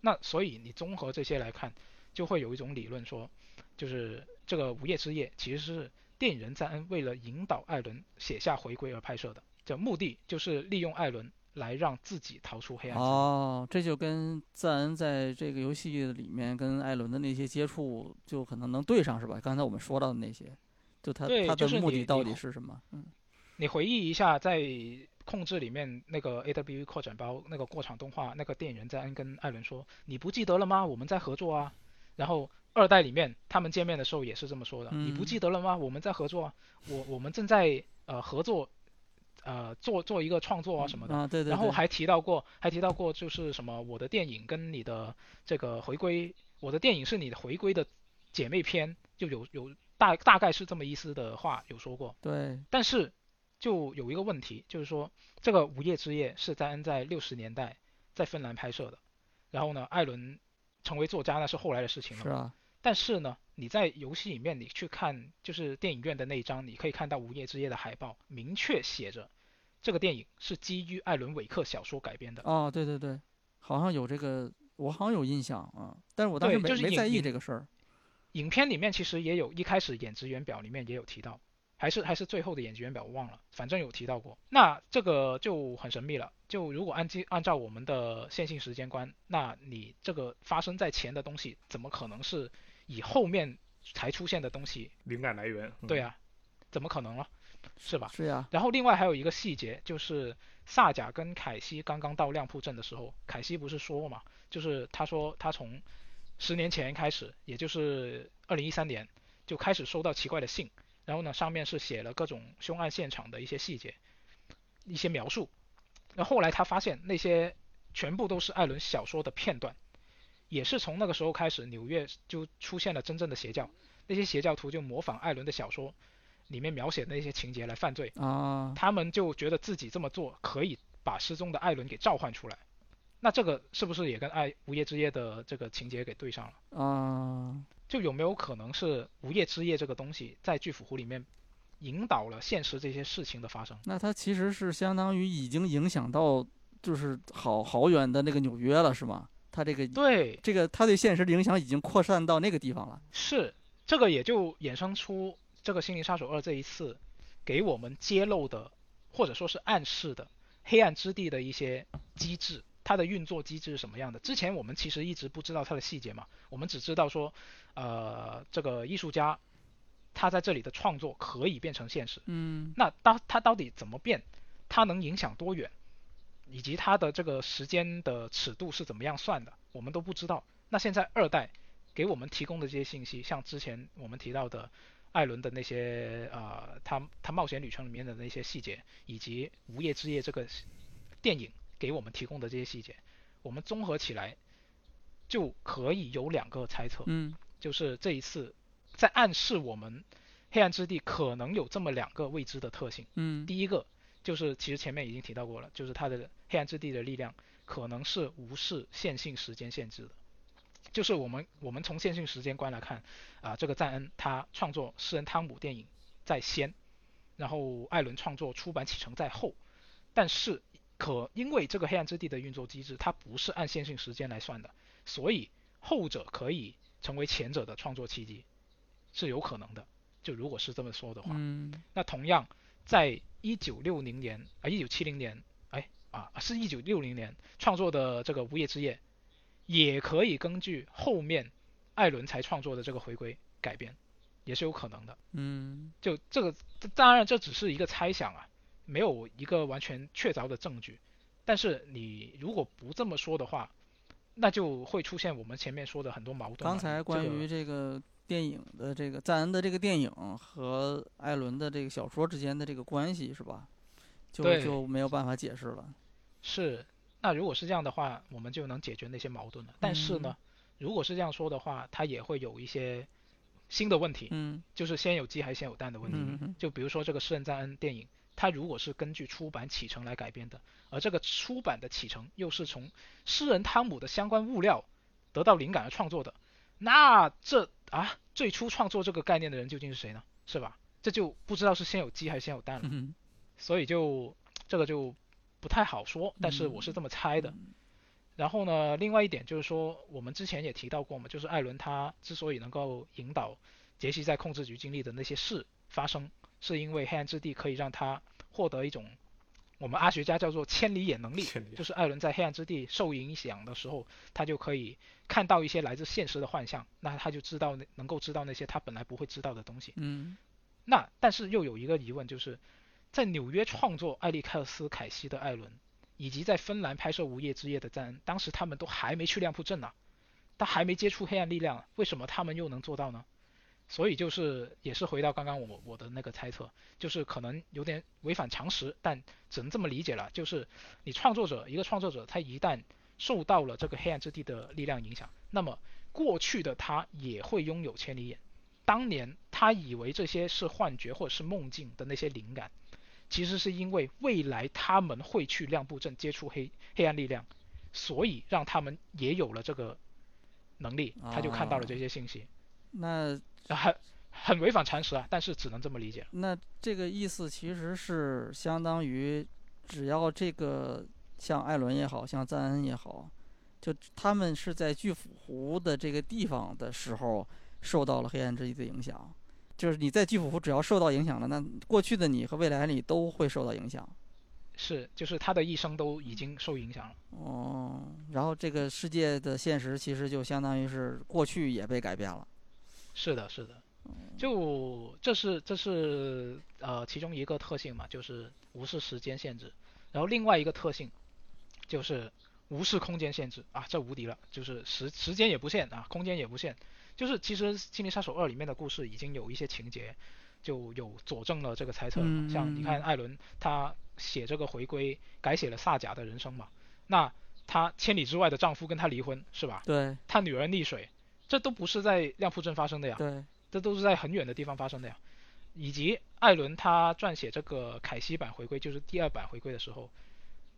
那所以你综合这些来看，就会有一种理论说，就是这个《午夜之夜》其实是电影人赞恩为了引导艾伦写下回归而拍摄的，这目的就是利用艾伦来让自己逃出黑暗。哦，这就跟赞恩在这个游戏里面跟艾伦的那些接触，就可能能对上是吧？刚才我们说到的那些，就他他的目的到底是什么？嗯你回忆一下，在控制里面那个 AWE 扩展包那个过场动画，那个电影人在恩跟艾伦说：“你不记得了吗？我们在合作啊。”然后二代里面他们见面的时候也是这么说的：“你不嗯记得了吗？我们在合作啊，我我们正在呃合作，呃做做一个创作啊什么的。啊，对对，对然后还提到过，还提到过就是什么我的电影跟你的这个回归，我的电影是你的回归的姐妹篇，就有有大大概是这么意思的话有说过。对，但是就有一个问题，就是说这个《午夜之夜》是在恩在六十年代在芬兰拍摄的，然后呢，艾伦成为作家那是后来的事情了嘛。是啊，但是呢，你在游戏里面你去看，就是电影院的那一张，你可以看到《午夜之夜》的海报，明确写着这个电影是基于艾伦·韦克小说改编的。哦，对对对，好像有这个，我好像有印象啊，但是我当时对就是没没在意这个事儿。影片里面其实也有一开始演职员表里面也有提到，还是还是最后的演职员表我忘了，反正有提到过。那这个就很神秘了。就如果按基按照我们的线性时间观，那你这个发生在前的东西，怎么可能是以后面才出现的东西？灵感来源。嗯对，啊，怎么可能了？是吧？是呀，然后另外还有一个细节，就是萨贾跟凯西刚刚到亮铺镇的时候，凯西不是说嘛，就是他说他从十年前开始，也就是二零一三年就开始收到奇怪的信，然后呢上面是写了各种凶案现场的一些细节，一些描述。那后来他发现那些全部都是艾伦小说的片段，也是从那个时候开始，纽约就出现了真正的邪教，那些邪教徒就模仿艾伦的小说里面描写的那些情节来犯罪，啊，他们就觉得自己这么做可以把失踪的艾伦给召唤出来。那这个是不是也跟爱无夜之夜的这个情节给对上了？啊，就有没有可能是无夜之夜这个东西在巨斧湖里面引导了现实这些事情的发生？那它其实是相当于已经影响到就是好 好远的那个纽约了，是吗？它这个对，这个它对现实的影响已经扩散到那个地方了。是这个也就衍生出这个《心灵杀手二》这一次给我们揭露的，或者说是暗示的黑暗之地的一些机制，它的运作机制是什么样的？之前我们其实一直不知道它的细节嘛，我们只知道说，呃，这个艺术家他在这里的创作可以变成现实，嗯那到他到底怎么变？它能影响多远？以及它的这个时间的尺度是怎么样算的？我们都不知道。那现在二代给我们提供的这些信息，像之前我们提到的艾伦的那些呃，他他冒险旅程里面的那些细节，以及《无夜之夜》这个电影给我们提供的这些细节，我们综合起来就可以有两个猜测。嗯就是这一次在暗示我们黑暗之地可能有这么两个未知的特性。嗯第一个就是其实前面已经提到过了，就是它的黑暗之地的力量可能是无视线性时间限制的。就是我们我们从线性时间观来看，啊、这个赞恩他创作《诗人汤姆》电影在先，然后艾伦创作《出版启程》在后，但是可因为这个黑暗之地的运作机制，它不是按线性时间来算的，所以后者可以成为前者的创作契机，是有可能的。就如果是这么说的话，嗯那同样，在一九六零年啊，一九七零年，哎啊，是一九六零年创作的这个《无夜之夜》，也可以根据后面艾伦才创作的这个回归改编，也是有可能的。嗯就这个，当然这只是一个猜想啊，没有一个完全确凿的证据。但是你如果不这么说的话，那就会出现我们前面说的很多矛盾嘛。刚才关于这个电影的这个赞恩的这个电影和艾伦的这个小说之间的这个关系是吧？就对就没有办法解释了。是，那如果是这样的话，我们就能解决那些矛盾了。但是呢，如果是这样说的话，它也会有一些新的问题，嗯就是先有鸡还是先有蛋的问题。就比如说这个《诗人赞恩》电影，它如果是根据出版启程来改编的，而这个出版的启程又是从诗人汤姆的相关物料得到灵感而创作的，那这啊最初创作这个概念的人究竟是谁呢？是吧？这就不知道是先有鸡还是先有蛋了。嗯所以就这个就不太好说，但是我是这么猜的。然后呢，另外一点就是说，我们之前也提到过嘛，就是艾伦他之所以能够引导杰西在控制局经历的那些事发生，是因为黑暗之地可以让他获得一种我们阿学家叫做千里眼能力，就是艾伦在黑暗之地受影响的时候，他就可以看到一些来自现实的幻象，那他就知道能够知道那些他本来不会知道的东西。嗯那但是又有一个疑问，就是在纽约创作艾利克斯凯西的艾伦，以及在芬兰拍摄《无夜之夜》的赞恩，当时他们都还没去亮铺镇呢、他还没接触黑暗力量，为什么他们又能做到呢？所以就是也是回到刚刚我我的那个猜测，就是可能有点违反常识，但只能这么理解了，就是你创作者一个创作者，他一旦受到了这个黑暗之地的力量影响，那么过去的他也会拥有千里眼。当年他以为这些是幻觉或者是梦境的那些灵感，其实是因为未来他们会去亮布镇接触黑黑暗力量，所以让他们也有了这个能力，他就看到了这些信息，那很很违反常识啊，但是只能这么理解。那这个意思其实是相当于，只要这个像艾伦也好像赞恩也好，就他们是在巨斧湖的这个地方的时候受到了黑暗之翼的影响。就是你在巨斧湖只要受到影响了，那过去的你和未来你都会受到影响。是，就是他的一生都已经受影响了。哦，然后这个世界的现实其实就相当于是过去也被改变了。是的，是的，就这是这是呃其中一个特性嘛，就是无视时间限制。然后另外一个特性就是无视空间限制啊，这无敌了，就是时时间也不限啊，空间也不限。就是其实《心灵杀手二》里面的故事已经有一些情节就有佐证了这个猜测。嗯像你看嗯艾伦他写这个回归，改写了萨贾的人生嘛，那她千里之外的丈夫跟她离婚是吧？对她女儿溺水，这都不是在亮铺镇发生的呀，对，这都是在很远的地方发生的呀。以及艾伦他撰写这个凯西版回归，就是第二版回归的时候，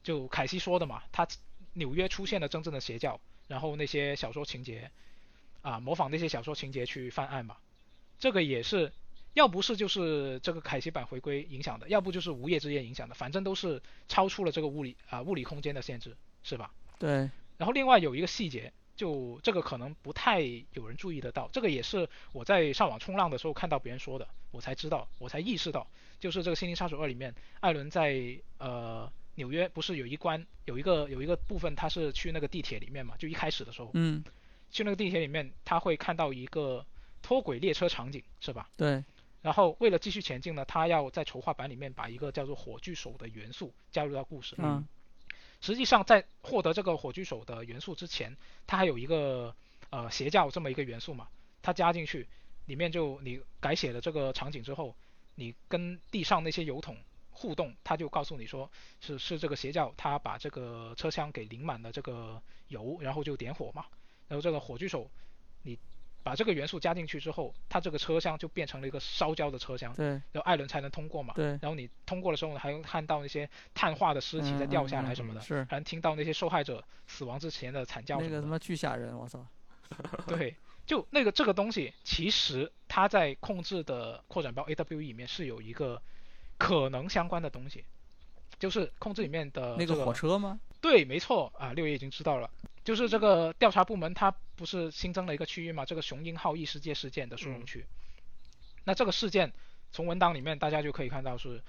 就凯西说的嘛，他纽约出现了真正的邪教，然后那些小说情节啊，模仿那些小说情节去犯案嘛，这个也是，要不是就是这个凯奇版回归影响的，要不就是无业之夜影响的，反正都是超出了这个物理啊物理空间的限制，是吧？对，然后另外有一个细节，就这个可能不太有人注意得到，这个也是我在上网冲浪的时候看到别人说的，我才知道，我才意识到，就是这个《心灵杀手二》里面，艾伦在呃纽约不是有一关有一个有一个部分他是去那个地铁里面嘛，就一开始的时候嗯，去那个地铁里面，他会看到一个脱轨列车场景，是吧？对，然后为了继续前进呢，他要在筹划版里面把一个叫做火炬手的元素加入到故事。嗯实际上，在获得这个火炬手的元素之前，它还有一个呃邪教这么一个元素嘛，它加进去，里面就你改写了这个场景之后，你跟地上那些油桶互动，他就告诉你说是是这个邪教，他把这个车厢给淋满了这个油，然后就点火嘛，然后这个火炬手，你把这个元素加进去之后，它这个车厢就变成了一个烧焦的车厢，对然后艾伦才能通过嘛。对，然后你通过的时候，还能看到那些碳化的尸体在掉下来什么的，嗯嗯嗯是还能听到那些受害者死亡之前的惨叫。那个他妈巨吓人，我操，对，就那个这个东西，其实它在控制的扩展包 AWE 里面是有一个可能相关的东西，就是控制里面的这那个火车吗？对，没错啊，六爷已经知道了，就是这个调查部门它不是新增了一个区域嘛，这个雄鹰号异世界事件的殊荣区。那这个事件从文档里面大家就可以看到是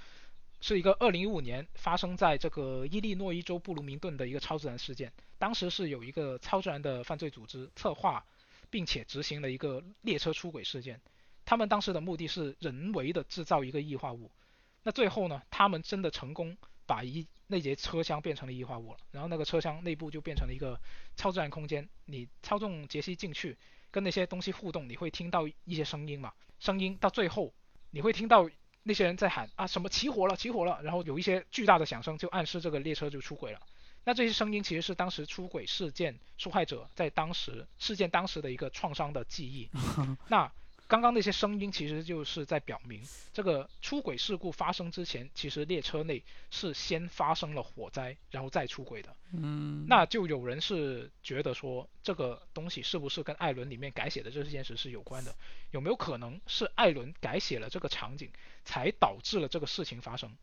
是一个2015年发生在这个伊利诺伊州布鲁明顿的一个超自然事件，当时是有一个超自然的犯罪组织策划并且执行了一个列车出轨事件，他们当时的目的是人为的制造一个异化物。那最后呢，他们真的成功把一那节车厢变成了异化物了，然后那个车厢内部就变成了一个超自然空间。你操纵杰西进去，跟那些东西互动，你会听到一些声音嘛？声音到最后，你会听到那些人在喊啊什么起火了，起火了，然后有一些巨大的响声，就暗示这个列车就出轨了。那这些声音其实是当时出轨事件受害者在当时事件当时的一个创伤的记忆。那刚刚那些声音其实就是在表明，这个出轨事故发生之前，其实列车内是先发生了火灾，然后再出轨的。嗯，那就有人是觉得说，这个东西是不是跟艾伦里面改写的这件事是有关的？有没有可能是艾伦改写了这个场景，才导致了这个事情发生？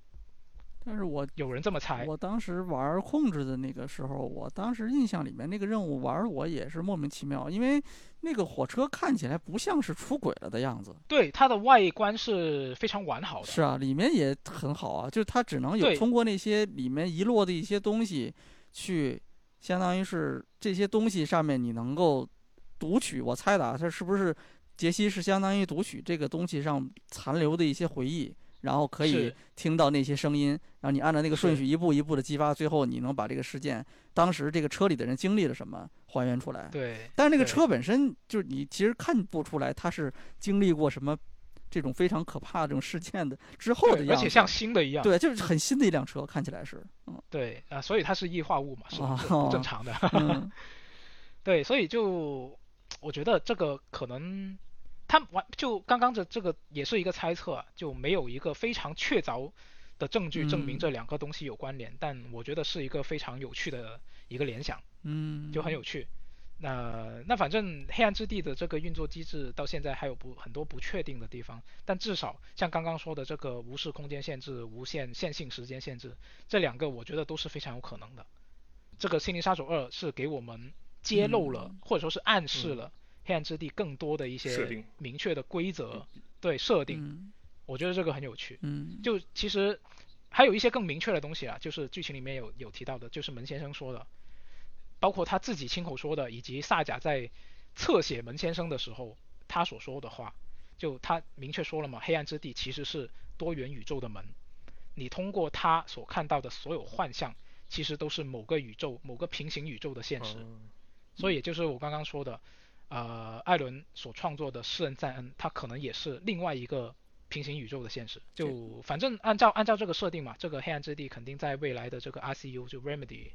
但是我有人这么猜。我当时玩控制的那个时候，我当时印象里面那个任务玩我也是莫名其妙，因为那个火车看起来不像是出轨了的样子。对，它的外观是非常完好的。是啊，里面也很好啊，就是它只能有通过那些里面遗落的一些东西，去相当于是这些东西上面你能够读取。我猜的啊，它是不是杰西是相当于读取这个东西上残留的一些回忆，然后可以听到那些声音，然后你按照那个顺序一步一步的激发，最后你能把这个事件当时这个车里的人经历了什么还原出来。对，但是那个车本身就是你其实看不出来它是经历过什么这种非常可怕的这种事件的之后的对，样子，而且像新的一样。对，就是很新的一辆车，看起来是，嗯对啊、所以它是异化物嘛，是不正常的。嗯 对，所以就我觉得这个可能他完就刚刚的这个也是一个猜测啊，就没有一个非常确凿的证据证明嗯。这两个东西有关联，但我觉得是一个非常有趣的一个联想，嗯，就很有趣。那那反正黑暗之地的这个运作机制到现在还有不很多不确定的地方，但至少像刚刚说的这个无视空间限制、无限线性时间限制，这两个我觉得都是非常有可能的。这个《心灵杀手二》是给我们揭露了，嗯。或者说是暗示了黑暗之地更多的一些明确的规则，对设定，嗯。我觉得这个很有趣。嗯，就其实还有一些更明确的东西啊，就是剧情里面有有提到的，就是门先生说的，包括他自己亲口说的，以及萨甲在侧写门先生的时候他所说的话，就他明确说了嘛，黑暗之地其实是多元宇宙的门，你通过他所看到的所有幻象，其实都是某个宇宙、某个平行宇宙的现实。嗯所以也就是我刚刚说的，呃，艾伦所创作的《诗人赞恩》，他可能也是另外一个平行宇宙的现实。就反正按照按照这个设定嘛，这个黑暗之地肯定在未来的这个 RCU 就 Remedy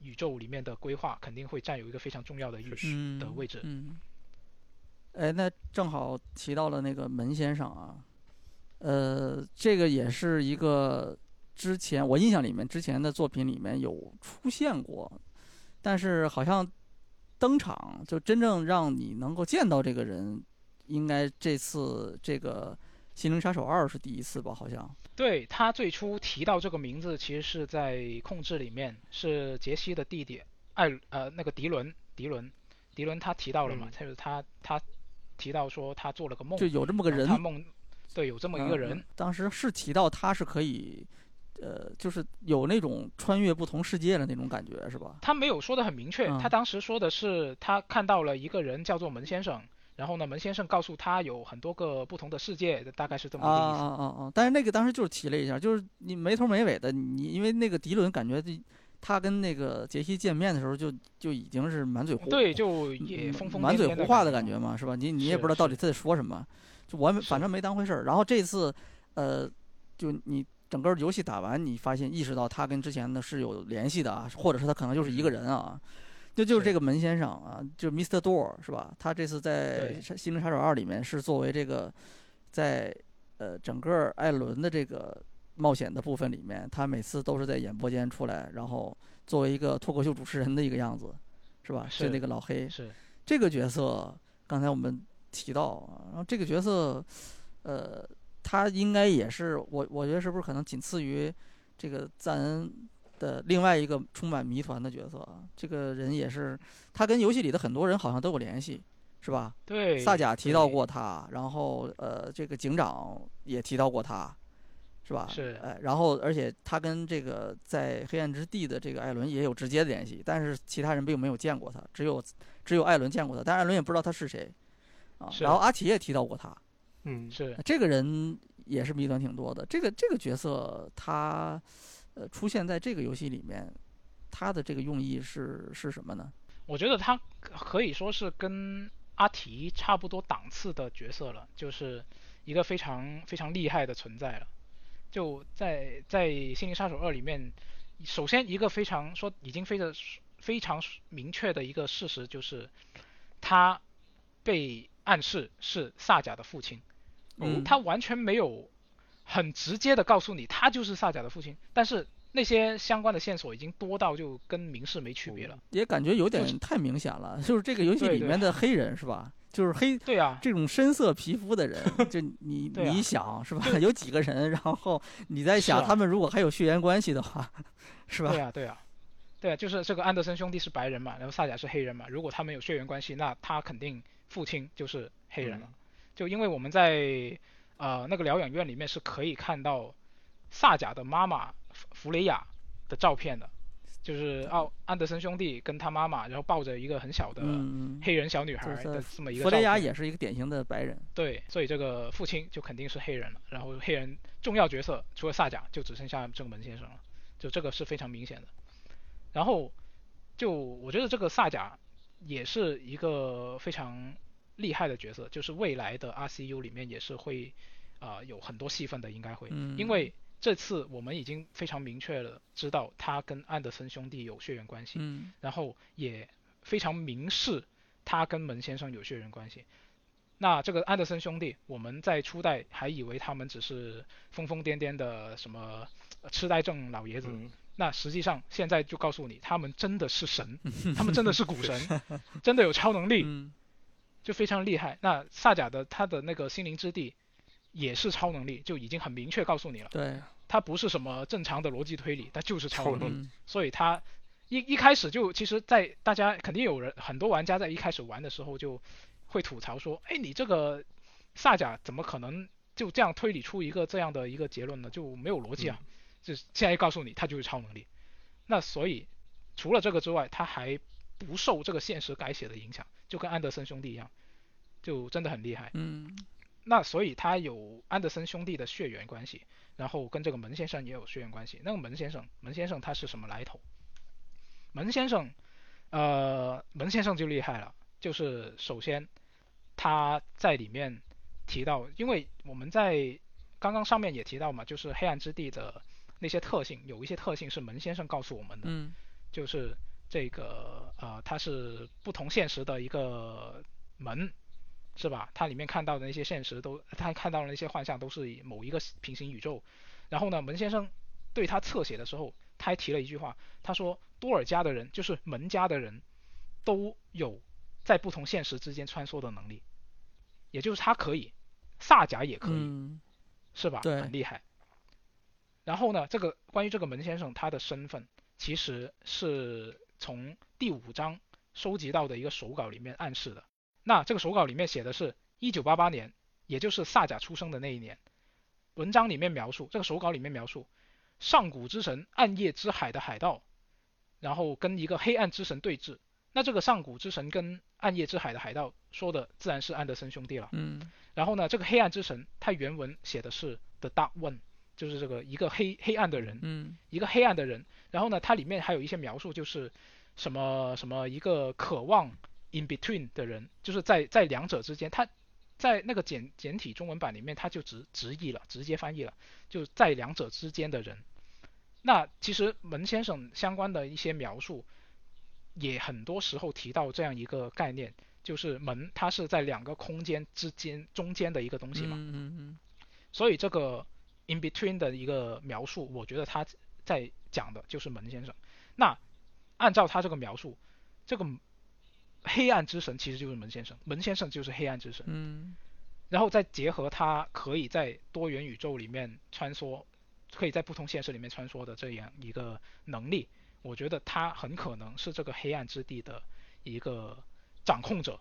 宇宙里面的规划肯定会占有一个非常重要的位置嗯的位置。嗯，哎，那正好提到了那个门先生啊，呃，这个也是一个之前我印象里面之前的作品里面有出现过，但是好像登场就真正让你能够见到这个人，应该这次这个《心灵杀手二》是第一次吧？好像。对他最初提到这个名字，其实是在控制里面，是杰西的弟弟艾呃那个迪伦迪伦迪伦他提到了嘛，嗯就是他他提到说他做了个梦，就有这么个人，他梦对有这么一个人，嗯当时是提到他是可以，呃，就是有那种穿越不同世界的那种感觉，是吧？他没有说的很明确，嗯他当时说的是他看到了一个人叫做门先生，然后呢门先生告诉他有很多个不同的世界，大概是这么个意思。啊啊啊！但是那个当时就是提了一下，就是你没头没尾的，你因为那个迪伦感觉这他跟那个杰西见面的时候就就已经是满嘴胡对，就嗯也疯疯满嘴胡话的感感觉嘛，是吧？你你也不知道到底他在说什么，就我反正没当回事儿。然后这次，呃，就你整个游戏打完，你发现意识到他跟之前的是有联系的啊，或者是他可能就是一个人啊。就就是是这个门先生啊，就 Mr. Door 是吧？他这次在心灵杀手二》里面是作为这个在呃整个艾伦的这个冒险的部分里面，他每次都是在演播间出来，然后作为一个脱口秀主持人的一个样子，是吧？是那个老黑，是这个角色，刚才我们提到啊，然后这个角色，呃，他应该也是我，我觉得是不是可能仅次于这个赞恩的另外一个充满谜团的角色啊？这个人也是，他跟游戏里的很多人好像都有联系，是吧？对萨贾提到过他，然后呃，这个警长也提到过他，是吧？是哎，然后而且他跟这个在黑暗之地的这个艾伦也有直接的联系，但是其他人并没有见过他，只有只有艾伦见过他，但艾伦也不知道他是谁啊。是然后阿奇也提到过他，嗯，是这个人也是谜团挺多的。这个这个角色他呃出现在这个游戏里面，他的这个用意是是什么呢？我觉得他可以说是跟阿提差不多档次的角色了，就是一个非常非常厉害的存在了。就在在《心灵杀手二》里面，首先一个非常说已经非常非常明确的一个事实就是，他被暗示是萨贾的父亲，嗯他完全没有很直接的告诉你他就是萨贾的父亲，但是那些相关的线索已经多到就跟明示没区别了。也感觉有点太明显了，就是这个游戏里面的黑人是吧？就是黑对啊，这种深色皮肤的人，就你啊你想是吧？有几个人，然后你在想啊他们如果还有血缘关系的话，是吧对？啊，对啊，对啊，就是这个安德森兄弟是白人嘛，然后萨贾是黑人嘛，如果他们有血缘关系，那他肯定父亲就是黑人了。就因为我们在呃那个疗养院里面是可以看到萨贾的妈妈弗弗雷亚的照片的，就是奥安德森兄弟跟他妈妈，然后抱着一个很小的嗯，黑人小女孩的这么一个弗雷亚也是一个典型的白人，对，所以这个父亲就肯定是黑人了。然后黑人重要角色除了萨贾，就只剩下正门先生了，就这个是非常明显的。然后就我觉得这个萨贾也是一个非常厉害的角色，就是未来的 RCU 里面也是会啊、呃有很多戏份的，应该会，嗯。因为这次我们已经非常明确了知道他跟安德森兄弟有血缘关系，嗯。然后也非常明示他跟门先生有血缘关系。那这个安德森兄弟，我们在初代还以为他们只是疯疯癫癫的什么呃痴呆症老爷子，嗯，那实际上现在就告诉你，他们真的是神，他们真的是股神，真的有超能力，嗯就非常厉害。那萨甲的他的那个心灵之地也是超能力，就已经很明确告诉你了，对，他不是什么正常的逻辑推理，他就是超能力。嗯所以他一一开始就，其实，在大家肯定有人很多玩家在一开始玩的时候就会吐槽说，哎，你这个萨甲怎么可能就这样推理出一个这样的一个结论呢？就没有逻辑啊！就是现在告诉你，他就是超能力。那所以除了这个之外，他还不受这个现实改写的影响，就跟安德森兄弟一样，就真的很厉害。嗯那所以他有安德森兄弟的血缘关系，然后跟这个门先生也有血缘关系。那个门先生，门先生他是什么来头？门先生，呃，门先生就厉害了，就是首先他在里面提到，因为我们在刚刚上面也提到嘛，就是黑暗之地的那些特性，有一些特性是门先生告诉我们的，嗯就是这个呃，它是不同现实的一个门，是吧？它里面看到的那些现实都，他看到的那些幻象都是以某一个平行宇宙。然后呢，门先生对他侧写的时候，他还提了一句话，他说多尔加的人，就是门家的人，都有在不同现实之间穿梭的能力，也就是他可以，萨甲也可以，嗯是吧？对很厉害。然后呢，这个关于这个门先生他的身份，其实是从第五章收集到的一个手稿里面暗示的。那这个手稿里面写的是1988年，也就是萨贾出生的那一年。文章里面描述，这个手稿里面描述，上古之神暗夜之海的海盗，然后跟一个黑暗之神对峙。那这个上古之神跟暗夜之海的海盗说的自然是安德森兄弟了。嗯然后呢，这个黑暗之神，他原文写的是 The Dark One，就是这个一个黑黑暗的人，嗯一个黑暗的人。然后呢，它里面还有一些描述，就是什么什么一个渴望 in between 的人，就是在在两者之间。他在那个简简体中文版里面，他就直直译了，直接翻译了，就在两者之间的人。那其实门先生相关的一些描述，也很多时候提到这样一个概念，就是门它是在两个空间之间中间的一个东西嘛。嗯嗯所以这个 in between 的一个描述，我觉得他在讲的就是门先生。那按照他这个描述，这个黑暗之神其实就是门先生，门先生就是黑暗之神。嗯然后再结合他可以在多元宇宙里面穿梭，可以在不同现实里面穿梭的这样一个能力，我觉得他很可能是这个黑暗之地的一个掌控者。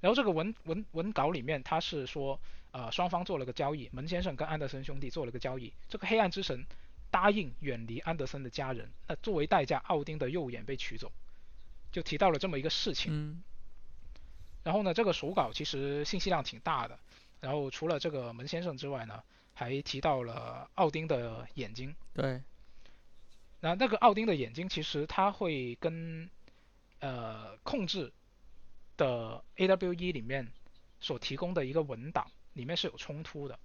然后这个文文文稿里面他是说，呃，双方做了个交易，门先生跟安德森兄弟做了个交易，这个黑暗之神答应远离安德森的家人，那作为代价，奥丁的右眼被取走，就提到了这么一个事情。嗯然后呢，这个手稿其实信息量挺大的。然后除了这个门先生之外呢，还提到了奥丁的眼睛。对，那那个奥丁的眼睛其实他会跟呃控制的 AWE 里面所提供的一个文档里面是有冲突的。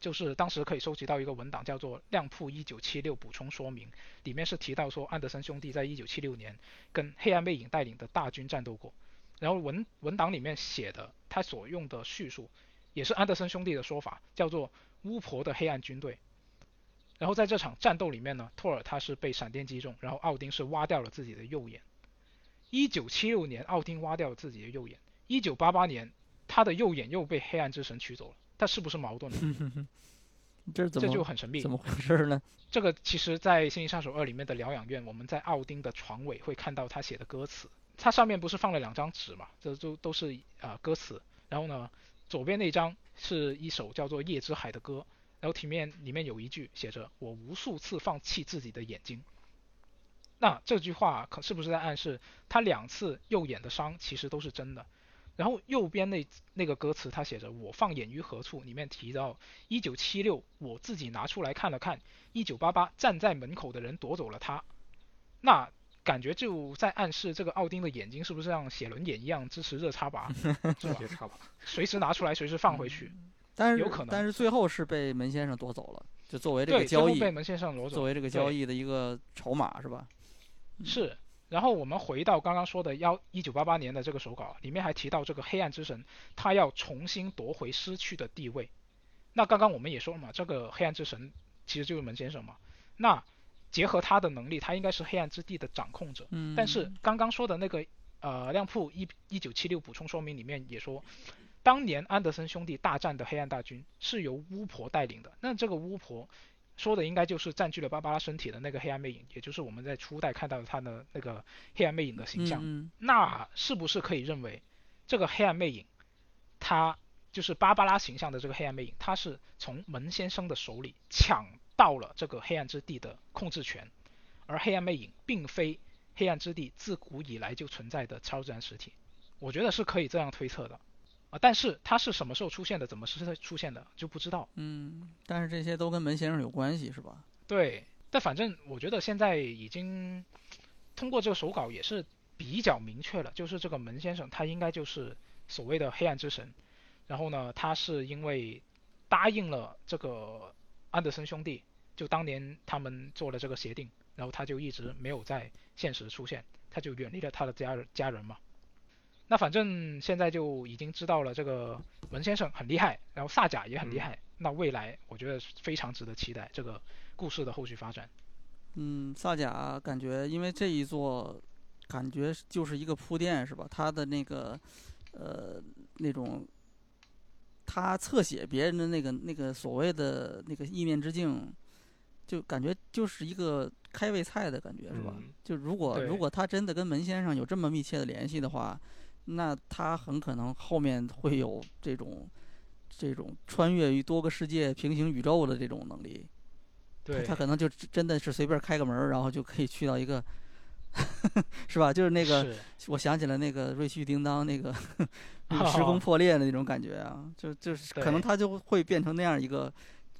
就是当时可以收集到一个文档，叫做《亮铺一九七六补充说明》，里面是提到说安德森兄弟在一九七六年跟黑暗魅影带领的大军战斗过。然后文文档里面写的，他所用的叙述，也是安德森兄弟的说法，叫做巫婆的黑暗军队。然后在这场战斗里面呢，托尔他是被闪电击中，然后奥丁是挖掉了自己的右眼。一九七六年，奥丁挖掉了自己的右眼。一九八八年，他的右眼又被黑暗之神取走了。他是不是矛盾呢？这这就很神秘怎。么回事呢？这个其实，在《心灵杀手二》里面的疗养院，我们在奥丁的床尾会看到他写的歌词。它上面不是放了两张纸嘛？这都都是啊、呃歌词。然后呢，左边那张是一首叫做《夜之海》的歌，然后里面里面有一句写着“我无数次放弃自己的眼睛”。那这句话可是不是在暗示他两次右眼的伤其实都是真的？然后右边那那个歌词，他写着“我放眼于何处”，里面提到一九七六，我自己拿出来看了看，一九八八站在门口的人夺走了他。那感觉就在暗示这个奥丁的眼睛是不是像写轮眼一样支持热插拔，是吧别？差吧。随时拿出来，随时放回去。但是有可能但是最后是被门先生夺走了，就作为这，个交易，被门先生夺走作。为这个交易的一个筹码是吧？是，然后我们回到刚刚说的幺一九八八年的这个手稿，里面还提到这个黑暗之神，他要重新夺回失去的地位。那刚刚我们也说了嘛，这个黑暗之神其实就是门先生嘛。那结合他的能力，他应该是黑暗之地的掌控者。嗯，但是刚刚说的那个呃亮铺一一九七六补充说明里面也说，当年安德森兄弟大战的黑暗大军是由巫婆带领的。那这个巫婆说的应该就是占据了芭芭拉身体的那个黑暗魅影，也就是我们在初代看到的他的那个黑暗魅影的形象。嗯那是不是可以认为，这个黑暗魅影，它就是芭芭拉形象的这个黑暗魅影，它是从门先生的手里抢到了这个黑暗之地的控制权，而黑暗魅影并非黑暗之地自古以来就存在的超自然实体，我觉得是可以这样推测的。啊，但是它是什么时候出现的，怎么是出现的就不知道。嗯，但是这些都跟门先生有关系是吧？对，但反正我觉得现在已经通过这个手稿也是比较明确了，就是这个门先生他应该就是所谓的黑暗之神。然后呢，他是因为答应了这个安德森兄弟，就当年他们做了这个协定，然后他就一直没有在现实出现，他就远离了他的家人家人嘛。那反正现在就已经知道了这个文先生很厉害，然后萨甲也很厉害，那未来我觉得非常值得期待这个故事的后续发展。嗯，萨甲感觉因为这一座，感觉就是一个铺垫是吧？他的那个呃那种，他侧写别人的那个那个所谓的那个意念之境，就感觉就是一个开胃菜的感觉是吧？嗯就如果如果他真的跟门先生有这么密切的联系的话，那他很可能后面会有这种这种穿越于多个世界、平行宇宙的这种能力。对他，可能就真真的是随便开个门，然后就可以去到一个，是吧？就是那个，我想起来那个瑞旭叮当那个 时空破裂的那种感觉啊，就就是可能他就会变成那样一个，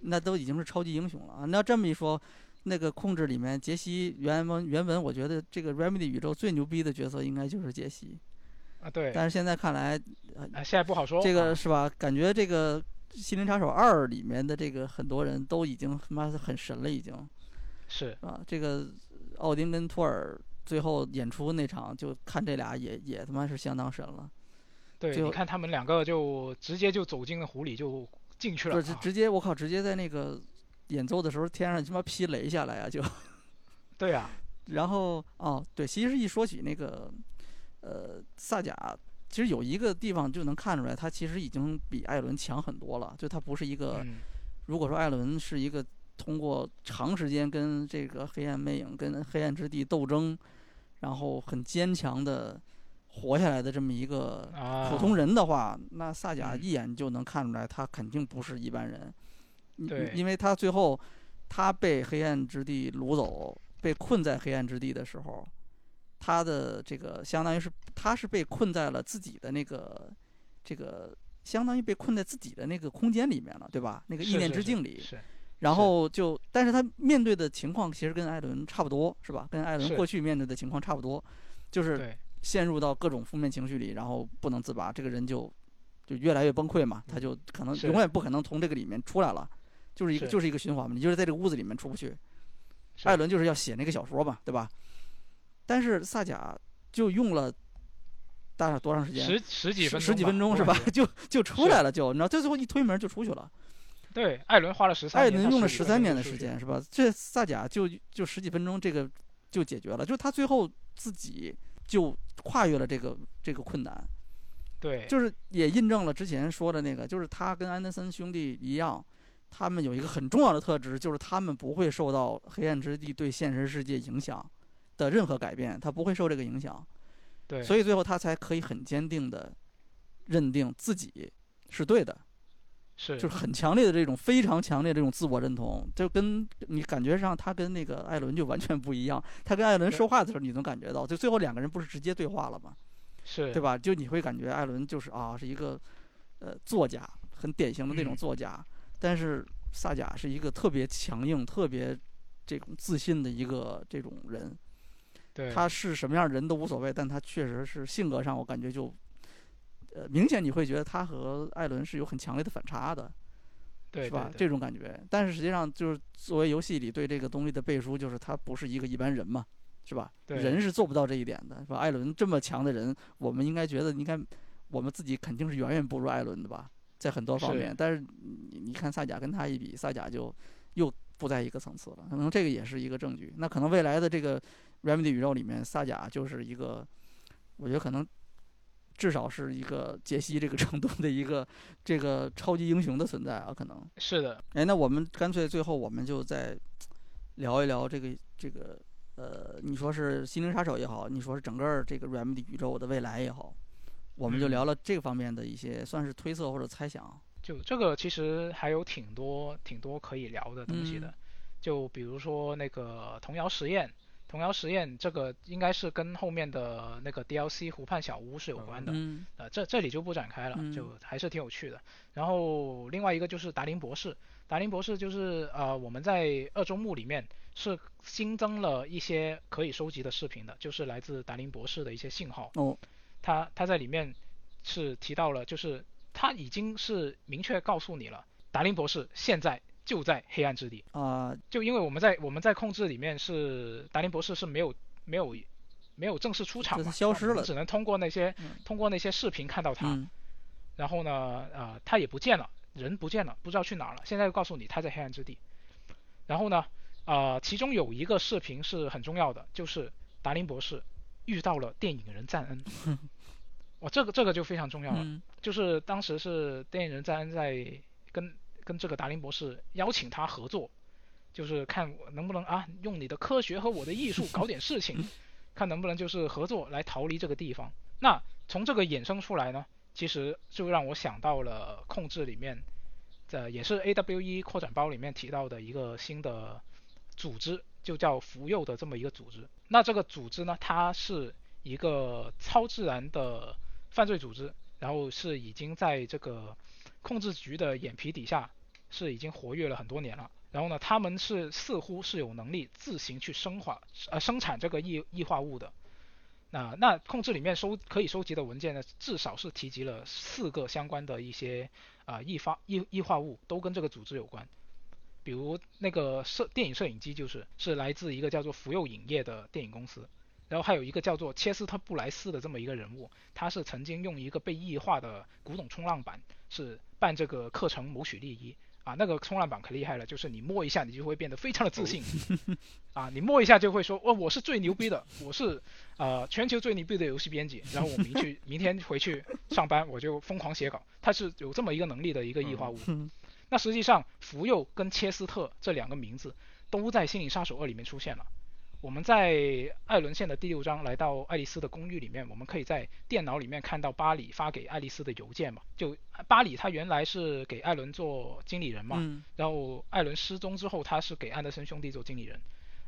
那都已经是超级英雄了啊！那要这么一说，那个控制里面杰西原文原文，我觉得这个 Remedy 宇宙最牛逼的角色应该就是杰西，啊对，但是现在看来，啊现在不好说。这个啊是吧？感觉这个《心灵杀手二》里面的这个很多人都已经他妈是很神了，已经。是啊，这个奥丁跟托尔最后演出那场，就看这俩也也他妈是相当神了，对，就你看他们两个就直接就走进了湖里就进去了就是啊。直接我靠，直接在那个演奏的时候天上他妈劈雷下来啊就，对啊，然后哦对，其实一说起那个呃萨甲，其实有一个地方就能看出来，他其实已经比艾伦强很多了，就他不是一个，嗯，如果说艾伦是一个通过长时间跟这个黑暗魅影、跟黑暗之地斗争，然后很坚强的活下来的这么一个啊，普通人的话，那萨甲嗯一眼就能看出来，他肯定不是一般人。你对因为他最后他被黑暗之地掳走，被困在黑暗之地的时候，他的这个相当于是他是被困在了自己的那个这个。相当于被困在自己的那个空间里面了，对吧？那个意念是是是之境里，是然后就，但是他面对的情况其实跟艾伦差不多，是吧？跟艾伦过去面对的情况差不多，就是陷入到各种负面情绪里，然后不能自拔，这个人就就越来越崩溃嘛，他就可能永远不可能从这个里面出来了，就是一个就是一个循环嘛，你就是在这个屋子里面出不去。艾伦就是要写那个小说嘛，对吧？但是萨贾就用了大概多长时间？十十几分钟，十几分钟是吧就就出来了就，你知道，这最后一推门就出去了。对，艾伦花了十三年，艾伦用了十三年的时间，是吧？这萨贾就就十几分钟，这个就解决了，就是他最后自己就跨越了这个这个困难，对，就是也印证了之前说的那个，就是他跟安德森兄弟一样，他们有一个很重要的特质，就是他们不会受到黑暗之地对现实世界影响的任何改变，他不会受这个影响，对，所以最后他才可以很坚定的认定自己是对的。是就是很强烈的这种非常强烈的这种自我认同，就跟你感觉上他跟那个艾伦就完全不一样。他跟艾伦说话的时候，你能感觉到，就最后两个人不是直接对话了吗？是，对吧？就你会感觉艾伦就是啊，是一个呃作家，很典型的那种嗯作家，但是萨贾是一个特别强硬、特别这种自信的一个这种人。对，他是什么样人都无所谓，但他确实是性格上，我感觉就。呃，明显你会觉得他和艾伦是有很强烈的反差的，对是吧？对这种感觉，但是实际上就是作为游戏里对这个东西的背书，就是他不是一个一般人嘛，是吧？对人是做不到这一点的，是吧？艾伦这么强的人，我们应该觉得应该我们自己肯定是远远不如艾伦的吧，在很多方是面。但是你你看萨甲跟他一比，萨甲就又不在一个层次了，可能这个也是一个证据。那可能未来的这个 Remedy 宇宙里面，萨贾就是一个，我觉得可能。至少是一个杰西这个程度的一个这个超级英雄的存在啊，可能。是的，哎，那我们干脆最后我们就再聊一聊这个这个呃，你说是心灵杀手也好，你说是整个这个 Remedy 宇宙的未来也好，我们就嗯聊聊这方面的一些算是推测或者猜想。就这个其实还有挺多挺多可以聊的东西的，嗯就比如说那个童谣实验，童谣实验这个应该是跟后面的那个 DLC 湖畔小屋是有关的，嗯呃，这这里就不展开了，嗯就还是挺有趣的。然后另外一个就是达林博士，达林博士就是呃我们在二周目里面是新增了一些可以收集的视频的，就是来自达林博士的一些信号。哦，他他在里面是提到了，就是他已经是明确告诉你了，达林博士现在就在黑暗之地。啊，就因为我们在我们在控制里面是达林博士是没有没有没有正式出场就嘛，消失了只能通过那些、嗯通过那些视频看到他。嗯然后呢，呃，他也不见了，人不见了，不知道去哪儿了。现在又告诉你他在黑暗之地。然后呢，呃，其中有一个视频是很重要的，就是达林博士遇到了电影人赞恩。哇，这个这个就非常重要了。嗯就是当时是电影人赞恩在跟跟这个达林博士邀请他合作，就是看能不能啊用你的科学和我的艺术搞点事情，看能不能就是合作来逃离这个地方。那从这个衍生出来呢，其实就让我想到了控制里面，的也是 AWE 扩展包里面提到的一个新的组织，就叫福佑的这么一个组织。那这个组织呢，它是一个超自然的犯罪组织，然后是已经在这个控制局的眼皮底下是已经活跃了很多年了。然后呢，他们是似乎是有能力自行去生化呃生产这个异异化物的。那那控制里面收可以收集的文件呢，至少是提及了四个相关的一些啊、异发异异化物，都跟这个组织有关。比如那个摄电影摄影机就是是来自一个叫做福佑影业的电影公司，然后还有一个叫做切斯特布莱斯的这么一个人物，他是曾经用一个被异化的古董冲浪板是办这个课程谋取利益啊，那个冲浪板可厉害了，就是你摸一下你就会变得非常的自信，啊，你摸一下就会说哦我是最牛逼的，我是呃全球最牛逼的游戏编辑，然后我明去明天回去上班我就疯狂写稿，他是有这么一个能力的一个异化物。嗯那实际上，福佑跟切斯特这两个名字都在《心灵杀手二》里面出现了。我们在艾伦县的第六章来到爱丽丝的公寓里面，我们可以在电脑里面看到巴里发给爱丽丝的邮件嘛。就巴里他原来是给艾伦做经理人嘛，嗯然后艾伦失踪之后，他是给安德森兄弟做经理人。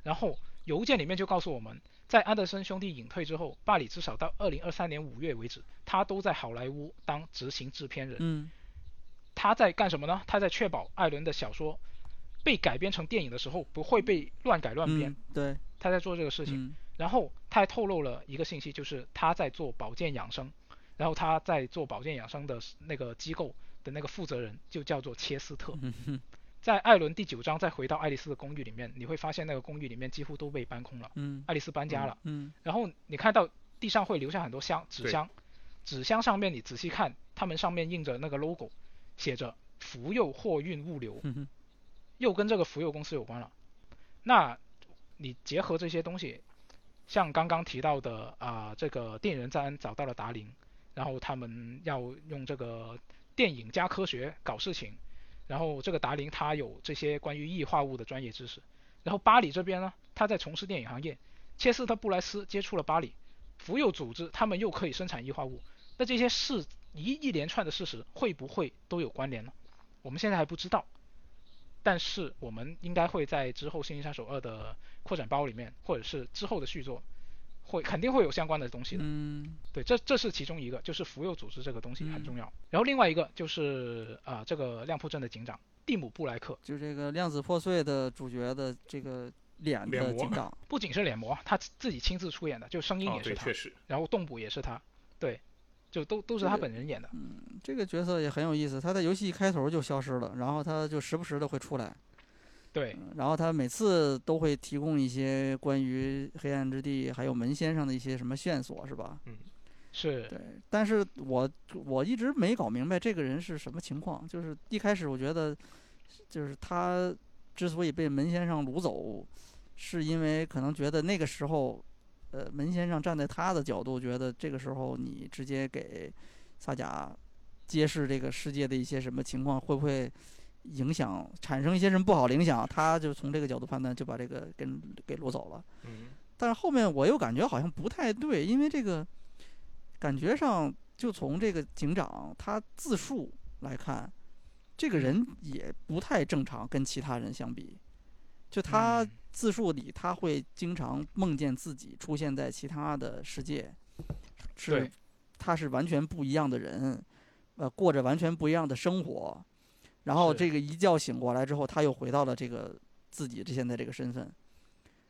然后邮件里面就告诉我们，在安德森兄弟隐退之后，巴里至少到二零二三年五月为止，他都在好莱坞当执行制片人。嗯他在干什么呢？他在确保艾伦的小说被改编成电影的时候不会被乱改乱编，嗯，对，他在做这个事情。嗯然后他还透露了一个信息，就是他在做保健养生，然后他在做保健养生的那个机构的那个负责人就叫做切斯特。嗯在艾伦第九章再回到爱丽丝的公寓里面，你会发现那个公寓里面几乎都被搬空了，嗯爱丽丝搬家了。嗯然后你看到地上会留下很多箱纸箱，纸箱上面你仔细看，他们上面印着那个 logo，写着福佑货运物流，嗯又跟这个福佑公司有关了。那你结合这些东西，像刚刚提到的啊、这个电影人赞恩找到了达林，然后他们要用这个电影加科学搞事情，然后这个达林他有这些关于异化物的专业知识，然后巴里这边呢，他在从事电影行业，切斯特布莱斯接触了巴里，福佑组织他们又可以生产异化物，那这些事一一连串的事实会不会都有关联呢？我们现在还不知道，但是我们应该会在之后《星际杀手二》的扩展包里面，或者是之后的续作，会肯定会有相关的东西的。嗯对，这这是其中一个，就是福佑组织这个东西很嗯重要。然后另外一个就是啊、这个亮铺镇的警长蒂姆布莱克，就这个量子破碎的主角的这个脸脸模的警长，不仅是脸模，他自己亲自出演的，就声音也是他，确实，然后动捕也是他，对，就都都是他本人演的。嗯这个角色也很有意思。他在游戏一开头就消失了，然后他就时不时的会出来，对，嗯然后他每次都会提供一些关于黑暗之地还有门先生的一些什么线索，是吧？嗯是，对，但是我我一直没搞明白这个人是什么情况。就是一开始我觉得，就是他之所以被门先生掳走，是因为可能觉得那个时候，呃，门先生站在他的角度，觉得这个时候你直接给萨贾揭示这个世界的一些什么情况，会不会影响产生一些什么不好的影响？他就从这个角度判断，就把这个给给掳走了。嗯，但是后面我又感觉好像不太对，因为这个感觉上就从这个警长他自述来看，这个人也不太正常，跟其他人相比，就他嗯自述里他会经常梦见自己出现在其他的世界，是他是完全不一样的人，呃，过着完全不一样的生活，然后这个一觉醒过来之后，他又回到了这个自己现在这个身份。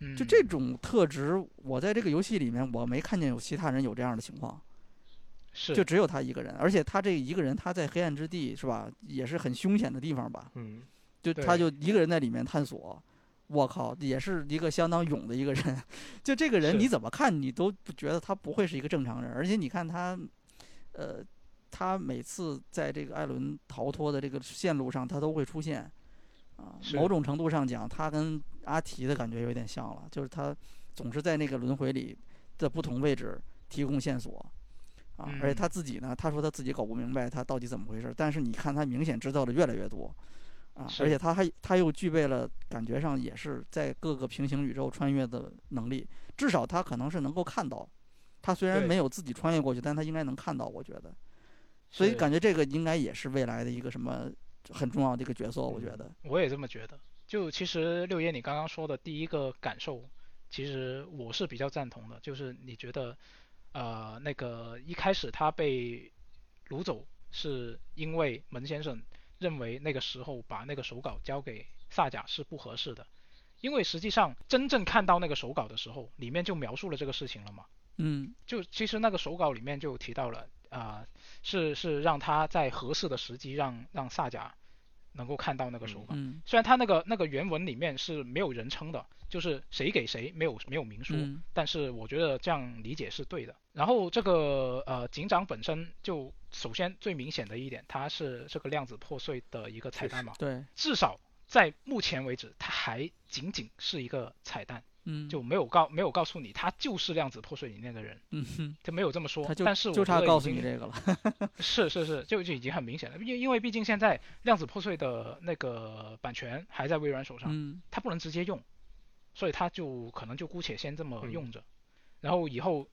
嗯，就这种特质，我在这个游戏里面我没看见有其他人有这样的情况。是就只有他一个人，而且他这一个人他在黑暗之地是吧，也是很凶险的地方吧，嗯，就他就一个人在里面探索。我靠，也是一个相当勇的一个人。就这个人，你怎么看你都不觉得他不会是一个正常人。而且你看他，呃，他每次在这个艾伦逃脱的这个线路上，他都会出现。啊，某种程度上讲，他跟阿提的感觉有点像了，就是他总是在那个轮回里的不同位置提供线索。啊，而且他嗯自己呢，他说他自己搞不明白他到底怎么回事，但是你看他明显知道的越来越多。啊，而且他还他又具备了感觉上也是在各个平行宇宙穿越的能力，至少他可能是能够看到。他虽然没有自己穿越过去，但他应该能看到，我觉得。所以感觉这个应该也是未来的一个什么很重要的一个角色，我觉嗯得。我也这么觉得。就其实六爷你刚刚说的第一个感受，其实我是比较赞同的，就是你觉得，呃，那个一开始他被掳走，是因为门先生认为那个时候把那个手稿交给萨贾是不合适的，因为实际上真正看到那个手稿的时候，里面就描述了这个事情了嘛。嗯就其实那个手稿里面就提到了，啊、是是让他在合适的时机让让萨贾能够看到那个手稿。嗯虽然他那个那个原文里面是没有人称的，就是谁给谁没有没有明说，嗯但是我觉得这样理解是对的。然后这个呃警长本身就首先最明显的一点，它是这个量子破碎的一个彩蛋嘛，对，至少在目前为止，它还仅仅是一个彩蛋，嗯就没有告没有告诉你他就是量子破碎里面的人，嗯哼，就没有这么说。他但是我就差告诉你这个了。是是是，就就已经很明显了，因因为毕竟现在量子破碎的那个版权还在微软手上，嗯它不能直接用，所以他就可能就姑且先这么嗯用着，然后以后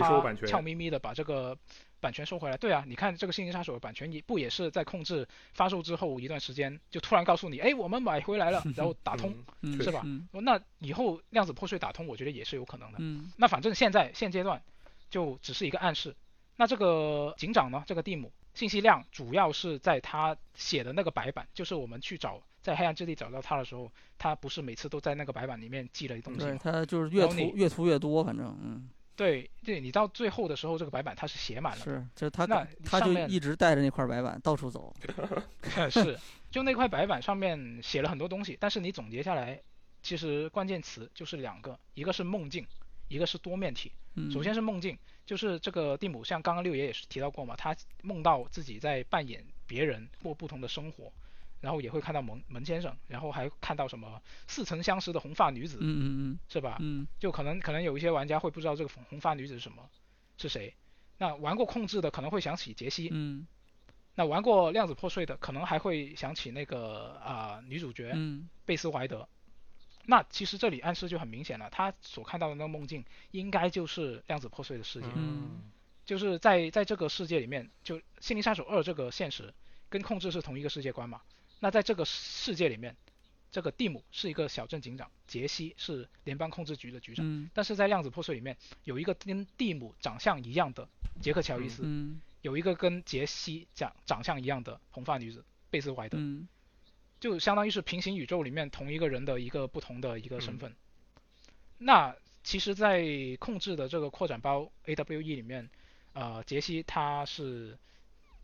回收版权，他悄咪咪的把这个版权收回来。对啊，你看这个《星际杀手》的版权也不也是在控制发售之后一段时间，就突然告诉你，哎，我们买回来了，然后打通，是吧嗯那以后量子破碎打通，我觉得也是有可能的。嗯那反正现在现阶段就只是一个暗示。那这个警长呢，这个蒂姆信息量主要是在他写的那个白板，就是我们去找在黑暗之地找到他的时候，他不是每次都在那个白板里面记了东西对？他就是越涂越涂越多，反正嗯对对，你到最后的时候，这个白板它是写满了。是，就他那他就一直带着那块白板到处走。是，就那块白板上面写了很多东西，但是你总结下来，其实关键词就是两个，一个是梦境，一个是多面体。嗯，首先是梦境，就是这个蒂姆，像刚刚六爷也是提到过嘛，他梦到自己在扮演别人过不同的生活，然后也会看到门门先生，然后还看到什么似曾相识的红发女子，嗯嗯嗯是吧？嗯就可能可能有一些玩家会不知道这个红红发女子是什么，是谁。那玩过控制的可能会想起杰西，嗯那玩过量子破碎的可能还会想起那个啊、女主角嗯贝斯怀德。那其实这里暗示就很明显了，他所看到的那个梦境应该就是量子破碎的世界，嗯就是在在这个世界里面，就《心灵杀手二》这个现实跟控制是同一个世界观嘛。那在这个世界里面，这个蒂姆是一个小镇警长，杰西是联邦控制局的局长，嗯但是在量子破碎里面有一个跟蒂姆长相一样的杰克乔伊斯，嗯有一个跟杰西长长相一样的红发女子贝斯怀德，嗯就相当于是平行宇宙里面同一个人的一个不同的一个身嗯份。那其实，在控制的这个扩展包 AWE 里面，呃，杰西他是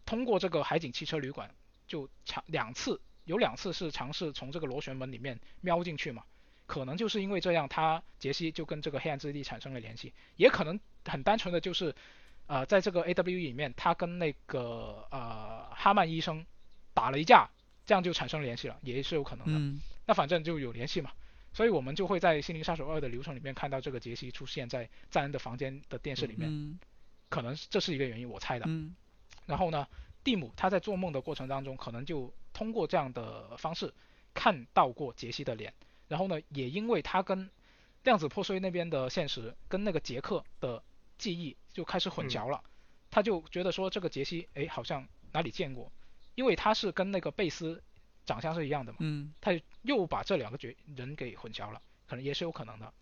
通过这个海景汽车旅馆，就尝两次，有两次是尝试从这个螺旋门里面瞄进去嘛。可能就是因为这样，他杰西就跟这个黑暗之地产生了联系，也可能很单纯的就是，呃，在这个 AWE 里面，他跟那个呃哈曼医生打了一架，这样就产生联系了，也是有可能的。嗯那反正就有联系嘛，所以我们就会在《心灵杀手二》的流程里面看到这个杰西出现在赞恩的房间的电视里面，嗯可能这是一个原因，我猜的。嗯然后呢，蒂姆他在做梦的过程当中，可能就通过这样的方式看到过杰西的脸，然后呢，也因为他跟量子破碎那边的现实跟那个杰克的记忆就开始混淆了，他就觉得说这个杰西，哎，好像哪里见过，因为他是跟那个贝斯长相是一样的嘛。嗯他又把这两个角人给混淆了，可能也是有可能的。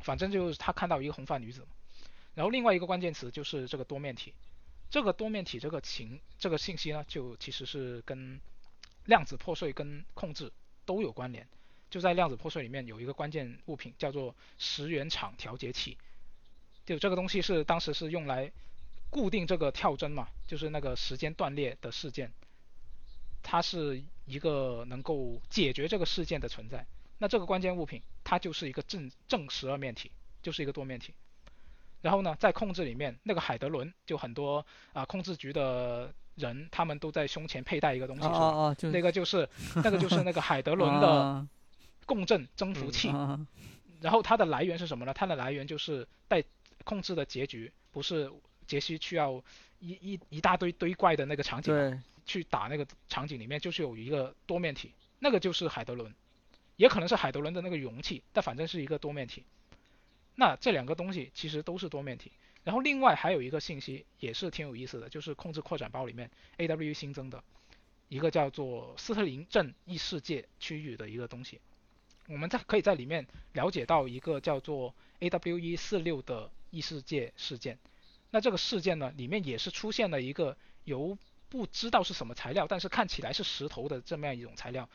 反正就是他看到一个红发女子，然后另外一个关键词就是这个多面体，这个多面体这个情这个信息呢，就其实是跟量子破碎跟控制都有关联。就在量子破碎里面有一个关键物品叫做十元场调节器，就这个东西是当时是用来固定这个跳针嘛，就是那个时间断裂的事件，它是一个能够解决这个事件的存在。那这个关键物品它就是一个正正十二面体，就是一个多面体。然后呢，在控制里面，那个海德伦就很多啊，控制局的人他们都在胸前佩戴一个东西，啊啊，就那个就是 那个就是那个海德伦的共振增幅器。然后它的来源是什么呢？它的来源就是带控制的结局，不是杰西需要一一一大堆堆怪的那个场景，去打那个场景里面就是有一个多面体，那个就是海德伦，也可能是海德伦的那个容器，但反正是一个多面体。那这两个东西其实都是多面体。然后另外还有一个信息也是挺有意思的，就是控制扩展包里面 AW 新增的一个叫做斯特林镇异世界区域的一个东西。我们在可以在里面了解到一个叫做 AWE 四六的异世界事件。那这个事件呢，里面也是出现了一个由不知道是什么材料，但是看起来是石头的这么样一种材料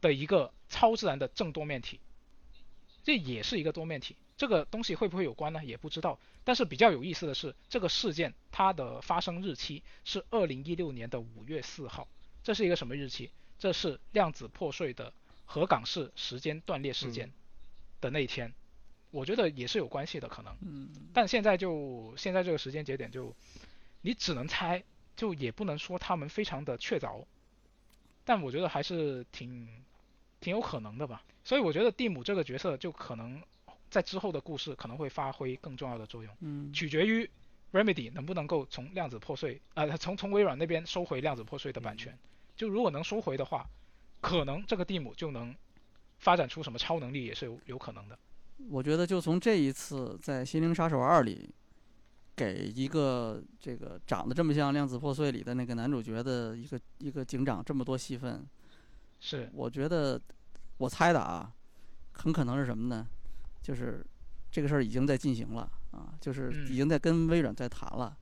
的一个超自然的正多面体。这也是一个多面体。这个东西会不会有关呢？也不知道。但是比较有意思的是，这个事件它的发生日期是二零一六年的五月四号。这是一个什么日期？这是量子破碎的。河港市时间断裂事件的那一天，我觉得也是有关系的可能。嗯。但现在就现在这个时间节点就，你只能猜，就也不能说他们非常的确凿。但我觉得还是挺挺有可能的吧。所以我觉得蒂姆这个角色就可能在之后的故事可能会发挥更重要的作用。嗯。取决于 Remedy 能不能够从量子破碎呃从从微软那边收回量子破碎的版权。就如果能收回的话。可能这个蒂姆就能发展出什么超能力，也是有有可能的。我觉得就从这一次在《心灵杀手二》里，给一个这个长得这么像《量子破碎》里的那个男主角的一个一个警长这么多戏份，是我觉得我猜的啊，很可能是什么呢？就是这个事儿已经在进行了啊，就是已经在跟微软在谈了，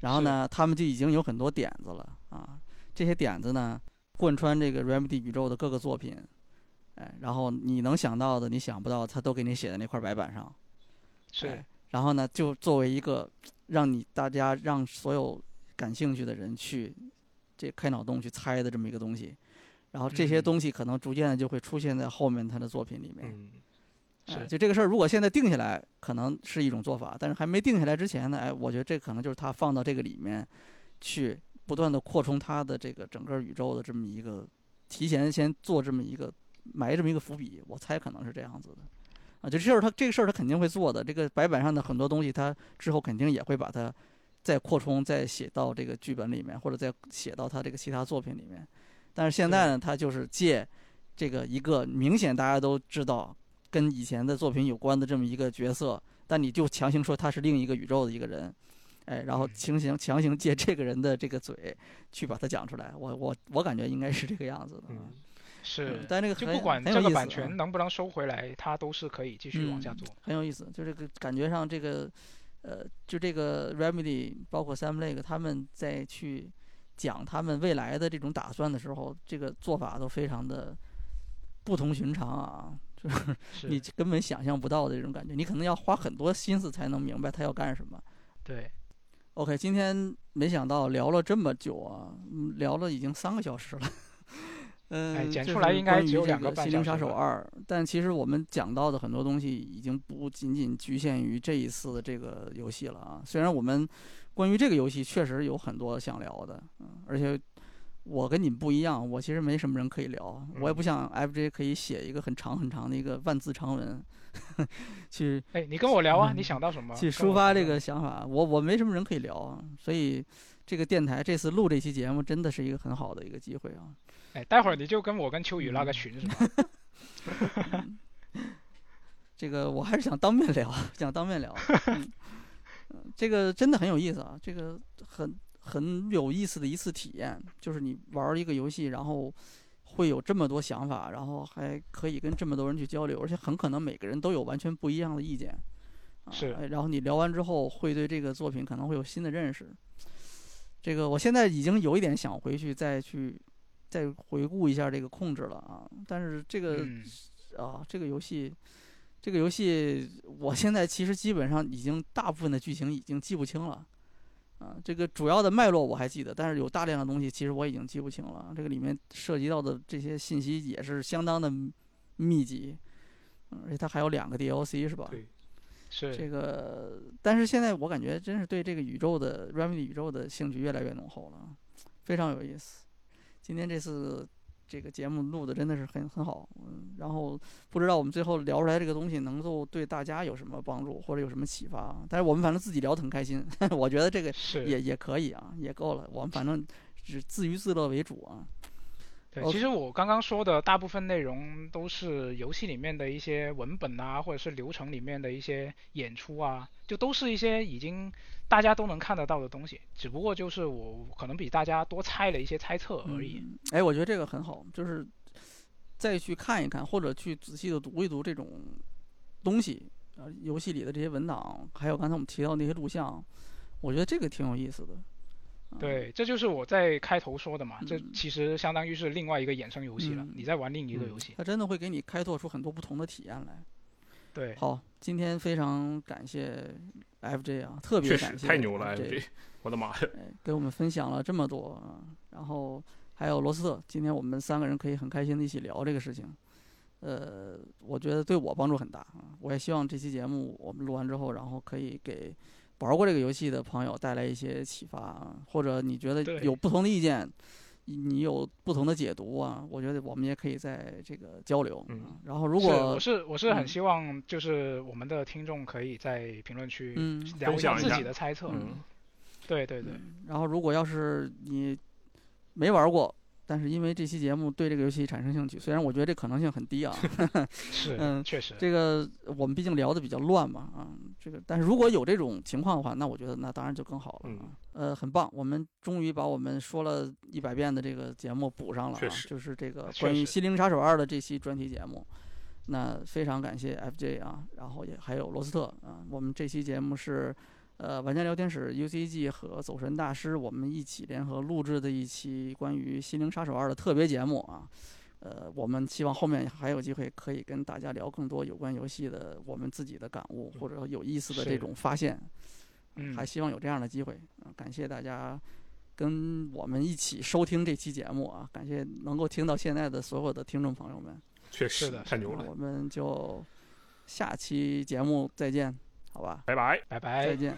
然后呢，他们就已经有很多点子了啊，这些点子呢。贯穿这个 Remedy 宇宙的各个作品，哎，然后你能想到的，你想不到，他都给你写在那块白板上。是。然后呢，就作为一个让你大家让所有感兴趣的人去这开脑洞去猜的这么一个东西，然后这些东西可能逐渐的就会出现在后面他的作品里面。嗯。是。就这个事儿，如果现在定下来，可能是一种做法，但是还没定下来之前呢，哎，我觉得这可能就是他放到这个里面去。不断的扩充他的这个整个宇宙的这么一个，提前先做这么一个埋这么一个伏笔，我猜可能是这样子的，啊，就这事儿他这个事儿他肯定会做的，这个白板上的很多东西他之后肯定也会把它再扩充再写到这个剧本里面，或者再写到他这个其他作品里面，但是现在呢，他就是借这个一个明显大家都知道跟以前的作品有关的这么一个角色，但你就强行说他是另一个宇宙的一个人。哎，然后强行强行借这个人的这个嘴去把它讲出来，我我我感觉应该是这个样子的。嗯，是。但那个就不管这个版权能不能收回来，他都是可以继续往下做。很有意思，就这个感觉上，这个呃，就这个 Remedy 包括 Sam Lake 他们在去讲他们未来的这种打算的时候，这个做法都非常的不同寻常啊，就是你根本想象不到的这种感觉，你可能要花很多心思才能明白他要干什么。对。OK，今天没想到聊了这么久啊，聊了已经三个小时了。嗯，剪出来应该只有两个半小时。心灵杀手二，但其实我们讲到的很多东西已经不仅仅局限于这一次的这个游戏了啊。虽然我们关于这个游戏确实有很多想聊的，嗯，而且我跟你们不一样，我其实没什么人可以聊，我也不像 FJ 可以写一个很长很长的一个万字长文。去哎，你跟我聊啊，你想到什么？去抒发这个想法。我我没什么人可以聊啊，所以这个电台这次录这期节目真的是一个很好的一个机会啊。哎，待会儿你就跟我跟秋雨拉个群是吧？这个我还是想当面聊，想当面聊。嗯，这个真的很有意思啊，这个很很有意思的一次体验，就是你玩一个游戏，然后。会有这么多想法，然后还可以跟这么多人去交流，而且很可能每个人都有完全不一样的意见。是，然后你聊完之后，会对这个作品可能会有新的认识。这个我现在已经有一点想回去再去再回顾一下这个控制了啊，但是这个啊这个游戏这个游戏，我现在其实基本上已经大部分的剧情已经记不清了啊，这个主要的脉络我还记得，但是有大量的东西其实我已经记不清了。这个里面涉及到的这些信息也是相当的密集，嗯而且它还有两个 DLC 是吧？对是这个，但是现在我感觉真是对这个宇宙的 Remedy 宇宙的兴趣越来越浓厚了，非常有意思。今天这次这个节目录的真的是很很好，嗯，然后不知道我们最后聊出来这个东西能够对大家有什么帮助或者有什么启发，但是我们反正自己聊得很开心，我觉得这个也也可以啊，也够了。我们反正只自娱自乐为主啊。对，其实我刚刚说的大部分内容都是游戏里面的一些文本啊，或者是流程里面的一些演出啊，就都是一些已经大家都能看得到的东西，只不过就是我可能比大家多猜了一些猜测而已。嗯。哎，我觉得这个很好，就是再去看一看，或者去仔细的读一读这种东西，呃，游戏里的这些文档，还有刚才我们提到那些录像，我觉得这个挺有意思的。啊，对，这就是我在开头说的嘛，这嗯其实相当于是另外一个衍生游戏了，嗯你在玩另一个嗯游戏。它真的会给你开拓出很多不同的体验来。对，好，今天非常感谢 FJ 啊，特别感谢太牛了 FJ，FJ，我的妈呀！哎，给我们分享了这么多啊，然后还有罗斯特，今天我们三个人可以很开心的一起聊这个事情，呃，我觉得对我帮助很大啊，我也希望这期节目我们录完之后，然后可以给玩过这个游戏的朋友带来一些启发啊，或者你觉得有不同的意见。你你有不同的解读啊，我觉得我们也可以在这个交流。嗯啊然后如是果我是我是很嗯希望就是我们的听众可以在评论区嗯聊一下自己的猜测。嗯，对对对，嗯然后如果要是你没玩过，但是因为这期节目对这个游戏产生兴趣，虽然我觉得这可能性很低啊，是，嗯确实。这个我们毕竟聊的比较乱嘛啊，这个但是如果有这种情况的话，那我觉得那当然就更好了嗯啊。呃，很棒，我们终于把我们说了一百遍的这个节目补上了啊就是这个关于《心灵杀手二》的这期专题节目。那非常感谢 FJ 啊，然后也还有罗斯特啊，我们这期节目是呃玩家聊天室 UCG 和走神大师我们一起联合录制的一期关于《心灵杀手二》的特别节目啊。呃，我们希望后面还有机会可以跟大家聊更多有关游戏的我们自己的感悟或者有意思的这种发现，嗯。还希望有这样的机会啊、感谢大家跟我们一起收听这期节目啊，感谢能够听到现在的所有的听众朋友们。确实的。太牛了，我们就下期节目再见，好吧？拜拜。拜拜再。见。